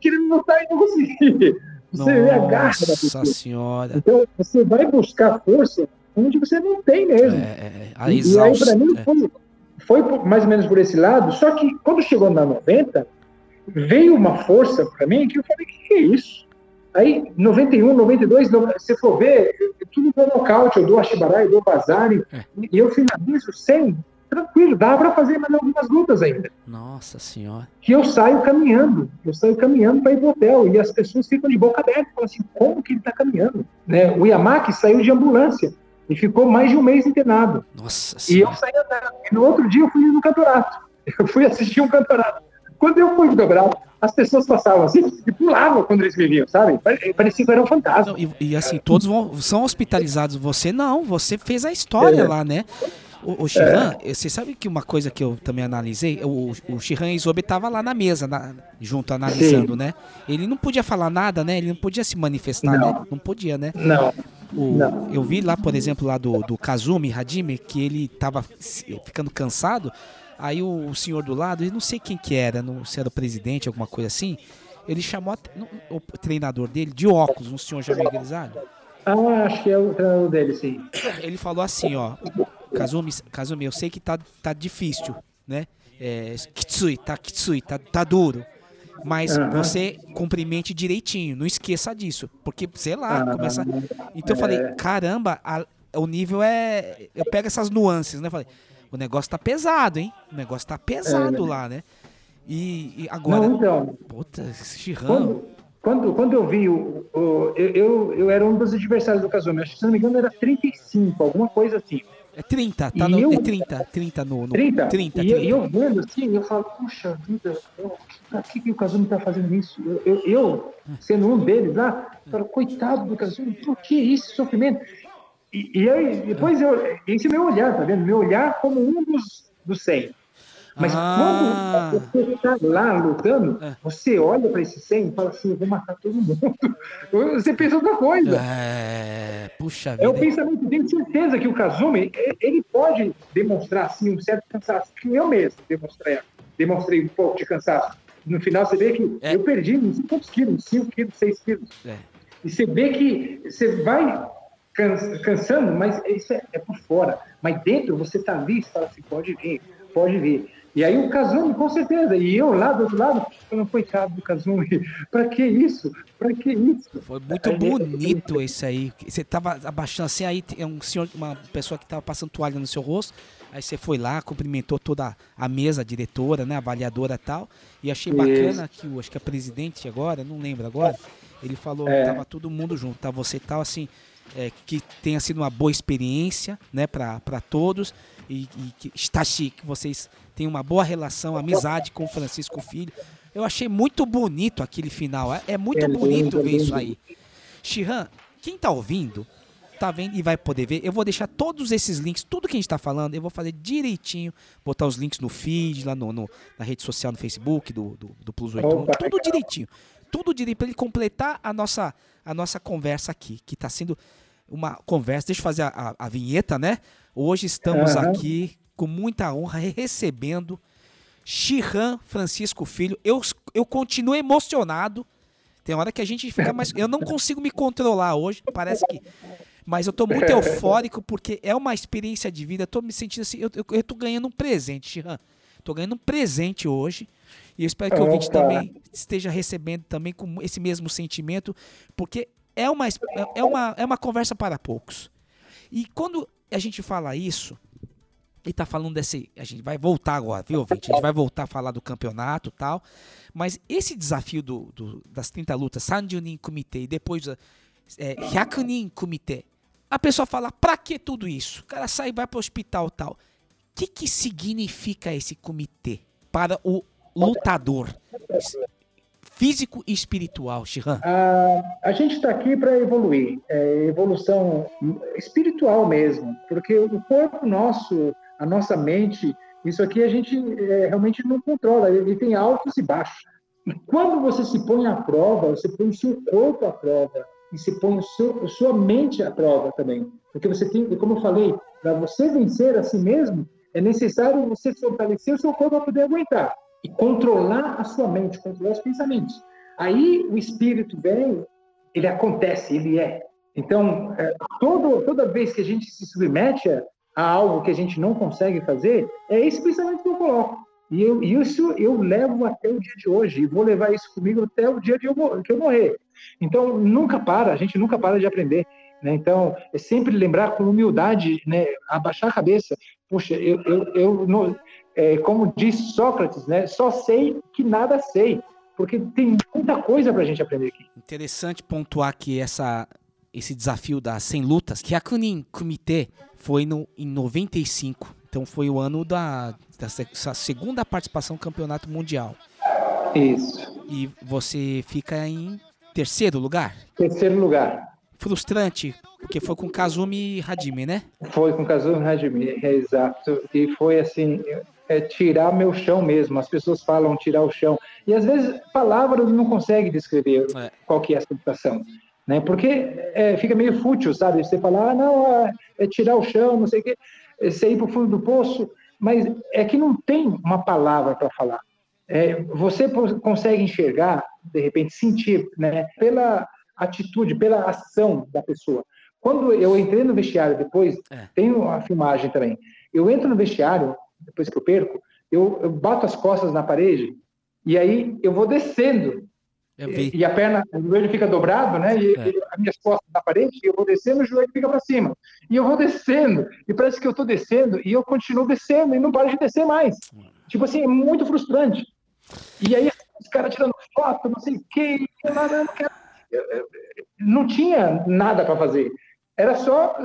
E: querendo lutar e não conseguia. Você vê a garra da pessoa.
C: Nossa senhora.
E: Então, você vai buscar força onde você não tem mesmo.
C: É, a
E: e, e aí, para mim,
C: é.
E: foi, foi por- mais ou menos por esse lado. Só que quando chegou na 90, veio uma força para mim que eu falei: que, que é isso? Aí, 91, 92, no- se for ver, eu- tudo deu nocaute. Eu dou a Shibara, eu dou Bazari.
C: É.
E: E eu finalizo sem, tranquilo. Dá para fazer mais algumas lutas ainda
C: Nossa senhora.
E: que eu saio caminhando, eu saio caminhando para ir pro hotel e as pessoas ficam de boca aberta, falam assim, como que ele está caminhando? Né? O Yamaki saiu de ambulância e ficou mais de um mês internado.
C: Nossa
E: E eu saí andando. E no outro dia eu fui no campeonato. Eu fui assistir um campeonato. Quando eu fui no campeonato, as pessoas passavam assim e pulavam quando eles me viam, sabe? Pare- Parecia que era um fantasma.
C: E, e assim, todos vão, são hospitalizados. Você não, você fez a história
E: É.
C: lá, né? O, o Shihan, você sabe que uma coisa que eu também analisei, o, o Shihan Isobe tava lá na mesa, na- junto, analisando,
E: Sim.
C: né? Ele não podia falar nada, né? Ele não podia se manifestar,
E: Não.
C: né? Não podia, né?
E: Não.
C: O-. Eu vi lá, por exemplo, lá do, do Kazumi Hajime, que ele tava se- ficando cansado. Aí o, o senhor do lado, eu não sei quem que era, não, se era o presidente, alguma coisa assim. Ele chamou a- o treinador dele de óculos, um senhor já meio grisalho.
E: Ah, acho que é o treinador dele, sim.
C: Ele falou assim, ó, Kazumi, Kazumi, eu sei que tá, tá difícil, né? É, kitsui, tá kitsui, tá, tá duro. Mas
E: Aham.
C: você cumprimente direitinho, não esqueça disso. Porque, sei lá,
E: Ah,
C: começa. Então eu falei,
E: é.
C: caramba, a- o nível é. Eu pego essas nuances, né? Eu falei, o negócio tá pesado, hein? O negócio tá pesado
E: É.
C: lá, né? E, e agora.
E: Não, então.
C: Puta, esse
E: quando, quando eu vi o. o- eu, eu, eu era um dos adversários do Kazumi, acho que se não me engano era 35, alguma coisa assim.
C: É 30, tá no,
E: eu-
C: é 30, 30 no. no
E: 30?
C: 30,
E: e, eu-
C: 30.
E: e eu vendo assim, eu falo, puxa vida, eu- por que, que o Kazumi tá fazendo isso? Eu, eu, eu, sendo um deles lá, eu falo, coitado do Kazumi, por que isso, sofrimento? E, e aí, depois eu. Esse é meu olhar, tá vendo? Meu olhar como um dos, dos 100. Mas
C: Ah.
E: quando você está lá lutando, você olha para esse 100 e fala assim: eu vou matar todo mundo. Você pensa outra coisa.
C: É, puxa
E: É o
C: vida.
E: pensamento, tenho certeza que o Kazumi, ele pode demonstrar, assim, um certo cansaço, que eu mesmo demonstrei, demonstrei um pouco de cansaço. No final, você vê que eu perdi não sei quantos quilos, 5 quilos, 6 quilos.
C: É.
E: E você vê que você vai can- cansando, mas isso é, é por fora. Mas dentro, você está ali e fala assim, pode vir, pode vir. E aí o Kazumi, com certeza, e eu lá do outro lado, falando, coitado do Kazumi, pra que isso? Pra que isso?
C: Foi muito bonito esse aí. Você tava abaixando assim, aí um senhor, uma pessoa que tava passando toalha no seu rosto. Aí você foi lá, cumprimentou toda a mesa, a diretora, né, a avaliadora e tal. E achei bacana que o, acho que a presidente agora, não lembro agora, ele falou
E: É.
C: que tava todo mundo junto, tá? Você e tal, assim, é, que tenha sido uma boa experiência, né, pra, pra todos. E, e que está chique, que vocês tenham uma boa relação, amizade com o Francisco Filho. Eu achei muito bonito aquele final. É, é muito
E: É lindo,
C: bonito
E: é
C: ver isso
E: lindo.
C: aí. Shihan, quem tá ouvindo, tá vendo e vai poder ver. Eu vou deixar todos esses links, tudo que a gente tá falando, eu vou fazer direitinho, botar os links no feed, lá no, no- na rede social, no Facebook do, do, do Plus 81,
E: Opa,
C: tudo direitinho. Tudo direito para ele completar a nossa, a nossa conversa aqui, que tá sendo uma conversa. Deixa eu fazer a, a- a vinheta, né? Hoje estamos
E: Aham.
C: aqui com muita honra recebendo Shihan Francisco Filho. Eu, eu continuo emocionado. Tem hora que a gente fica mais. Eu não consigo me controlar hoje, parece que. Mas eu tô muito eufórico porque é uma experiência de vida. Tô me sentindo assim. Eu, tô ganhando um presente, Shihan. Tô ganhando um presente hoje. E eu espero que o ouvinte também esteja recebendo também com esse mesmo sentimento, porque é uma, es- é uma, é uma conversa para poucos. E quando a gente fala isso, e tá falando desse. A gente vai voltar agora, viu, ouvinte? A gente vai voltar a falar do campeonato tal. Mas esse desafio do, do- das 30 lutas, Sanjunin Kumite, e depois é, Hyakunin Kumite, a pessoa fala, pra que tudo isso? O cara sai e vai pro hospital tal. O que, que significa esse comitê para o lutador físico e espiritual, Shihan?
E: A, a gente está aqui para evoluir, é evolução espiritual mesmo, porque o corpo nosso, a nossa mente, Isso aqui a gente é, realmente não controla, ele tem altos e baixos. E quando você se põe à prova, você põe o seu corpo à prova e se põe seu, sua mente à prova também. Porque você tem, como eu falei, para você vencer a si mesmo, é necessário você fortalecer o seu corpo para poder aguentar e controlar a sua mente, controlar os pensamentos. Aí o espírito vem, ele acontece, ele é. Então, é, todo, toda vez que a gente se submete a, a algo que a gente não consegue fazer, é esse pensamento que eu coloco. E eu, isso eu levo até o dia de hoje, e vou levar isso comigo até o dia eu, que eu morrer. Então, nunca para, a gente nunca para de aprender. Né? Então, é sempre lembrar com humildade, né? abaixar a cabeça. Puxa, eu, eu, eu é, como disse Sócrates, né? só sei que nada sei, porque tem muita coisa para a gente aprender aqui.
C: Interessante pontuar que essa, esse desafio das 100 lutas, que a Kunin Kumite foi no, em 95. Então foi o ano da, da segunda participação no campeonato mundial.
E: Isso.
C: E você fica em terceiro lugar?
E: Terceiro lugar.
C: Frustrante, porque foi com Kazumi Hajime, né?
E: Foi com Kazumi Hajime, é, exato. E foi assim, é tirar meu chão mesmo. As pessoas falam tirar o chão. E às vezes palavras não conseguem descrever é. qual que é a situação né? Porque é, fica meio fútil, sabe? Você falar, ah, não, é, é tirar o chão, não sei o quê, é você ir para o fundo do poço, mas é que não tem uma palavra para falar. É, você consegue enxergar, de repente, sentir, né? Pela atitude, pela ação da pessoa. Quando eu entrei no vestiário depois, é. tem uma filmagem também. Eu entro no vestiário, depois que eu perco, eu, eu bato as costas na parede e aí eu vou descendo e, e, a perna, o joelho fica dobrado, né? E, é. e as minhas costas na parede, eu vou descendo, o joelho fica para cima. E eu vou descendo, e parece que eu estou descendo, e eu continuo descendo, e não paro de descer mais. Tipo assim, é muito frustrante. E aí os caras tirando foto, não sei o quê, eu eu eu, não tinha nada para fazer. Era só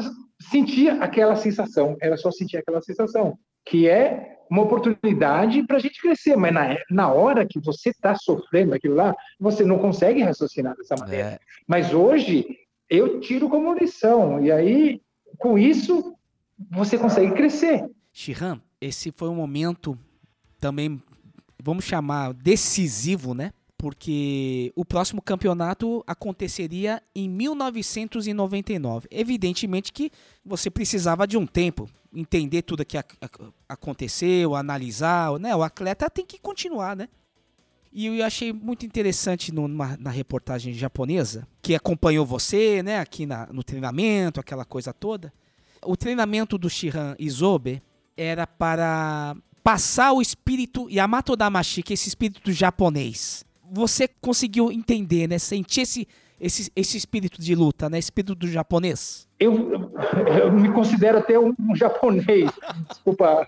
E: sentir aquela sensação, era só sentir aquela sensação, que é uma oportunidade para a gente crescer, mas na, na hora que você está sofrendo aquilo lá, você não consegue raciocinar dessa maneira. É. Mas hoje eu tiro como lição, e aí com isso você consegue crescer.
C: Shihan, esse foi um momento também, vamos chamar decisivo, né? Porque o próximo campeonato aconteceria em 1999. Evidentemente que você precisava de um tempo, entender tudo que aconteceu, analisar, né? O atleta tem que continuar, né? E eu achei muito interessante numa, na reportagem japonesa, que acompanhou você, né, aqui na, no treinamento, aquela coisa toda. O treinamento do Shihan Isobe era para passar o espírito Yamato Damashi, que é esse espírito japonês você conseguiu entender, né? Sentir esse, esse, esse espírito de luta, né? Espírito do japonês?
E: Eu, eu me considero até um, japonês, desculpa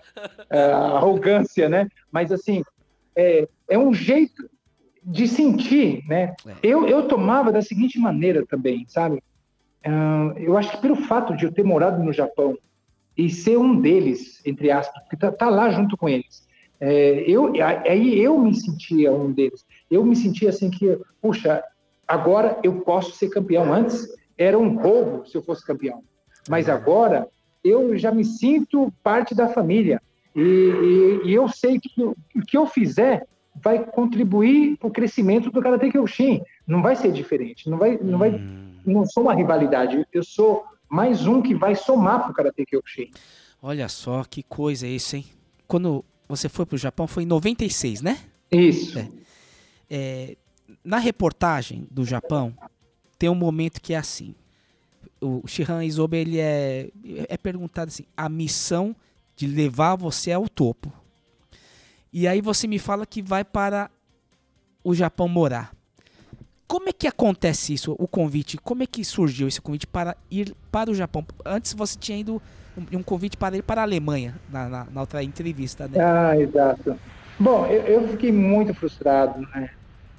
E: a arrogância, né? Mas assim, é, é um jeito de sentir, né? É. Eu, eu tomava da seguinte maneira também, sabe? Uh, eu acho que pelo fato de eu ter morado no Japão e ser um deles, entre aspas, que tá, tá lá junto com eles, é, eu, aí eu me sentia um deles. Eu me sentia assim que, puxa, agora eu posso ser campeão. Antes era um roubo se eu fosse campeão, mas agora eu já me sinto parte da família e, e, e eu sei que o que eu fizer vai contribuir para o crescimento do Karate Kyoshin. Não vai ser diferente. Não vai, não vai, hum. não sou uma rivalidade. Eu sou mais um que vai somar para o Karate Kyoshin.
C: Olha só que coisa é isso, hein? Quando você foi para o Japão, foi em 96, né?
E: Isso.
C: É. É, na reportagem do Japão, tem um momento que é assim. O Shihan Isobe, ele é, é perguntado assim, a missão de levar você ao topo. E aí você me fala que vai para o Japão morar. Como é que acontece isso, o convite? Como é que surgiu esse convite para ir para o Japão? Antes você tinha ido um, um convite para ir para a Alemanha, na, na, na outra entrevista, né?
E: Ah, exato. Bom, eu, eu fiquei muito frustrado, né?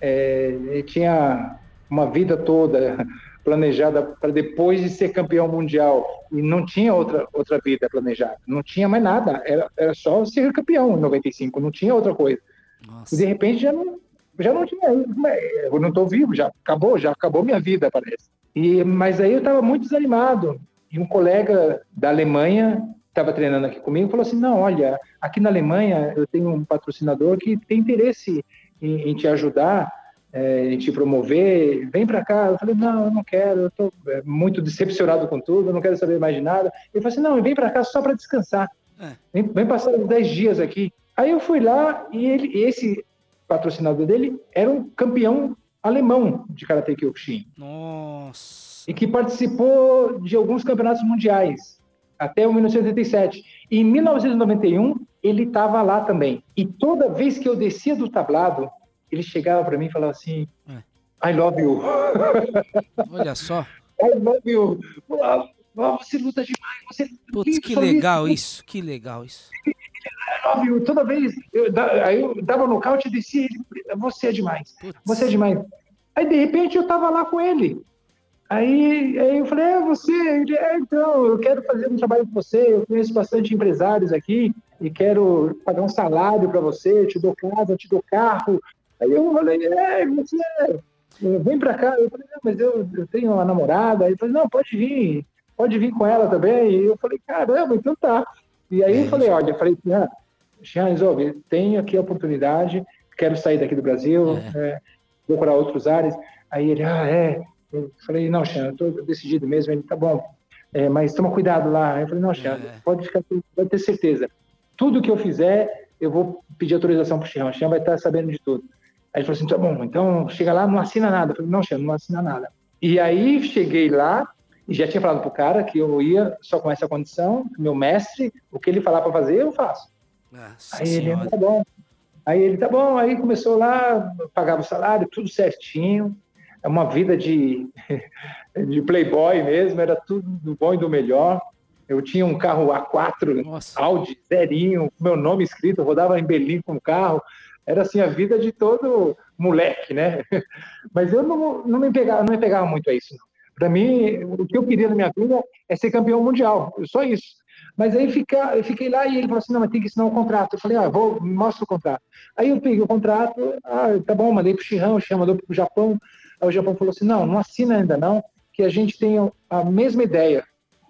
E: É, eu tinha uma vida toda planejada para depois de ser campeão mundial. E não tinha outra outra vida planejada, não tinha mais nada, era, era só ser campeão em 95, não tinha outra coisa. Nossa. E de repente já não já não tinha, eu não estou vivo, já acabou, já acabou minha vida, parece. E mas aí eu estava muito desanimado, e um colega da Alemanha estava treinando aqui comigo falou assim: não, olha, aqui na Alemanha eu tenho um patrocinador que tem interesse em, em te ajudar, é, em te promover, vem para cá. Eu falei: não, eu não quero, eu estou muito decepcionado com tudo, eu não quero saber mais de nada. Ele falou assim: não, vem para cá só para descansar, vem, vem passar uns 10 dias aqui. Aí eu fui lá e ele, esse patrocinador dele era um campeão alemão de Karate Kyokushin.
C: Nossa.
E: E que participou de alguns campeonatos mundiais até o 1987. E em 1991 ele estava lá também. E toda vez que eu descia do tablado, ele chegava para mim e falava assim: I love you.
C: Olha só.
E: I love you. Você luta demais. Você...
C: Putz, que legal isso, que legal isso.
E: I love you. Toda vez, eu, aí eu dava nocaute e descia, você é demais, você é demais. Aí, de repente, eu tava lá com ele. Aí, aí eu falei, é você? Ele, é, então, eu quero fazer um trabalho com você, eu conheço bastante empresários aqui e quero pagar um salário para você, te dou casa, te dou carro. Aí eu falei, é, você vem para cá. Eu falei, não, mas eu, eu tenho uma namorada. Aí ele falou, não, pode vir, pode vir com ela também. E eu falei, caramba, então tá. E aí eu falei, olha, eu falei, ah, Jean, resolve, tenho aqui a oportunidade, quero sair daqui do Brasil, é, vou para outros ares. Aí ele, ah, é. Eu falei, não, Jean, eu estou decidido mesmo. Ele, tá bom, é, mas toma cuidado lá. Eu falei, não, Jean, pode ficar, pode ter certeza. Tudo que eu fizer, eu vou pedir autorização para o Jean. O Jean vai estar sabendo de tudo. Aí ele falou assim, tá bom, então chega lá, não assina nada. Eu falei, não, Jean, não assina nada. E aí cheguei lá, e já tinha falado pro cara que eu ia só com essa condição, meu mestre, o que ele falar para fazer, eu faço.
C: Nossa
E: Aí ele,
C: senhora.
E: tá bom. Aí ele, tá bom. Aí começou lá, pagava o salário, tudo certinho. É uma vida de, de playboy mesmo, era tudo do bom e do melhor. Eu tinha um carro A4, Audi, zerinho, com meu nome escrito, rodava em Berlim com o carro. Era assim a vida de todo moleque, né? Mas eu não, não, me, pegava, não me pegava muito a isso. Para mim, o que eu queria na minha vida é ser campeão mundial, só isso. Mas aí fica, eu fiquei lá e ele falou assim, não, mas tem que assinar um contrato. Eu falei, ah, vou, me mostra o contrato. Aí eu peguei o contrato, ah, tá bom, mandei pro Chirrão, o Chirrão mandou pro Japão. Aí o Japão falou assim, não, não assina ainda não, que a gente tem a mesma ideia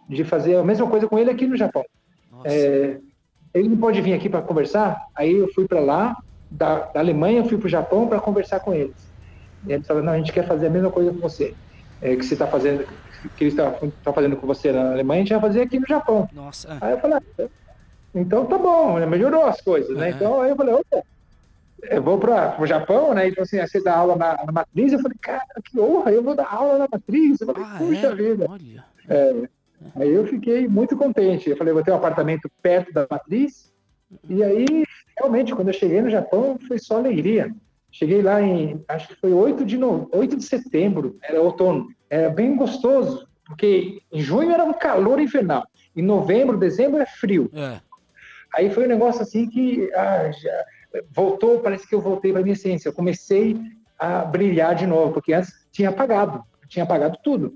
E: de fazer a mesma coisa com ele aqui no Japão. É, ele não pode vir aqui para conversar? Aí eu fui para lá, da, da Alemanha eu fui para o Japão para conversar com eles. E eles falaram, não, a gente quer fazer a mesma coisa com você, é, que você está fazendo, que eles estão fazendo com você na Alemanha, a gente vai fazer aqui no Japão.
C: Nossa.
E: Aí eu falei, ah, então tá bom, né? melhorou as coisas, né? Então aí eu falei, opa, eu vou para o Japão, né? Então assim, você dá aula na, na matriz, eu falei, cara, que honra, eu vou dar aula na matriz. Eu falei, puxa vida. É, aí eu fiquei muito contente. Eu falei, vou ter um apartamento perto da matriz. E aí, realmente, quando eu cheguei no Japão, foi só alegria. Cheguei lá em, acho que foi 8 de, no, 8 de setembro, era outono. Era bem gostoso, porque em junho era um calor infernal. Em novembro, dezembro é frio. Aí foi um negócio assim que ah, já voltou, parece que eu voltei para minha essência. Eu comecei a brilhar de novo, porque antes tinha apagado, tinha apagado tudo.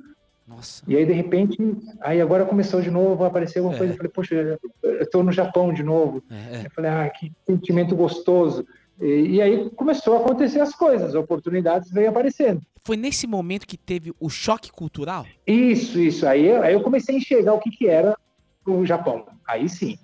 C: Nossa.
E: E aí, de repente, aí agora começou de novo a aparecer alguma
C: É.
E: coisa. Eu falei, poxa, eu estou no Japão de novo. Eu falei, ah, que sentimento gostoso. E, e aí começou a acontecer as coisas, oportunidades veio aparecendo.
C: Foi nesse momento que teve o choque cultural?
E: Isso, isso. Aí, eu- aí eu comecei a enxergar o que, que era o Japão. Aí sim.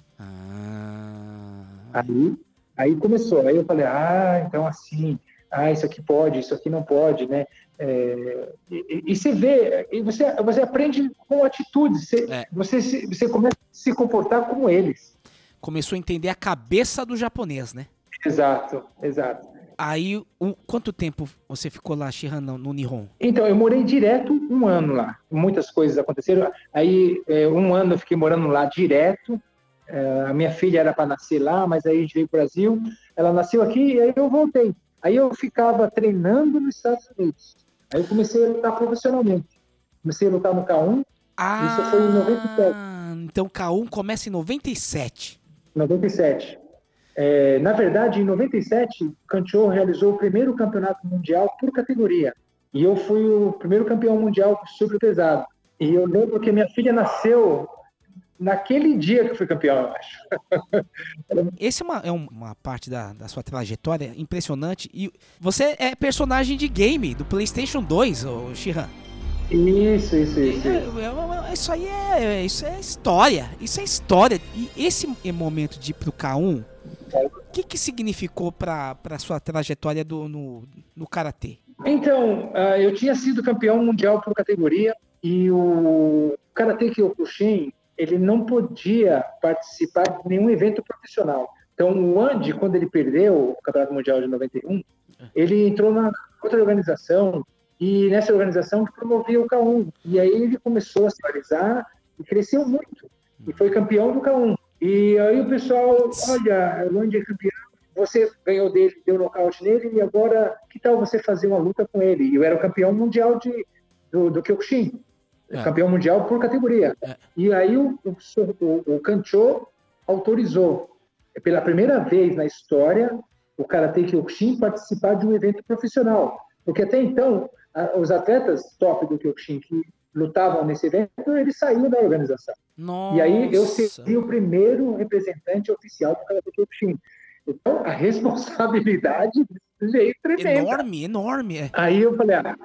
E: Aí, aí começou. Aí eu falei, ah, então assim, ah, isso aqui pode, isso aqui não pode, né? É, e, e- você vê, e você, você aprende com atitudes, você, você, se- você começa a se comportar como eles.
C: Começou a entender a cabeça do japonês, né?
E: Exato, exato.
C: Aí, um- quanto tempo você ficou lá, Shihan, no, no Nihon?
E: Então, eu morei direto um ano lá. Muitas coisas aconteceram. Aí, é, um ano eu fiquei morando lá direto. É, a minha filha era para nascer lá, mas aí a gente veio para o Brasil. Ela nasceu aqui e aí eu voltei. Aí eu ficava treinando nos Estados Unidos. Aí eu comecei a lutar profissionalmente. Comecei a lutar no K1. Isso foi em 97.
C: Ah, então o K1 começa em 97.
E: 97. É, na verdade, em 97, Canchou realizou o primeiro campeonato mundial por categoria. E eu fui o primeiro campeão mundial super pesado. E eu lembro que minha filha nasceu naquele dia que eu fui campeão, eu acho.
C: Esse é uma, é uma parte da, da sua trajetória impressionante. E você é personagem de game do PlayStation 2, ô Shihan.
E: Isso, isso, isso.
C: É, é, é, isso aí é, isso é história. Isso é história. E esse momento de ir pro K1, o que, que significou para sua trajetória do, no, no Karatê?
E: Então, uh, eu tinha sido campeão mundial por categoria e o Karatê Kyokushin, ele não podia participar de nenhum evento profissional. Então, o Andy, quando ele perdeu o Campeonato Mundial de 91, ele entrou na outra organização e nessa organização promovia o K1. E aí ele começou a se realizar e cresceu muito. E foi campeão do K1. E aí o pessoal, olha, o Andy é campeão, você ganhou dele, deu nocaute nele, e agora que tal você fazer uma luta com ele? E eu era o campeão mundial de, do, do Kyokushin, é. campeão mundial por categoria. É. E aí o, o, o, Kancho autorizou, pela primeira vez na história, o Karate Kyokushin participar de um evento profissional. Porque até então, os atletas top do Kyokushin que lutavam nesse evento, eles saíram da organização.
C: Nossa.
E: E aí eu seria o primeiro representante oficial do Karate Kyokushin. Então, a responsabilidade veio tremenda.
C: Enorme, enorme. É.
E: Aí eu falei, ah,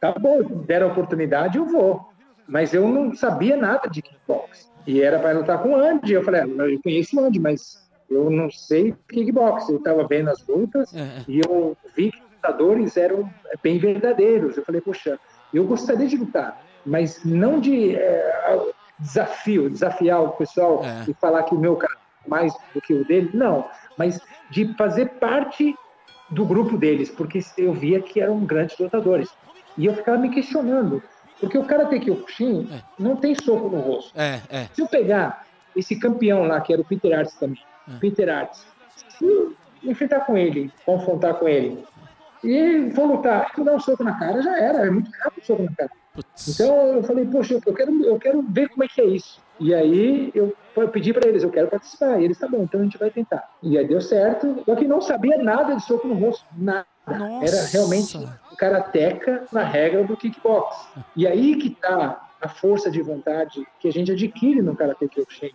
E: tá bom, deram a oportunidade, eu vou. Mas eu não sabia nada de kickbox. E era para lutar com o Andy. Eu falei, ah, eu conheço o Andy, mas eu não sei kickbox. Eu estava vendo as lutas é. e eu vi que os lutadores eram bem verdadeiros. Eu falei, poxa, eu gostaria de lutar, mas não de é, desafio, desafiar o pessoal é. e falar que o meu cara é mais do que o dele. Não, mas de fazer parte do grupo deles, porque eu via que eram grandes lutadores. E eu ficava me questionando, porque o cara tem que o Kyokushin é. não tem soco no rosto.
C: É, é.
E: Se eu pegar esse campeão lá, que era o Peter Arts também, é. Peter Arts, se enfrentar com ele, confrontar com ele, e vou lutar, vou dar um soco na cara, já era, é muito rápido o soco na cara. Putz. Então eu falei, poxa, eu quero, eu quero ver como é que é isso. E aí eu pedi para eles, eu quero participar. E eles, tá bom, então a gente vai tentar. E aí deu certo. Só que não sabia nada de soco no rosto, nada.
C: Nossa.
E: Era realmente karateca na regra do kickbox. E aí que tá a força de vontade que a gente adquire no Karate Kyokushin.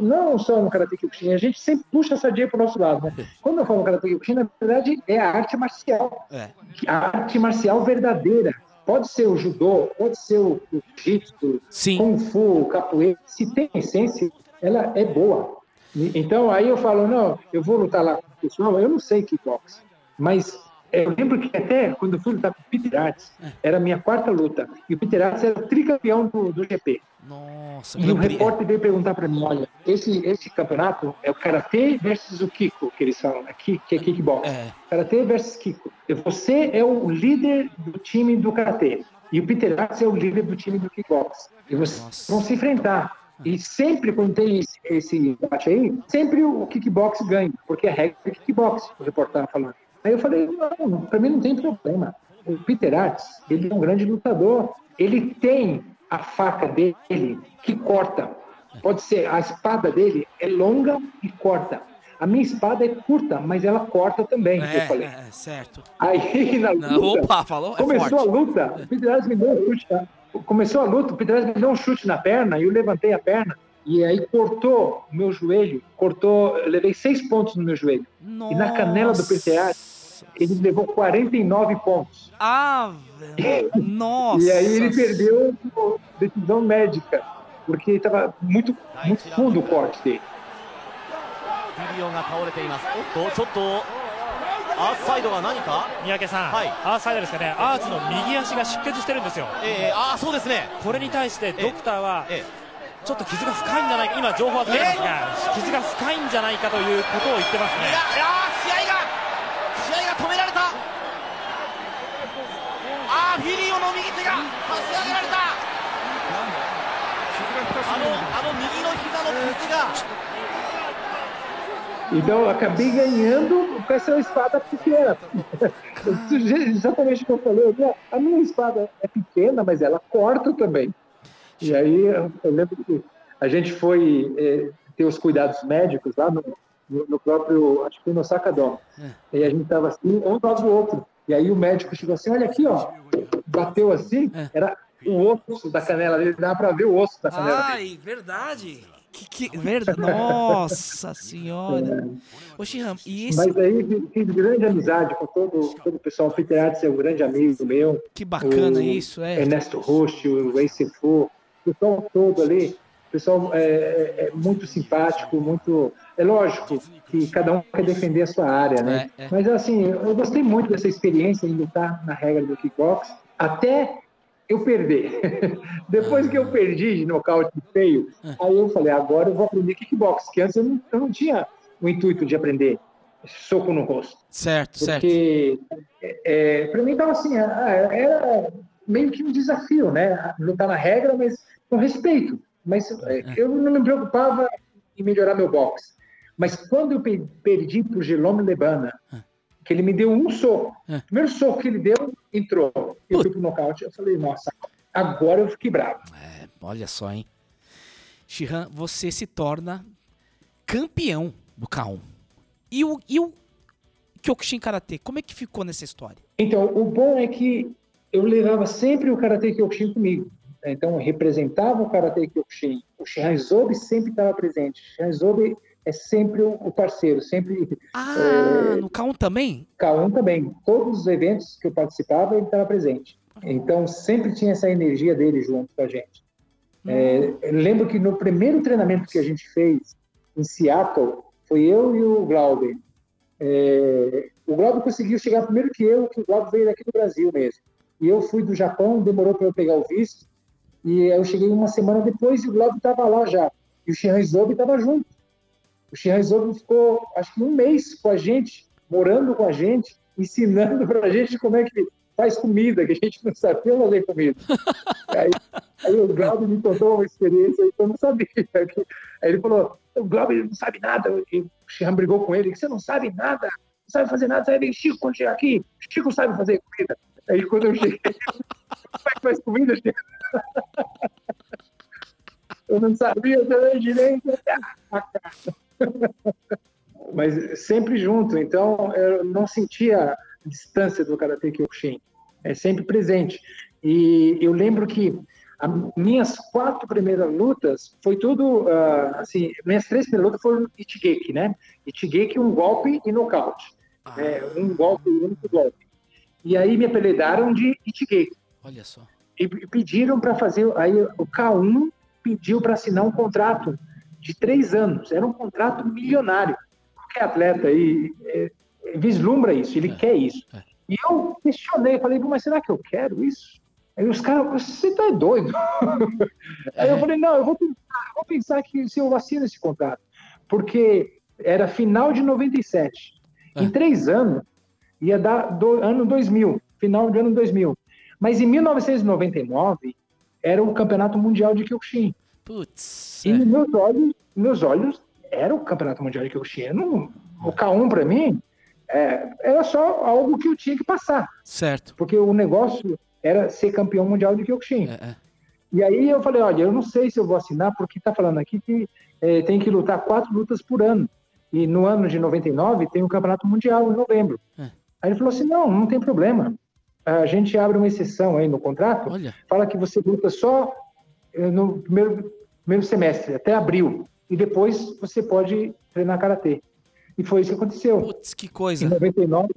E: Não só no Karate Kyokushin, a gente sempre puxa essa dia para o nosso lado. Né? Quando eu falo Karate Kyokushin, na verdade é a arte marcial.
C: É.
E: A arte marcial verdadeira. Pode ser o judô, pode ser o jiu-jitsu, kung fu, capoeira. Se tem essência, ela é boa. Então, aí eu falo, não, eu vou lutar lá com o pessoal, eu não sei kickbox, mas eu lembro que até quando eu fui lutar com o Peter Arts, é. era a minha quarta luta, e o Peter Arts era tricampeão do, do GP.
C: Nossa,
E: e o repórter veio perguntar para mim, olha, esse, esse campeonato é o Karatê versus o Kiko, que eles falam aqui, que é kickbox.
C: É.
E: Karatê versus Kiko. Você é o líder do time do Karatê, e o Peter Arts é o líder do time do kickbox. E vocês Nossa. vão se enfrentar. E sempre quando tem esse, esse debate aí, sempre o kickbox ganha, porque é regra do kickbox, o repórter estava falando. Aí eu falei, não, para mim não tem problema. O Peter Arts, ele é um grande lutador. Ele tem a faca dele que corta. Pode ser, a espada dele é longa e corta. A minha espada é curta, mas ela corta também,
C: é,
E: eu falei.
C: É, certo.
E: Aí na luta,
C: Não, opa, falou, é
E: começou
C: forte.
E: a luta, o Peter Arts me deu um chute. Começou a luta, o Peter Arts me deu um chute na perna e eu levantei a perna. E aí cortou o meu joelho, cortou, eu levei seis pontos no meu joelho.
C: Nossa.
E: E na canela do Peter Arts, ele levou 49 pontos.
C: Ah, velho. Nossa.
E: E aí ele perdeu por decisão médica, porque estava muito, muito fundo o corte dele.
O: ビリオが倒れていますおっとちょっとアースサイドが何か
T: 三宅さん、
O: はい
T: アースサイドですかね、アーツの右足が出血してるんですよ、
O: えー、ああそうですね
T: これに対してドクターは、 ちょっと傷が深いんじゃないか、今、情報は出てますが、傷が深いんじゃないかということを言ってますね。
O: いやいや試合が試合が止められたああフィリオの右手が差し上げられたあのあの右の膝の傷が
E: Então eu acabei ganhando com essa espada pequena. Exatamente o que eu falei. A minha espada é pequena, mas ela corta também. E aí eu lembro que a gente foi é, ter os cuidados médicos lá no, no próprio, acho que foi no Sacadão. E a gente estava assim, um do lado do outro. E aí o médico chegou assim, olha aqui, ó. Bateu assim, era o osso da canela dele, dava para ver o osso da canela
C: Ai,
E: dele.
C: verdade. Que, que verdade. Nossa senhora. Ô, Shihan, e esse.
E: Mas aí fiz- grande amizade com todo, todo o pessoal. O Peter Adams é um grande amigo meu.
C: Que bacana
E: o
C: isso, é.
E: Ernesto Rocha, o Ace o pessoal todo ali. O pessoal é, é- é muito simpático, muito. É lógico que cada um quer defender a sua área, né?
C: É, é.
E: Mas assim, eu gostei muito dessa experiência em lutar na regra do kickbox, até eu perder. Depois que eu perdi de nocaute feio, aí eu falei, agora eu vou aprender kickbox, que antes eu não, eu não tinha o intuito de aprender soco no rosto.
C: Certo, certo.
E: Porque é, para mim estava assim, era meio que um desafio, né? Lutar na regra, mas com respeito. Mas é, eu não me preocupava em melhorar meu boxe. Mas quando eu pe- perdi para o Gelome Lebana, que ele me deu um soco, o primeiro soco que ele deu, entrou. Eu fui pro nocaute, eu falei, nossa, agora eu fiquei bravo.
C: Olha só, hein? Shihan, você se torna campeão do K1. E o, e o Kyokushin Karate, como é que ficou nessa história?
E: Então, o bom é que eu levava sempre o Karate Kyokushin comigo. Então, eu representava o Karate Kyokushin. O Shihan Zobe sempre estava presente. O Shihan Zobe é sempre o parceiro, sempre...
C: Ah, no K1 também?
E: K1 também. Todos os eventos que eu participava, ele estava presente. Então, sempre tinha essa energia dele junto com a gente. É, eu lembro que no primeiro treinamento que a gente fez em Seattle, foi eu e o Glauber. É, o Glauber conseguiu chegar primeiro que eu, que o Glauber veio daqui do Brasil mesmo. E eu fui do Japão, demorou para eu pegar o visto. E eu cheguei uma semana depois e o Glauber estava lá já. E o Shihan Zobe estava junto. O Shihan Zobe ficou, acho que um mês com a gente, morando com a gente, ensinando para a gente como é que faz comida, que a gente não sabia fazer comida. aí, aí o Glauber me contou uma experiência que eu não sabia. Aí ele falou, o Glauber não sabe nada. E o Shihan brigou com ele, você não sabe nada, não sabe fazer nada, você vai ver Chico quando chegar aqui, Chico sabe fazer comida. Aí quando eu cheguei, como é que faz comida, Chico? Eu não sabia também direito. Mas sempre junto, então eu não sentia a distância do Karate Kyokushin. É sempre presente. E eu lembro que as minhas quatro primeiras lutas foi tudo, ah, assim, minhas três primeiras lutas foram Ichigeki, né? Ichigeki, um golpe e nocaute. É, um golpe, um único golpe. E aí me apelidaram de Ichigeki.
C: Olha só.
E: E pediram para fazer, aí o K1 pediu para assinar um contrato de três anos. Era um contrato milionário. Qualquer atleta aí é, é, vislumbra isso, ele quer isso. E eu questionei, falei, "Pô, mas será que eu quero isso? Aí os caras, você tá doido? Aí eu falei, não, eu vou pensar, eu vou pensar que se eu assino esse contrato. Porque era final de 97. Em três anos, ia dar do, ano 2000, final de ano 2000. Mas em 1999, era o Campeonato Mundial de Kyokushin.
C: Putz.
E: E nos meus olhos, meus olhos, era o Campeonato Mundial de Kyokushin. Não- o K1, para mim, é, era só algo que eu tinha que passar.
C: Certo.
E: Porque o negócio era ser campeão mundial de Kyokushin.
C: É,
E: E aí eu falei, olha, eu não sei se eu vou assinar, porque está falando aqui que eh, tem que lutar quatro lutas por ano. E no ano de 99 tem o Campeonato Mundial, em novembro.
C: É.
E: Aí ele falou assim, não, não tem problema. A gente abre uma exceção aí no contrato, fala que você luta só eh, no primeiro, primeiro semestre, até abril. E depois você pode treinar Karatê. E foi isso que aconteceu.
C: Putz, que coisa.
E: Em 99,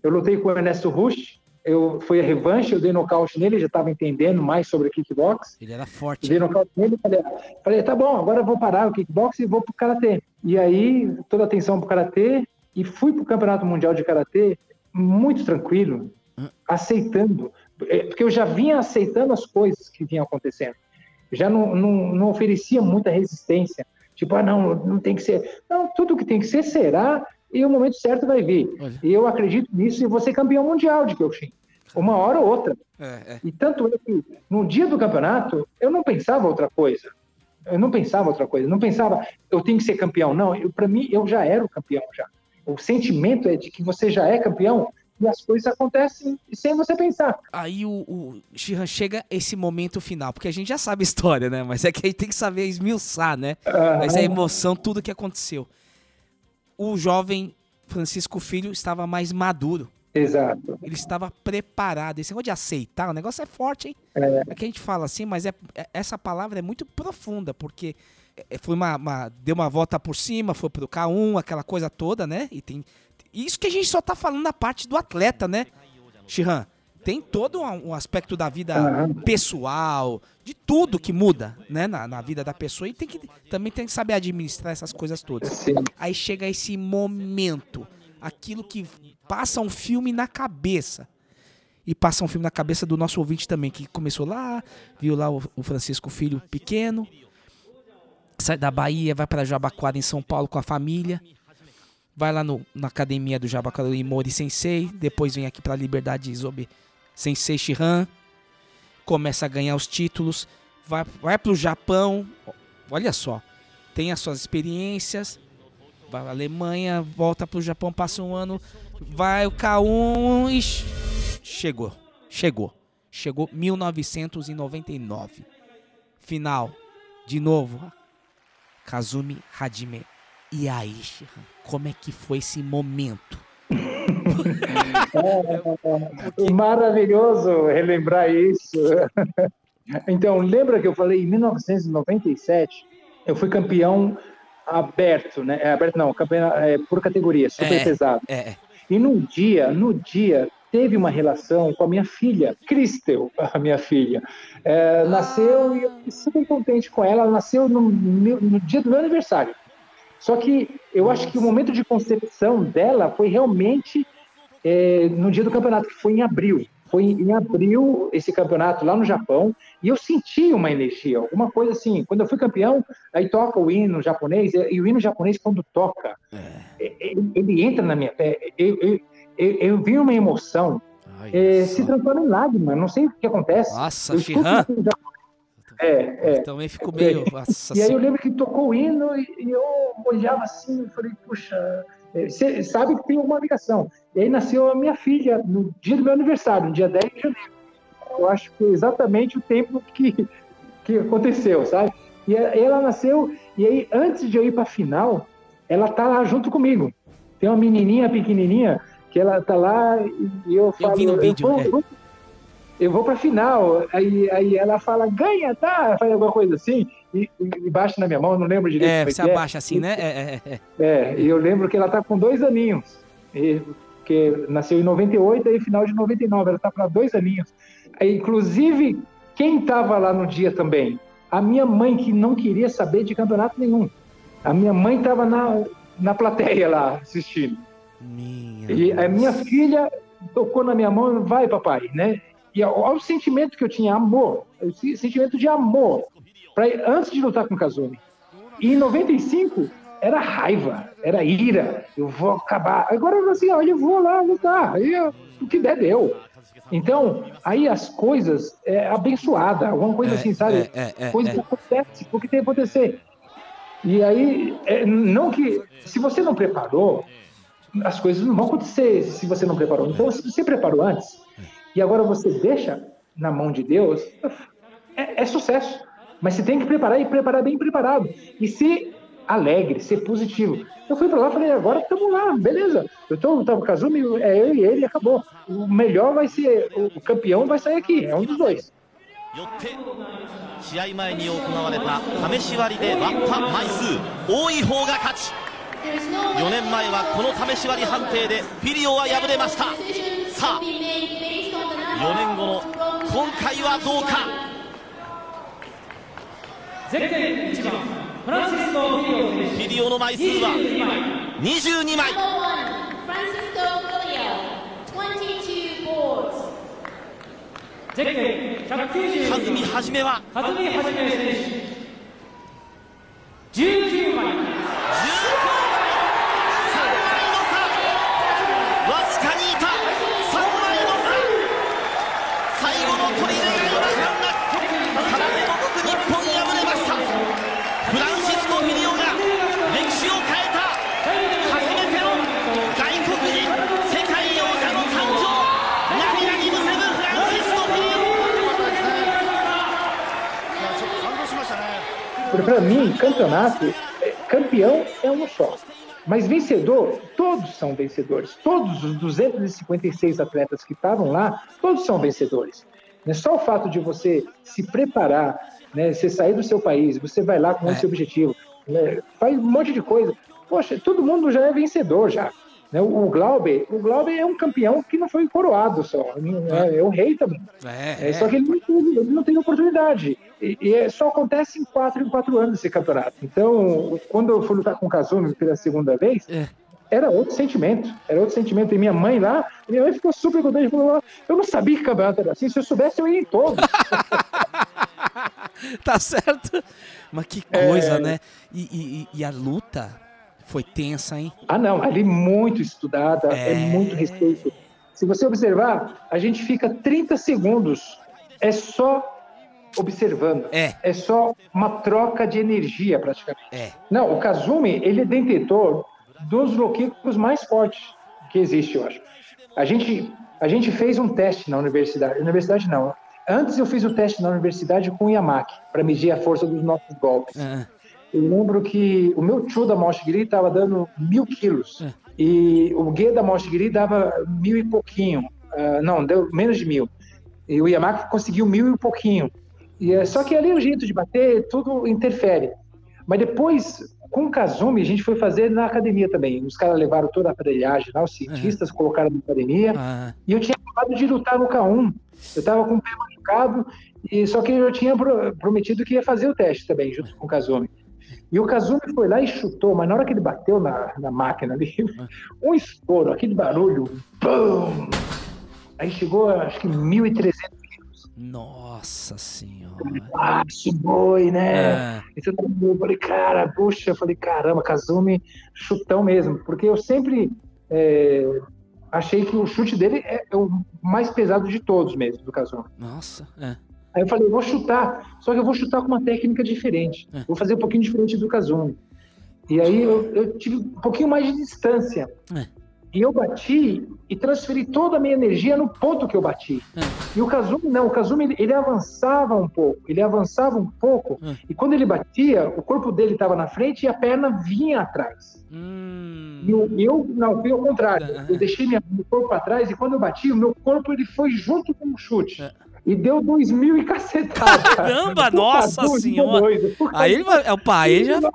E: eu lutei com o Ernesto Rush, eu, foi a revanche, eu dei nocaute nele, já estava entendendo mais sobre kickbox.
C: Ele era forte.
E: Dei nocaute nele, falei, falei, tá bom, agora eu vou parar o kickbox e vou pro karatê. E aí, toda a atenção pro karatê e fui pro Campeonato Mundial de Karatê muito tranquilo, aceitando, eh, porque eu já vinha aceitando as coisas que vinham acontecendo. Já não, não, não oferecia muita resistência. Tipo, ah, não, não tem que ser. Não, tudo que tem que ser será e o momento certo vai vir. E eu acredito nisso e vou ser campeão mundial de Kyokushin. Uma hora ou outra.
C: É,
E: E tanto é que no dia do campeonato eu não pensava outra coisa. Eu não pensava outra coisa. Não pensava eu tenho que ser campeão. Não, para mim eu já era o campeão já. O sentimento é de que você já é campeão e as coisas acontecem sem você pensar.
C: Aí o, o Shihan chega esse momento final, porque a gente já sabe a história, né? Mas é que aí tem que saber esmiuçar, né?
E: Aham.
C: Mas a emoção, tudo que aconteceu. O jovem Francisco Filho estava mais maduro.
E: Exato.
C: Ele estava preparado. Esse negócio de aceitar, o negócio é forte, hein?
E: É.
C: É que a gente fala assim, mas é, é- essa palavra é muito profunda, porque é, foi uma, uma- deu uma volta por cima, foi pro K1, aquela coisa toda, né? E tem isso que a gente só tá falando na parte do atleta, né? Shihan, tem todo um, aspecto da vida pessoal, de tudo que muda, né, na, na vida da pessoa e tem que também tem que saber administrar essas coisas todas. Aí chega esse momento, aquilo que passa um filme na cabeça. E passa um filme na cabeça do nosso ouvinte também, que começou lá, viu lá o, o Francisco Filho pequeno, sai da Bahia, vai para Jabaquara em São Paulo com a família, vai lá no, na academia do Jabaquara e Mori Sensei, depois vem aqui para Liberdade Zobe Sensei Shihan, começa a ganhar os títulos, vai, vai pro Japão, olha só, tem as suas experiências, vai pra Alemanha, volta pro Japão, passa um ano, vai o K1 e ch- chegou, chegou, chegou 1999, final, de novo, Kazumi Hajime. E Shihan, como é que foi esse momento?
E: É, maravilhoso relembrar isso. Então, lembra que eu falei em 1997, eu fui campeão aberto, né? É, aberto não, campeão é, por categoria, super
C: É,
E: pesado.
C: É, é.
E: E no dia, no dia, teve uma relação com a minha filha, Cristel, a minha filha. É, nasceu e eu fiquei super contente com ela. Ela nasceu no, meu- no dia do meu aniversário. Só que eu acho que o momento de concepção dela foi realmente é, no dia do campeonato, que foi em abril. Foi em abril esse campeonato lá no Japão, e eu senti uma energia, alguma coisa assim. Quando eu fui campeão, aí toca o hino japonês, e o hino japonês, quando toca, ele, ele entra na minha pé. Eu, eu, eu, eu vi uma emoção, é, se transforma em lágrima, não sei o que acontece.
C: Nossa, Shihan.
E: É, é.
C: Também fico meio. Nossa
E: E aí eu lembro que tocou o hino e, e eu olhava assim e falei, puxa, você sabe que tem uma ligação. E aí nasceu a minha filha no dia do meu aniversário, no dia 10 de janeiro. Eu acho que foi exatamente o tempo que, que aconteceu, sabe? E ela nasceu, e aí antes de eu ir para a final, ela tá lá junto comigo. Tem uma menininha pequenininha que ela tá lá e eu falo...
C: no vídeo,
E: vou,
C: é.
E: eu vou pra final. Aí, aí ela fala, ganha, tá? Faz alguma coisa assim, e, e baixa na minha mão, não lembro direito.
C: É,
E: como
C: você
E: que
C: abaixa assim, né? É, é, é.
E: É, e eu lembro que ela tá com dois aninhos. E, que nasceu em 98 e final de 99, ela tá com dois aninhos. Aí, inclusive, quem tava lá no dia também? A minha mãe, que não queria saber de campeonato nenhum. A minha mãe tava na, na plateia lá, assistindo. E a minha filha tocou na minha mão, vai, papai, né? E olha o sentimento que eu tinha, amor, sentimento de amor, pra, antes de lutar com o Kazumi. E em 95 era raiva, era ira, eu vou acabar. Agora assim, olha, eu vou lá lutar, aí eu- o que der deu. Então, aí as coisas é abençoada, alguma coisa
C: É,
E: assim, sabe?
C: é, é, é,
E: coisa
C: é.
E: que acontece, porque tem que acontecer. E aí, é, não que. Se você não preparou, as coisas não vão acontecer se você não preparou. Então, se você preparou antes e agora você deixa na mão de Deus, é, é sucesso. Mas você tem que preparar e preparar bem preparado. E ser alegre, ser positivo. Eu fui pra lá e falei, agora estamos lá, beleza. Eu tô lutando com o Kazumi, é eu e ele e acabou. O melhor vai ser, o campeão vai sair aqui, é um dos dois.
O: よって試合前に行われた試し割りで割った枚数多い方が勝ち 4年前はこの試し割り判定でフィリオは敗れました。さあ4年後の今回はどうか。
U: ゼッケン1番フランシスコ・フィリオ
O: の枚数は22枚。
V: Francisco Filio, 22 boards.
U: ゼッケン192
O: カズミはじめは
U: め選手。19枚。
O: わ
E: Para mim, campeonato, é, campeão é um só. Mas vencedor, todos são vencedores. Todos os 256 atletas que estavam lá, todos são vencedores. É só o fato de você se preparar, né? Você sair do seu país, você vai lá com esse objetivo, né? faz um monte de coisa. Poxa, todo mundo já é vencedor já. Né? O Glauber, o Glauber é um campeão que não foi coroado só, é, é o rei também.
C: É,
E: É, só que ele não, ele não tem oportunidade. E, e é- só acontece em quatro em quatro anos esse campeonato. Então, quando eu fui lutar com o Kazumi pela segunda vez, era outro sentimento. Era outro sentimento. E minha mãe lá, minha mãe ficou super contente. Falou, eu não sabia que campeonato era assim. Se eu soubesse, eu ia em todos.
C: tá certo? Mas que coisa,
E: É.
C: né? E, e- e a luta foi tensa, hein?
E: Ah, não, ali muito estudada, é. muito respeito. Se você observar, a gente fica 30 segundos, é só observando.
C: É.
E: É só uma troca de energia, praticamente.
C: É.
E: Não, o Kazumi, ele é detentor dos low-kicks mais fortes que existe, eu acho. A gente, a gente fez um teste na universidade. Universidade não. Antes eu fiz o teste na universidade com o Yamaki, para medir a força dos nossos golpes. Eu lembro que o meu Chu da Moshigiri estava dando mil quilos. E o Ge da Moshigiri dava mil e pouquinho. Ah, não, deu menos de mil. E o Yamaki conseguiu mil e pouquinho. E é, só que ali o jeito de bater, tudo interfere. Mas depois, com o Kazumi, a gente foi fazer na academia também. Os caras levaram toda a aparelhagem lá, os cientistas colocaram na academia. E eu tinha acabado de lutar no K1. Eu estava com o pé machucado, e só que eu tinha pro- prometido que ia fazer o teste também, junto com o Kazumi. E o Kazumi foi lá e chutou, mas na hora que ele bateu na, na máquina ali, um estouro, aquele barulho, BUM! Aí chegou, acho que 1.300
C: Nossa senhora.
E: ah, boi, né?
C: É.
E: Então, eu falei, cara, puxa, eu falei, caramba, Kazumi, chutão mesmo, porque eu sempre é, achei que o chute dele é, é o mais pesado de todos mesmo, do Kazumi.
C: Nossa, é.
E: Aí eu falei, vou chutar, só que eu vou chutar com uma técnica diferente, vou fazer um pouquinho diferente do Kazumi. E aí eu, eu tive um pouquinho mais de distância. E eu bati e transferi toda a minha energia no ponto que eu bati. E o Kazumi não, o Kazumi ele, ele avançava um pouco, ele avançava um pouco, e quando ele batia, o corpo dele estava na frente e a perna vinha atrás. E eu, eu não, foi ao contrário. Eu deixei minha, meu corpo para trás e quando eu bati, o meu corpo ele foi junto com o chute. E deu dois mil e cacetada. cara.
C: Caramba, nossa
E: doido,
C: senhora.
E: doido.
C: Aí ele vai. É o pai, já.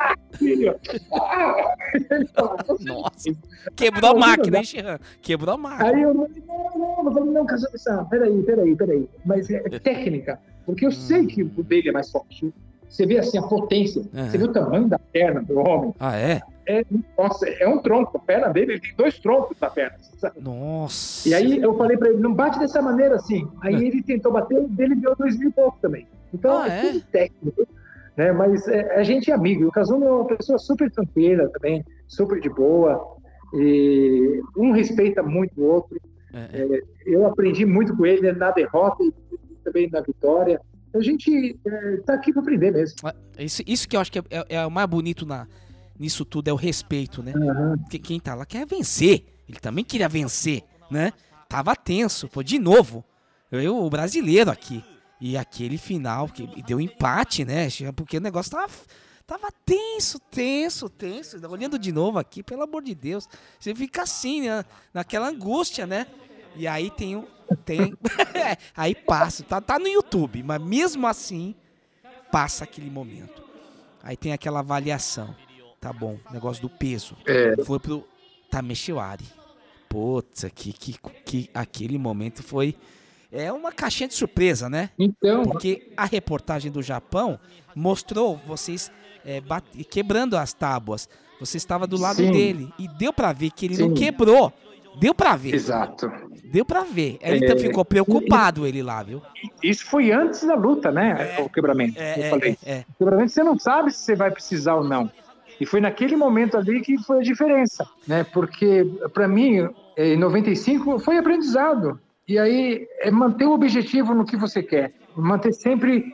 C: Nossa. Quebrou a máquina, hein, Xirran? Quebrou a máquina.
E: Aí eu não, não, eu falei, não, Kazumi-san, peraí, peraí, peraí. Mas é técnica, porque eu sei que o dele é mais forte. Você vê assim a potência, você vê o tamanho da perna do homem.
C: Ah, é?
E: É, nossa, é um tronco. A perna dele, ele tem dois troncos na perna. sabe?
C: Nossa.
E: E aí eu falei pra ele, não bate dessa maneira assim. Aí ele tentou bater, dele deu dois mil e pouco também. Então
C: Ah,
E: é,
C: é?
E: tudo técnico. Né? Mas é, a gente é amigo. O Kazumi é uma pessoa super tranquila também, super de boa. E um respeita muito o outro. É, eu aprendi muito com ele né, na derrota e também na vitória. A gente está aqui para aprender mesmo.
C: Isso, isso que eu acho que é, é- é o mais bonito na, nisso tudo, é o respeito, né? Porque quem tá lá quer vencer. Ele também queria vencer, né? Tava tenso, pô, de novo. Eu, o brasileiro aqui. E aquele final, que deu empate, né? Porque o negócio tava, tava tenso, tenso, tenso. Olhando de novo aqui, pelo amor de Deus. Você fica assim, né? Naquela angústia, né? E aí tem o. Tem. aí passa. Tá, tá no YouTube, mas mesmo assim, passa aquele momento. Aí tem aquela avaliação. Tá bom, negócio do peso.
E: É.
C: Foi pro Tameshiwari. Putz, que, que, que aquele momento foi. É uma caixinha de surpresa, né?
E: Então.
C: Porque a reportagem do Japão mostrou vocês é, bate- quebrando as tábuas. Você estava do lado
E: Sim.
C: dele. E deu pra ver que ele não
E: Sim.
C: quebrou. Deu pra ver.
E: Exato.
C: Deu pra ver. Ele
E: É,
C: ficou preocupado, ele lá, viu?
E: Isso foi antes da luta, né? o quebramento.
C: é,
E: eu falei.
C: é, é.
E: O quebramento você não sabe se você vai precisar ou não. E foi naquele momento ali que foi a diferença, né? Porque para mim, em 95 foi aprendizado. E aí é manter o objetivo no que você quer, manter sempre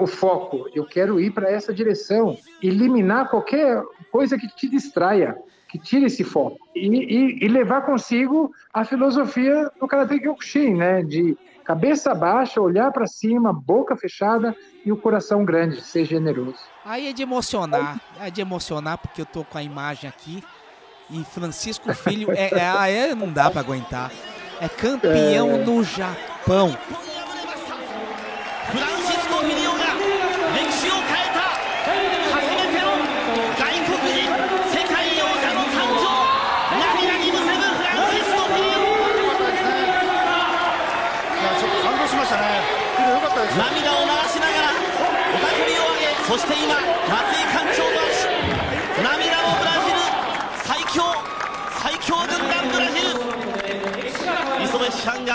E: o foco. Eu quero ir para essa direção, eliminar qualquer coisa que te distraia, que tire esse foco e, e- e levar consigo a filosofia do Karate Kyokushin, né? De cabeça baixa, olhar para cima, boca fechada e o coração grande, ser generoso.
C: Aí é de emocionar. É de emocionar porque eu tô com a imagem aqui. E Francisco Filho é, é, ah, é não dá pra aguentar. É campeão
O: É.
C: no Japão.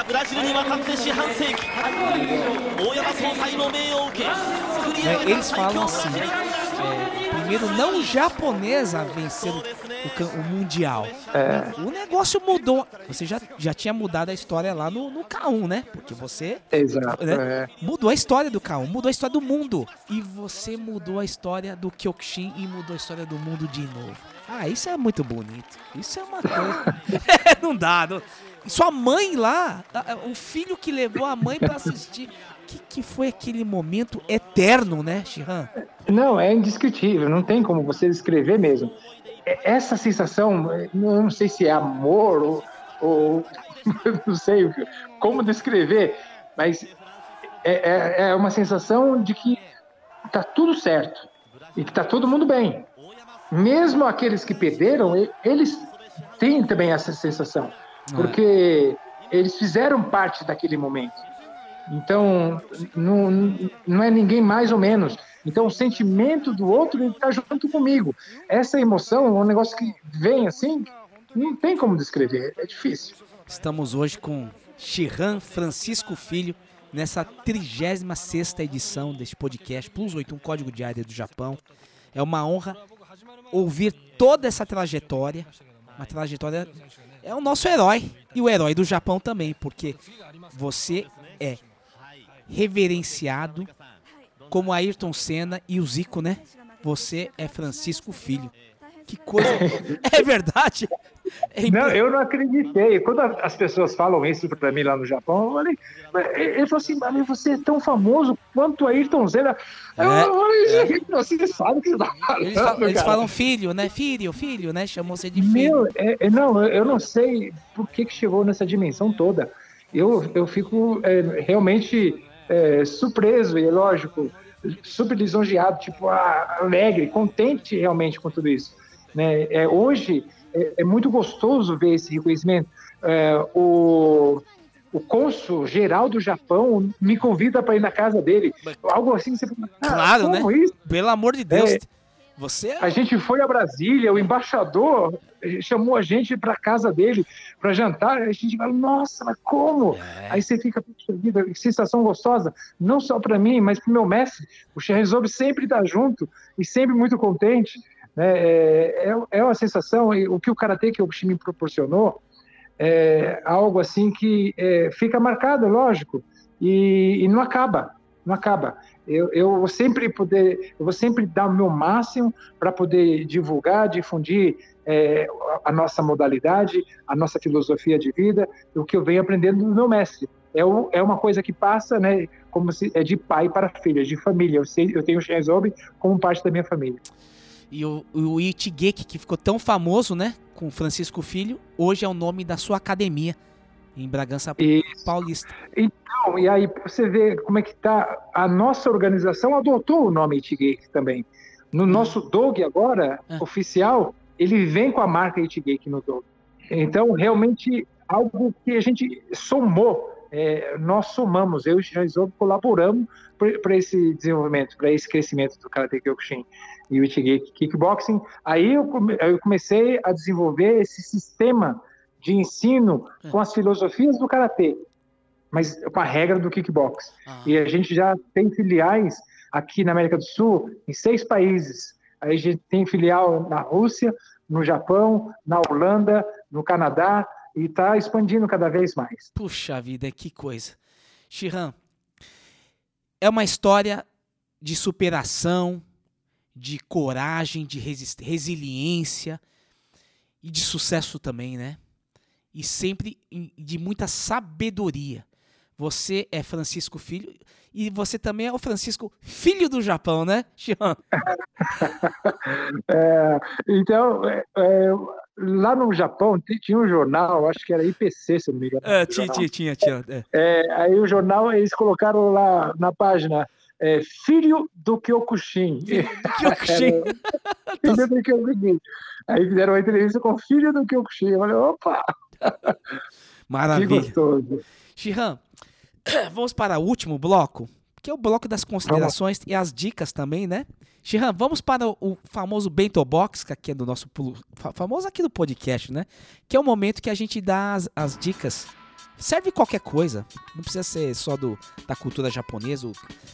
O: ブラジルに渡って四半世紀大山総裁の命を受け作り上
C: É,
O: げた
C: eles
O: 最強
C: falam
O: ブ
C: assim,
O: ラジル
C: é, primeiro não japonês a vencer o, o cam- o mundial.
E: É.
C: O negócio mudou. Você já, já tinha mudado a história lá no, no K1, né? Porque você
E: Exato,
C: né?
E: é.
C: mudou a história do K1, mudou a história do mundo. E você mudou a história do Kyokushin e mudou a história do mundo de novo. Ah, isso é muito bonito. Isso é uma coisa. É, não dá. Não... Sua mãe lá, o filho que levou a mãe pra assistir. Que, que foi aquele momento eterno, né, Shihan?
E: Não, é indescritível, não tem como você descrever mesmo. Essa sensação, eu não sei se é amor ou, ou não sei o como descrever, mas é, é- é uma sensação de que tá tudo certo e que tá todo mundo bem. Mesmo aqueles que perderam, eles têm também essa sensação, porque eles fizeram parte daquele momento. Então, não, não é ninguém mais ou menos. Então, o sentimento do outro está junto comigo. Essa emoção é um negócio que vem assim, não tem como descrever, é difícil.
C: Estamos hoje com Shihan Francisco Filho nessa 36ª edição deste podcast Plus 81 Código Diário do Japão. É uma honra ouvir toda essa trajetória. Uma trajetória é o nosso herói e o herói do Japão também, porque você é reverenciado como Ayrton Senna e o Zico, né? Você é Francisco Filho. Que coisa. é verdade? É
E: Não, eu não acreditei. Quando as pessoas falam isso para mim lá no Japão, eu falei, ele falou assim, mas você é tão famoso quanto Ayrton Senna. Eu
C: É,
E: falei, gente, você sabe o que você tá falando,
C: Eles, falam, eles falam filho, né? Filho, filho, né? Chamou você de filho.
E: Meu, é- é- não, eu não sei por que, que chegou nessa dimensão toda. Eu, eu fico é, realmente é, surpreso e, lógico, super lisonjeado, tipo, alegre, contente realmente com tudo isso. Né? É, hoje é, é muito gostoso ver esse reconhecimento. É, o, o cônsul geral do Japão me convida para ir na casa dele. Algo assim, você fala, "Ah,
C: Claro, né?
E: isso?
C: Pelo amor de Deus.
E: É.
C: Você
E: A gente foi a Brasília, o embaixador chamou a gente para casa dele para jantar. A gente fala, nossa, mas como? Aí você fica, puxa vida, que sensação gostosa, não só para mim, mas para o meu mestre. O Sherrizob sempre está junto e sempre muito contente. Né? É, é, é uma sensação, o que o Karatê que o me proporcionou é algo assim que é, fica marcado, lógico, e, e não acaba, não acaba. Eu, eu vou sempre poder, eu vou sempre dar o meu máximo para poder divulgar, difundir é, a nossa modalidade, a nossa filosofia de vida, o que eu venho aprendendo do meu mestre. É, o, é uma coisa que passa, né, como se é de pai para filho, é de família. Eu sei, eu tenho o Shinzobi como parte da minha família.
C: E o, o Ichigeki, que ficou tão famoso, né? Com o Francisco Filho, hoje é o nome da sua academia em Bragança Paulista.
E: Então, e aí você vê como é que tá a nossa organização adotou o nome Ichigeki também. No nosso dog agora, oficial, ele vem com a marca Ichigeki no dog. Então, realmente, algo que a gente somou, é, nós somamos, eu e o Shaizob colaboramos para esse desenvolvimento, para esse crescimento do Karate Kyokushin e o Ichigeki Kickboxing. Aí eu, come- eu comecei a desenvolver esse sistema de ensino com as filosofias do Karatê, mas com a regra do kickbox. E a gente já tem filiais aqui na América do Sul, em seis países. Aí a gente tem filial na Rússia, no Japão, na Holanda, no Canadá, e está expandindo cada vez mais.
C: Puxa vida, que coisa. Shihan, é uma história de superação, de coragem, de resiliência e de sucesso também, né? E sempre em- de muita sabedoria. Você é Francisco Filho e você também é o Francisco Filho do Japão, né, Shihan?
E: É, então, é, é, lá no Japão tinha um jornal, acho que era IPC, se não me engano.
C: É, tinha, tinha, tinha, tinha. é.
E: É, aí o jornal, eles colocaram lá na página, é, filho do Kyokushin.
C: Kyokushin.
E: filho do Kyokushin. Aí fizeram uma entrevista com o filho do Kyokushin. Eu falei, opa! Que
C: Maravilha.
E: gostoso.
C: Shihan, Vamos para o último bloco, que é o bloco das considerações e as dicas também, né? Shihan, vamos para o famoso Bento Box, que é do nosso famoso aqui do podcast, né? Que é o momento que a gente dá as, as dicas. Serve qualquer coisa, não precisa ser só do, da cultura japonesa,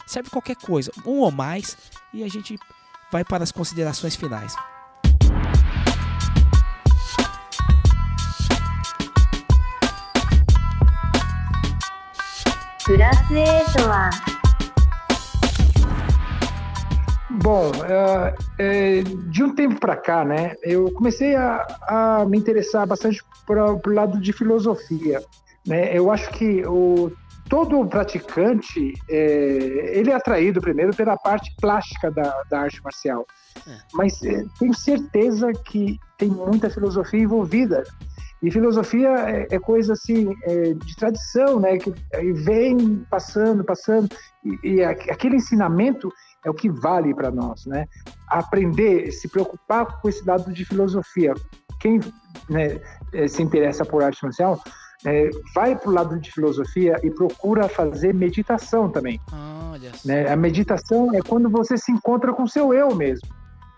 C: serve qualquer coisa, um ou mais, e a gente vai para as considerações finais.
E: Bom, eh, eh, de um tempo para cá, né, eu comecei a, a me interessar bastante para o lado de filosofia. Né? Eu acho que o, todo praticante eh, ele é atraído primeiro pela parte plástica da, da arte marcial, mas eh, tenho certeza que tem muita filosofia envolvida. E filosofia é, é coisa assim é, de tradição, né? Que vem passando, passando e, e aquele ensinamento é o que vale para nós, né? Aprender, se preocupar com esse lado de filosofia. Quem né, eh, se interessa por arte marcial eh, vai para o lado de filosofia e procura fazer meditação também.
C: Olha.
E: Né? A meditação é quando você se encontra com o seu eu mesmo.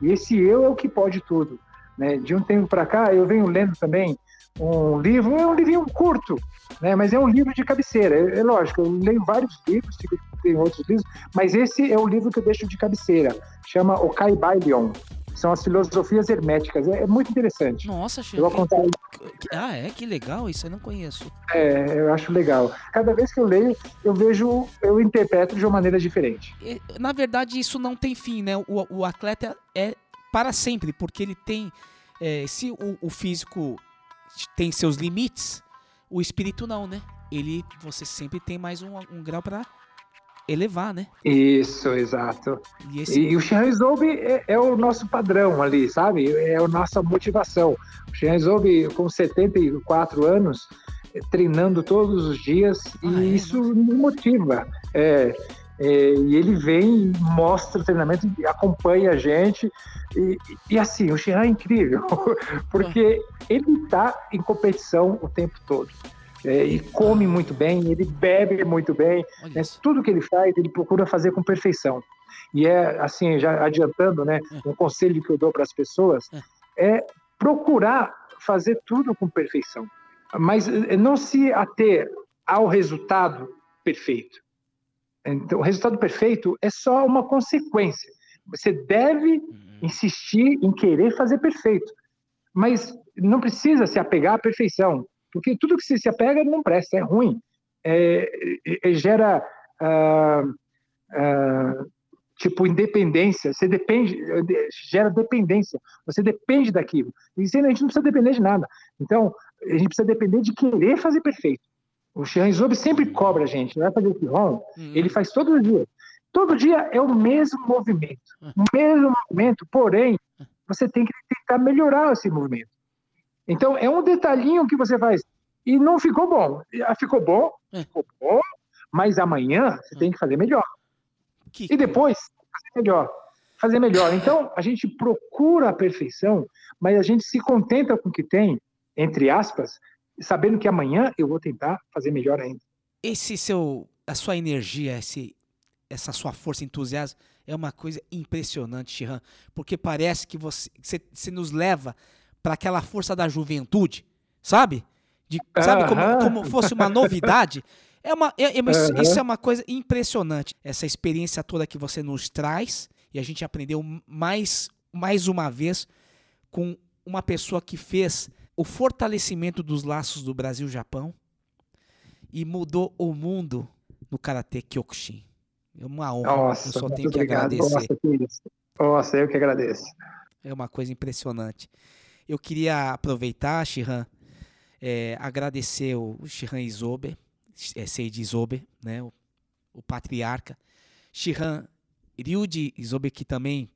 E: E esse eu é o que pode tudo. Né? De um tempo para cá, eu venho lendo também um livro, é um livrinho curto, né? mas é um livro de cabeceira. É, é lógico, eu leio vários livros, tem outros livros, mas esse é o livro que eu deixo de cabeceira. Chama Okai Bailion. São as filosofias herméticas. É, é muito interessante.
C: Nossa,
E: Eu vou contar
C: Que- Ah, é? Que legal, isso eu não conheço.
E: É, eu acho legal. Cada vez que eu leio, eu vejo, eu interpreto de uma maneira diferente.
C: Na verdade, isso não tem fim, né? O, o atleta é para sempre, porque ele tem. é, se o, o físico tem seus limites, o espírito não, né? Ele, você sempre tem mais um, um grau para elevar, né?
E: Isso, exato.
C: E
E: E,
C: esse-
E: o Shinheizobe é, é o nosso padrão ali, sabe? É a nossa motivação. O Shinheizobe, com 74 anos, eh, treinando todos os dias, e isso me motiva. É, é, e ele vem, mostra o treinamento, e acompanha a gente. E, e assim, o Shihan é incrível, porque ele está em competição o tempo todo. É, e come muito bem, ele bebe muito bem, né? tudo que ele faz, ele procura fazer com perfeição. E é assim, já adiantando, né, um conselho que eu dou para as pessoas é procurar fazer tudo com perfeição, mas eh, não se ater ao resultado perfeito. Então, o resultado perfeito é só uma consequência. Você deve insistir em querer fazer perfeito, mas não precisa se apegar à perfeição, porque tudo que você se apega não presta, é ruim. É, é, é, gera ah, ah, tipo independência. Você depende, gera dependência. Você depende daquilo. E a gente não precisa depender de nada. Então a gente precisa depender de querer fazer perfeito. O Shanzobi sempre cobra a gente, vai fazer esse ron, ele faz todo dia. Todo dia é o mesmo movimento, o mesmo movimento, porém, você tem que tentar melhorar esse movimento. Então, é um detalhinho que você faz. E não ficou bom. Ah, Ficou bom, ficou bom, mas amanhã você tem que fazer melhor. E depois, fazer melhor. Fazer melhor. Então, a gente procura a perfeição, mas a gente se contenta com o que tem, entre aspas, sabendo que amanhã eu vou tentar fazer melhor ainda.
C: esse seu, a sua energia, esse, essa sua força, entusiasmo, é uma coisa impressionante, Shihan, porque parece que você, você, você nos leva para aquela força da juventude, sabe? De, sabe como, como fosse uma novidade. É uma, é- é- isso, é uma coisa impressionante. Essa experiência toda que você nos traz e a gente aprendeu mais, mais uma vez com uma pessoa que fez o fortalecimento dos laços do Brasil-Japão e mudou o mundo no Karatê Kyokushin. É uma honra.
E: Nossa,
C: eu só tenho que
E: obrigado.
C: agradecer.
E: Nossa. Nossa, eu que agradeço.
C: É uma coisa impressionante. Eu queria aproveitar, Shihan, é, agradecer o Shihan Isobe, é, Seiji Isobe, né, o, o patriarca. Shihan Ryuji Isobe, que também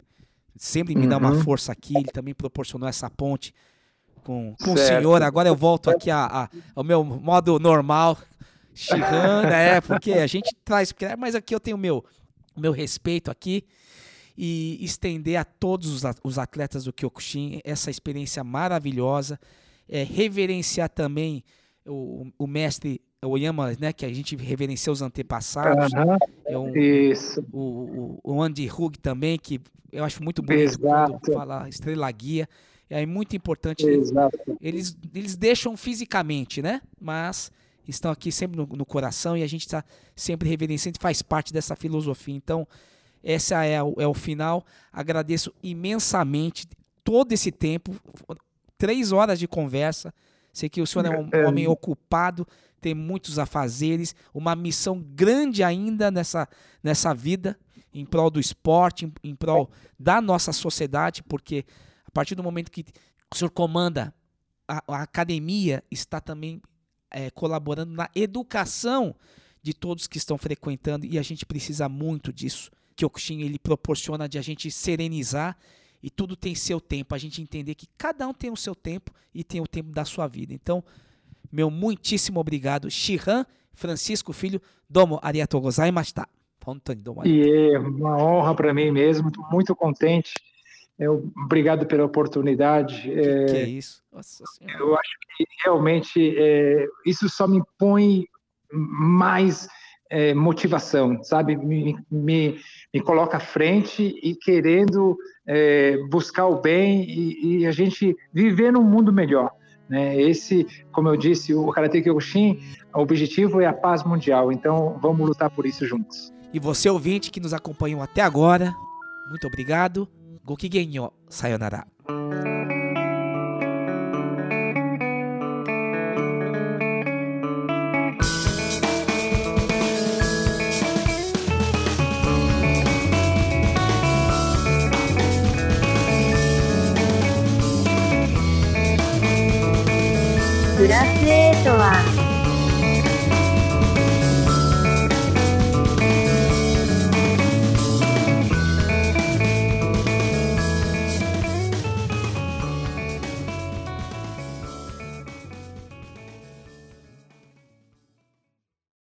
C: sempre me dá uma
E: Uhum.
C: força aqui, ele também proporcionou essa ponte com, com o senhor. Agora eu volto aqui a, a- ao meu modo normal. Shihan, né, porque a gente traz, mas aqui eu tenho o meu, meu respeito aqui e estender a todos os atletas do Kyokushin essa experiência maravilhosa, é, reverenciar também o, o mestre Oyama, né, que a gente reverencia os antepassados.
E: Aham,
C: É um-
E: isso.
C: O, o, o Andy Hug também, que eu acho muito bonito
E: Exato.
C: quando fala estrela guia. É muito importante.
E: Exato.
C: Eles, eles deixam fisicamente, né? Mas estão aqui sempre no, no coração e a gente está sempre reverenciando e faz parte dessa filosofia. Então, essa é o, é o final. Agradeço imensamente todo esse tempo. Três horas de conversa. Sei que o senhor é um
E: É.
C: homem ocupado, tem muitos afazeres, uma missão grande ainda nessa, nessa vida, em prol do esporte, em, em prol da nossa sociedade, porque a partir do momento que o senhor comanda, a, a academia está também eh, colaborando na educação de todos que estão frequentando e a gente precisa muito disso. Que o Kyokushin ele proporciona de a gente serenizar e tudo tem seu tempo, a gente entender que cada um tem o seu tempo e tem o tempo da sua vida. Então, meu muitíssimo obrigado, Shihan Francisco Filho, domo arigatou gozaimashita.
E: E é uma honra para mim mesmo, estou muito contente. Eu, obrigado pela oportunidade. É,
C: Que é isso? Nossa
E: eu acho que realmente é, isso só me põe mais é, motivação, sabe? Me, me, me coloca à frente e querendo é, buscar o bem e, e a gente viver num mundo melhor. Né? Esse, como eu disse, o Karate Kyokushin, o objetivo é a paz mundial. Então, vamos lutar por isso juntos.
C: E você, ouvinte, que nos acompanhou até agora, muito obrigado. Gokigenyo, sayonara.